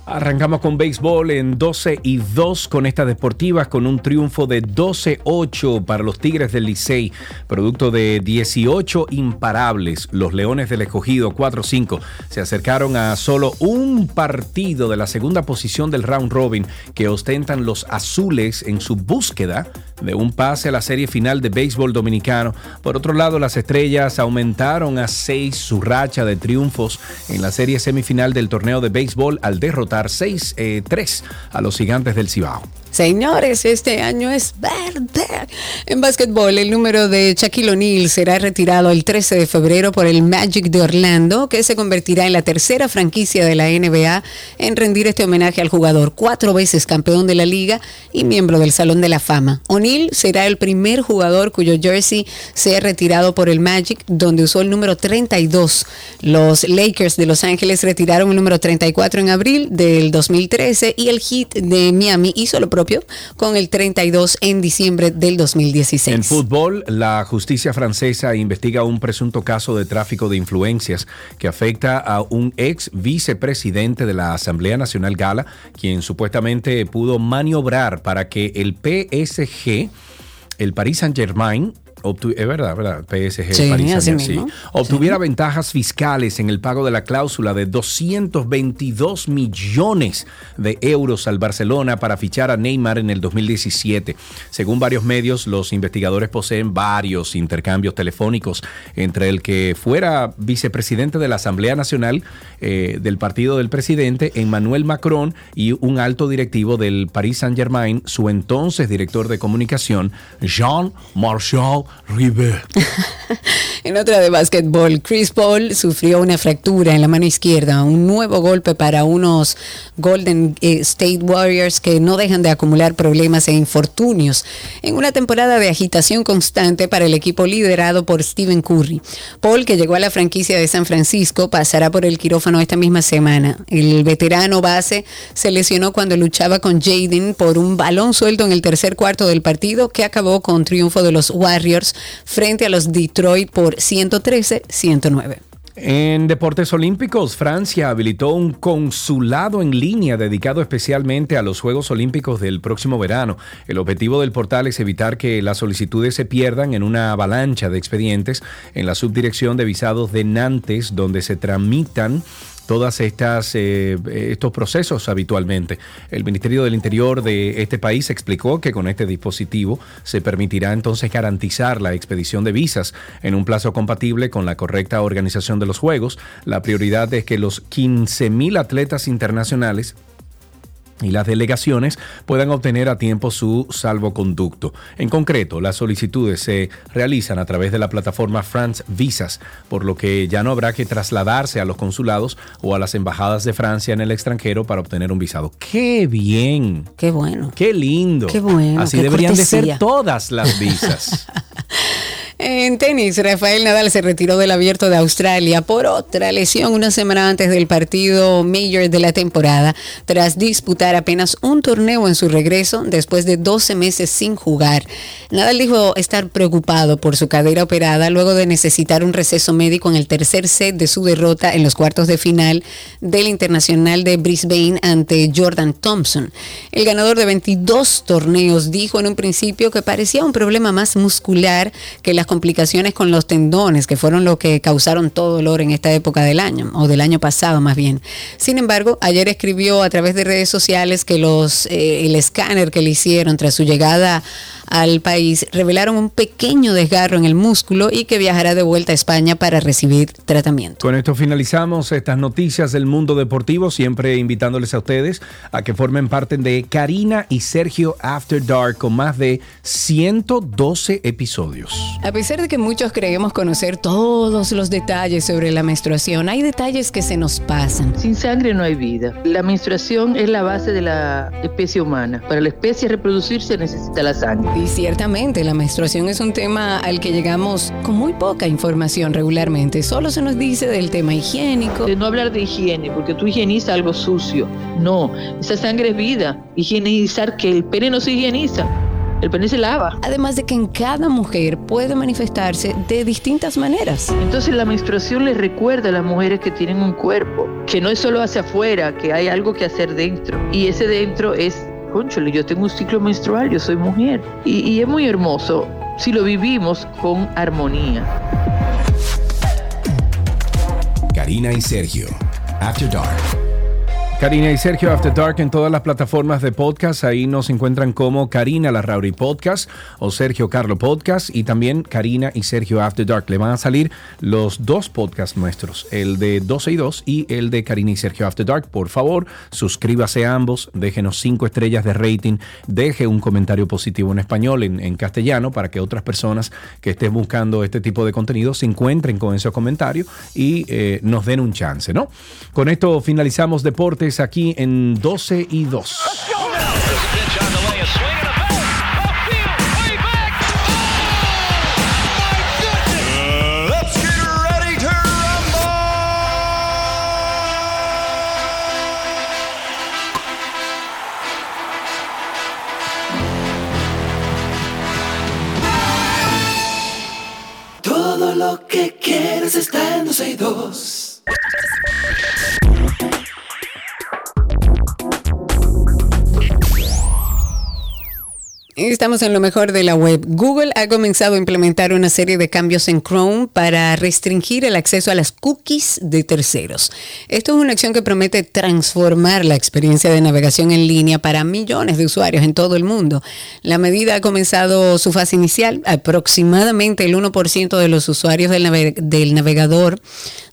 Arrancamos con béisbol en 12 y 2 con estas deportivas con un triunfo de 12-8 para los Tigres del Licey, producto de 18 imparables. Los Leones del Escogido 4-5 se acercaron a solo un partido de la segunda posición del round robin que ostentan los azules en su búsqueda de un pase a la serie final de béisbol dominicano. Por otro lado, las estrellas aumentaron a 6 su racha de triunfos en la serie semifinal del torneo de béisbol al derrotar 6-3 a los gigantes del Cibao. Señores, este año es verde. En básquetbol, el número de Shaquille O'Neal será retirado el 13 de febrero por el Magic de Orlando, que se convertirá en la tercera franquicia de la NBA en rendir este homenaje al jugador, cuatro veces campeón de la liga y miembro del Salón de la Fama. O'Neal será el primer jugador cuyo jersey sea retirado por el Magic, donde usó el número 32. Los Lakers de Los Ángeles retiraron el número 34 en abril del 2013 y el Heat de Miami hizo lo propio con el 32 en diciembre del 2016. En fútbol, la justicia francesa investiga un presunto caso de tráfico de influencias que afecta a un ex vicepresidente de la Asamblea Nacional Gala, quien supuestamente pudo maniobrar para que el PSG, el Paris Saint-Germain, es verdad, ¿verdad? PSG, Sí, así mismo. sí. obtuviera ventajas fiscales en el pago de la cláusula de 222 millones de euros al Barcelona para fichar a Neymar en el 2017. Según varios medios, los investigadores poseen varios intercambios telefónicos entre el que fuera vicepresidente de la Asamblea Nacional eh, del partido del presidente, Emmanuel Macron, y un alto directivo del Paris Saint-Germain, su entonces director de comunicación, Jean-Marchal Rivet. En otra de básquetbol, Chris Paul sufrió una fractura en la mano izquierda, un nuevo golpe para unos Golden eh, State Warriors que no dejan de acumular problemas e infortunios en una temporada de agitación constante para el equipo liderado por Stephen Curry. Paul, que llegó a la franquicia de San Francisco, pasará por el quirófano esta misma semana. El veterano base se lesionó cuando luchaba con Jaden por un balón suelto en el tercer cuarto del partido que acabó con triunfo de los Warriors frente a los Detroit por 113-109. En deportes olímpicos, Francia habilitó un consulado en línea dedicado especialmente a los Juegos Olímpicos del próximo verano. El objetivo del portal es evitar que las solicitudes se pierdan en una avalancha de expedientes en la subdirección de visados de Nantes, donde se tramitan todas estas eh, estos procesos habitualmente. El Ministerio del Interior de este país explicó que con este dispositivo se permitirá entonces garantizar la expedición de visas en un plazo compatible con la correcta organización de los juegos. La prioridad es que los 15.000 atletas internacionales y las delegaciones puedan obtener a tiempo su salvoconducto. En concreto, las solicitudes se realizan a través de la plataforma France Visas, por lo que ya no habrá que trasladarse a los consulados o a las embajadas de Francia en el extranjero para obtener un visado. ¡Qué bien! ¡Qué bueno! ¡Qué lindo! Qué bueno, Así qué deberían de ser todas las visas. En tenis, Rafael Nadal se retiró del abierto de Australia por otra lesión una semana antes del partido Major de la temporada, tras disputar apenas un torneo en su regreso después de 12 meses sin jugar. Nadal dijo estar preocupado por su cadera operada luego de necesitar un receso médico en el tercer set de su derrota en los cuartos de final del Internacional de Brisbane ante Jordan Thompson. El ganador de 22 torneos dijo en un principio que parecía un problema más muscular que las complicaciones con los tendones, que fueron lo que causaron todo dolor en esta época del año, o del año pasado más bien. Sin embargo, ayer escribió a través de redes sociales que los, eh, el escáner que le hicieron tras su llegada al país revelaron un pequeño desgarro en el músculo y que viajará de vuelta a España para recibir tratamiento. Con esto finalizamos estas noticias del mundo deportivo, siempre invitándoles a ustedes a que formen parte de Karina y Sergio After Dark con más de 112 episodios. A pesar de que muchos creemos conocer todos los detalles sobre la menstruación, hay detalles que se nos pasan. Sin sangre no hay vida. La menstruación es la base de la especie humana. Para la especie reproducirse necesita la sangre. Y ciertamente la menstruación es un tema al que llegamos con muy poca información regularmente. Solo se nos dice del tema higiénico. De no hablar de higiene, porque tú higienizas algo sucio. No, esa sangre es vida. Higienizar que el pene no se higieniza. El pene se lava. Además de que en cada mujer puede manifestarse de distintas maneras. Entonces la menstruación les recuerda a las mujeres que tienen un cuerpo, que no es solo hacia afuera, que hay algo que hacer dentro. Y ese dentro es, yo tengo un ciclo menstrual, yo soy mujer. Y, y es muy hermoso si lo vivimos con armonía. Karina y Sergio. After Dark. Karina y Sergio After Dark en todas las plataformas de podcast. Ahí nos encuentran como Karina Larrauri Podcast o Sergio Carlo Podcast y también Karina y Sergio After Dark. Le van a salir los dos podcasts nuestros, el de 12 y 2 y el de Karina y Sergio After Dark. Por favor, suscríbase a ambos, déjenos cinco estrellas de rating, deje un comentario positivo en español, en, castellano, para que otras personas que estén buscando este tipo de contenido se encuentren con esos comentarios y eh, nos den un chance, ¿no? Con esto finalizamos deportes aquí en 12 y 2. Let's get ready to rumble! Todo lo que quieres está en 12 y 2. Estamos en lo mejor de la web. Google ha comenzado a implementar una serie de cambios en Chrome para restringir el acceso a las cookies de terceros. Esto es una acción que promete transformar la experiencia de navegación en línea para millones de usuarios en todo el mundo. La medida ha comenzado su fase inicial. Aproximadamente el 1% de los usuarios del, del navegador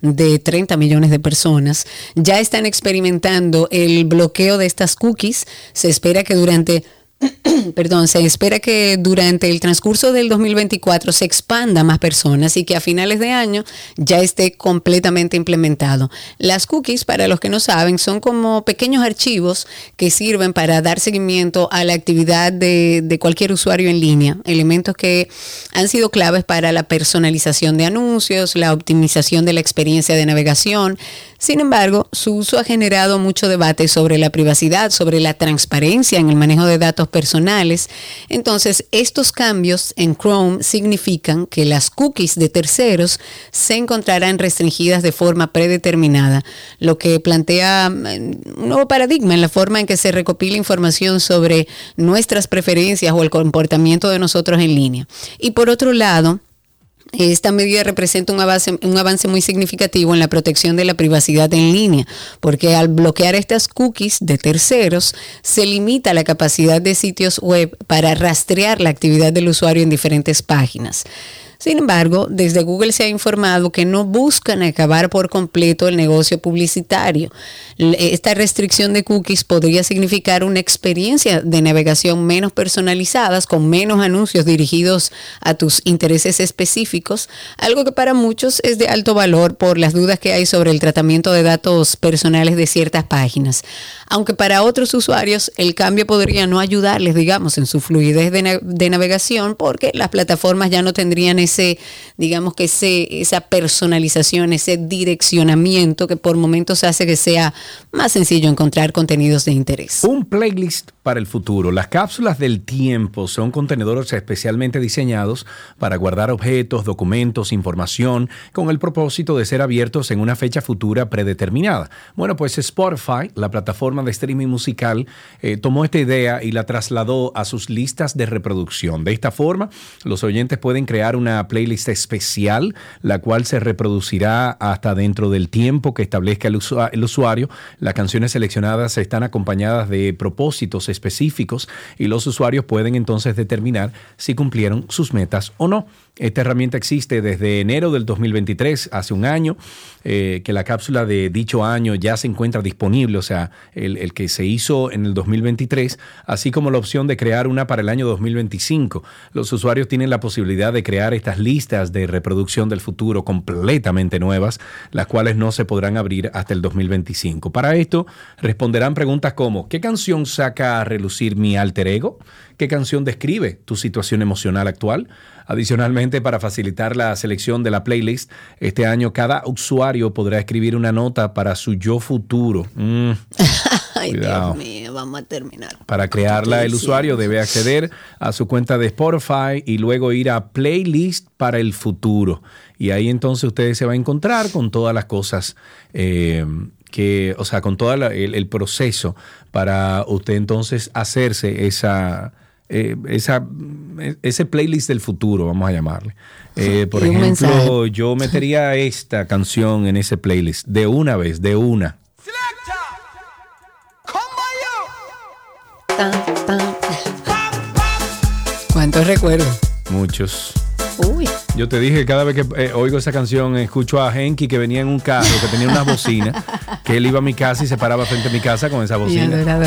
de 30 millones de personas ya están experimentando el bloqueo de estas cookies. Se espera que durante perdón, se espera que durante el transcurso del 2024 se expanda a más personas y que a finales de año ya esté completamente implementado. Las cookies, para los que no saben, son como pequeños archivos que sirven para dar seguimiento a la actividad de, de cualquier usuario en línea, elementos que han sido claves para la personalización de anuncios, la optimización de la experiencia de navegación. Sin embargo, su uso ha generado mucho debate sobre la privacidad, sobre la transparencia en el manejo de datos personales. Entonces, estos cambios en Chrome significan que las cookies de terceros se encontrarán restringidas de forma predeterminada, lo que plantea mm, un nuevo paradigma en la forma en que se recopila información sobre nuestras preferencias o el comportamiento de nosotros en línea. Y por otro lado, esta medida representa un avance, un avance muy significativo en la protección de la privacidad en línea, porque al bloquear estas cookies de terceros, se limita la capacidad de sitios web para rastrear la actividad del usuario en diferentes páginas. Sin embargo, desde Google se ha informado que no buscan acabar por completo el negocio publicitario. L- Esta restricción de cookies podría significar una experiencia de navegación menos personalizadas, con menos anuncios dirigidos a tus intereses específicos, algo que para muchos es de alto valor por las dudas que hay sobre el tratamiento de datos personales de ciertas páginas. Aunque para otros usuarios el cambio podría no ayudarles, digamos, en su fluidez de, de navegación porque las plataformas ya no tendrían ese, digamos que ese, esa personalización, ese direccionamiento que por momentos hace que sea más sencillo encontrar contenidos de interés. Un playlist para el futuro. Las cápsulas del tiempo son contenedores especialmente diseñados para guardar objetos, documentos, información, con el propósito de ser abiertos en una fecha futura predeterminada. Bueno, pues Spotify, la plataforma de streaming musical, eh, tomó esta idea y la trasladó a sus listas de reproducción. De esta forma, los oyentes pueden crear una playlist especial, la cual se reproducirá hasta dentro del tiempo que establezca el, usua- el usuario. Las canciones seleccionadas están acompañadas de propósitos específicos y los usuarios pueden entonces determinar si cumplieron sus metas o no. Esta herramienta existe desde enero del 2023, hace un año, eh, que la cápsula de dicho año ya se encuentra disponible, o sea, el, el que se hizo en el 2023, así como la opción de crear una para el año 2025. Los usuarios tienen la posibilidad de crear listas de reproducción del futuro completamente nuevas, las cuales no se podrán abrir hasta el 2025. Para esto, responderán preguntas como, ¿qué canción saca a relucir mi alter ego? ¿Qué canción describe tu situación emocional actual? Adicionalmente, para facilitar la selección de la playlist, este año cada usuario podrá escribir una nota para su yo futuro. Mm, Ay, Cuidado. Dios mío, vamos a terminar. Para crearla, el usuario debe acceder a su cuenta de Spotify y luego ir a Playlist para el futuro. Y ahí entonces usted se va a encontrar con todas las cosas eh, que, o sea, con todo el, el proceso para usted entonces hacerse esa, eh, esa, ese playlist del futuro, vamos a llamarle. Eh, por Y ejemplo, mensaje. yo metería esta canción en ese playlist de una vez, de una. Tan, tan. ¿Cuántos recuerdos? Muchos. Uy. Yo te dije cada vez que eh, oigo esa canción, escucho a Henky que venía en un carro, que tenía unas bocinas, que él iba a mi casa y se paraba frente a mi casa con esa Y bocina. adorado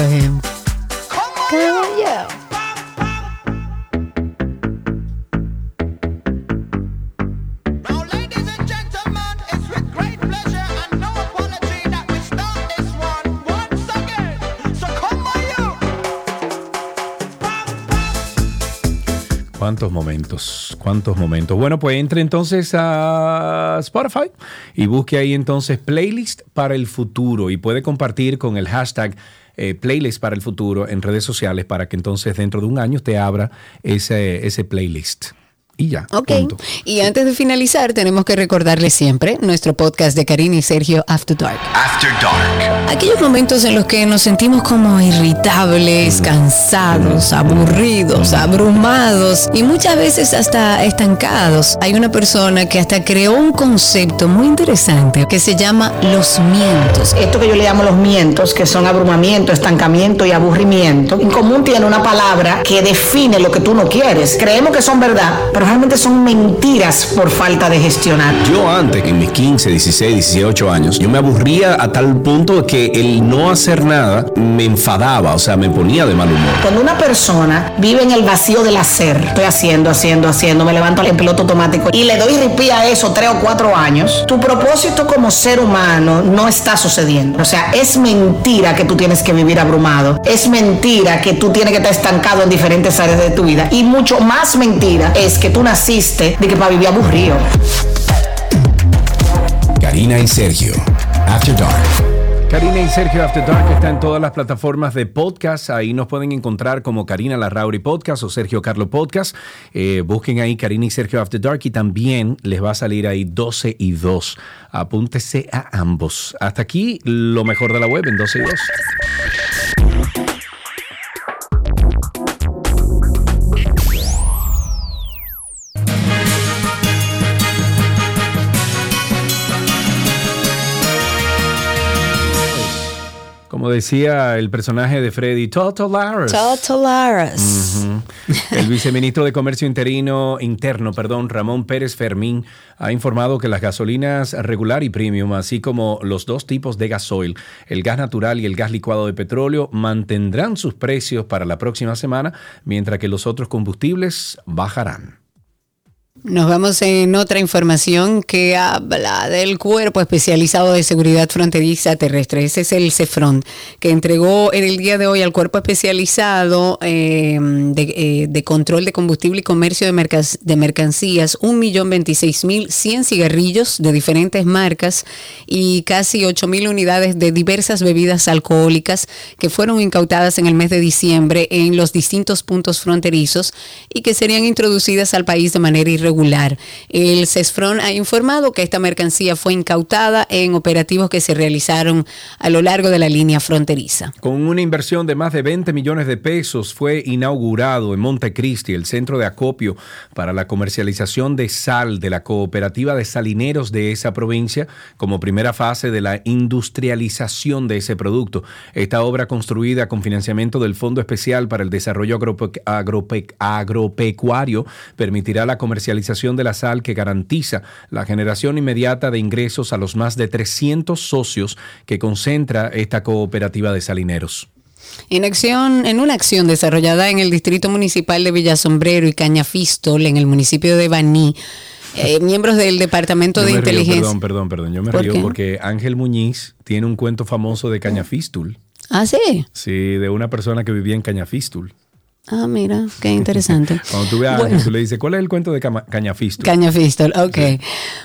¿Cuántos momentos? ¿Cuántos momentos? Bueno, pues entre entonces a Spotify y busque ahí entonces playlist para el futuro y puede compartir con el hashtag eh, playlist para el futuro en redes sociales para que entonces dentro de un año te abra ese, ese playlist. Y ya. Ok. punto. Y antes de finalizar, tenemos que recordarle siempre nuestro podcast de Karina y Sergio After Dark. After Dark. Aquellos momentos en los que nos sentimos como irritables, cansados, aburridos, abrumados y muchas veces hasta estancados. Hay una persona que hasta creó un concepto muy interesante que se llama los mientos. Esto que yo le llamo los mientos, que son abrumamiento, estancamiento y aburrimiento, en común tiene una palabra que define lo que tú no quieres. Creemos que son verdad, pero realmente son mentiras por falta de gestionar. Yo antes, en mis 15, 16, 18 años, yo me aburría a tal punto que el no hacer nada me enfadaba, o sea, me ponía de mal humor. Cuando una persona vive en el vacío del hacer, estoy haciendo, haciendo, haciendo, me levanto en piloto automático y le doy ripí a eso tres o cuatro años, tu propósito como ser humano no está sucediendo. O sea, es mentira que tú tienes que vivir abrumado. Es mentira que tú tienes que estar estancado en diferentes áreas de tu vida. Y mucho más mentira es que tú naciste de que para vivir aburrido. Karina y Sergio. After Dark. Karina y Sergio After Dark está en todas las plataformas de podcast. Ahí nos pueden encontrar como Karina Larrauri Podcast o Sergio Carlo Podcast. Eh, busquen ahí Karina y Sergio After Dark y también les va a salir ahí 12 y 2. Apúntese a ambos. Hasta aquí lo mejor de la web en 12 y 2. Como decía el personaje de Freddy, Totolaris. Totolaris. Ujú. El viceministro de Comercio Interino, Interno, perdón, Ramón Pérez Fermín, ha informado que las gasolinas regular y premium, así como los dos tipos de gasoil, el gas natural y el gas licuado de petróleo, mantendrán sus precios para la próxima semana, mientras que los otros combustibles bajarán. Nos vamos en otra información que habla del Cuerpo Especializado de Seguridad Fronteriza Terrestre. Ese es el CEFRON, que entregó en el día de hoy al Cuerpo Especializado de, eh, de Control de Combustible y Comercio de, mercas- de Mercancías 1.026.100 cigarrillos de diferentes marcas y casi 8.000 unidades de diversas bebidas alcohólicas que fueron incautadas en el mes de diciembre en los distintos puntos fronterizos y que serían introducidas al país de manera irregular. El CESFRON ha informado que esta mercancía fue incautada en operativos que se realizaron a lo largo de la línea fronteriza. Con una inversión de más de 20 millones de pesos fue inaugurado en Montecristi el centro de acopio para la comercialización de sal de la cooperativa de salineros de esa provincia como primera fase de la industrialización de ese producto. Esta obra construida con financiamiento del Fondo Especial para el Desarrollo Agrope- Agrope- Agropecuario permitirá la comercialización de la sal que garantiza la generación inmediata de ingresos a los más de 300 socios que concentra esta cooperativa de salineros. En acción, en una acción desarrollada en el distrito municipal de Villasombrero y Cañafistol, en el municipio de Baní, eh, miembros del departamento Yo de río, inteligencia. perdón, perdón, perdón. Yo me ¿Por río qué? porque Ángel Muñiz tiene un cuento famoso de Cañafistul. Ah, sí. Sí, de una persona que vivía en Cañafistul. Ah, mira, qué interesante. Cuando tú veas a Bueno. Tú le dices, ¿cuál es el cuento de Cañafistul? Cañafistol, ok.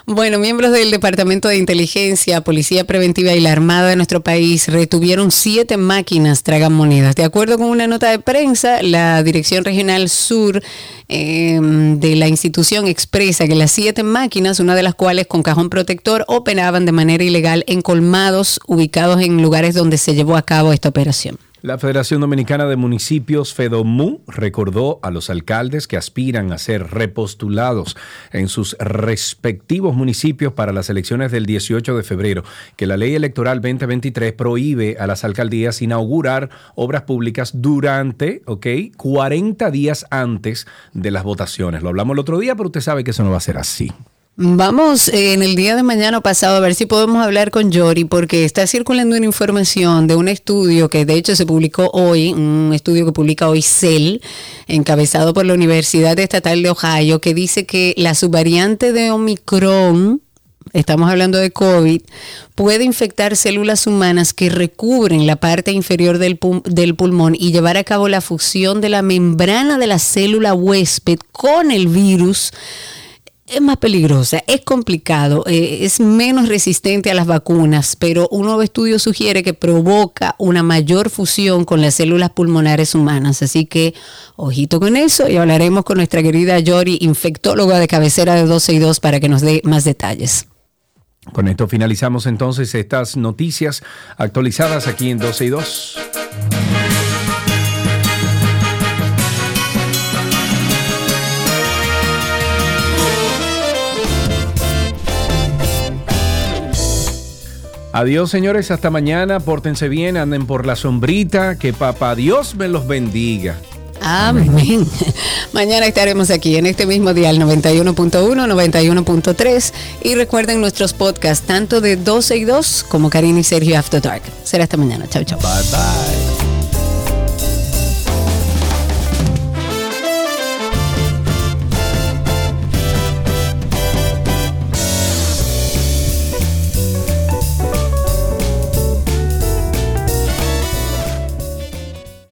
Bueno, miembros del Departamento de Inteligencia, Policía Preventiva y la Armada de nuestro país retuvieron siete máquinas tragamonedas. De acuerdo con una nota de prensa, la Dirección Regional Sur eh, de la institución expresa que las siete máquinas, una de las cuales con cajón protector, operaban de manera ilegal en colmados ubicados en lugares donde se llevó a cabo esta operación. La Federación Dominicana de Municipios, FEDOMU, recordó a los alcaldes que aspiran a ser repostulados en sus respectivos municipios para las elecciones del 18 de febrero que la ley electoral 2023 prohíbe a las alcaldías inaugurar obras públicas durante, ¿ok? 40 días antes de las votaciones. Lo hablamos el otro día, pero usted sabe que eso no va a ser así. Vamos eh, en el día de mañana pasado a ver si podemos hablar con Yori porque está circulando una información de un estudio que de hecho se publicó hoy, un estudio que publica hoy CEL, encabezado por la Universidad Estatal de Ohio, que dice que la subvariante de Omicron, estamos hablando de COVID, puede infectar células humanas que recubren la parte inferior del, pul- del pulmón y llevar a cabo la fusión de la membrana de la célula huésped con el virus es más peligrosa, es complicado, eh, es menos resistente a las vacunas, pero un nuevo estudio sugiere que provoca una mayor fusión con las células pulmonares humanas. Así que, ojito con eso y hablaremos con nuestra querida Yori, infectóloga de cabecera de 12 y 2, para que nos dé más detalles. Con esto finalizamos entonces estas noticias actualizadas aquí en 12 y 2. Adiós, señores. Hasta mañana. Pórtense bien. Anden por la sombrita. Que papá Dios me los bendiga. Amén. Mañana estaremos aquí en este mismo dial 91.1, 91.3 y recuerden nuestros podcasts tanto de 12 y 2 como Karina y Sergio After Dark. Será hasta mañana. Chao, chao. Bye bye.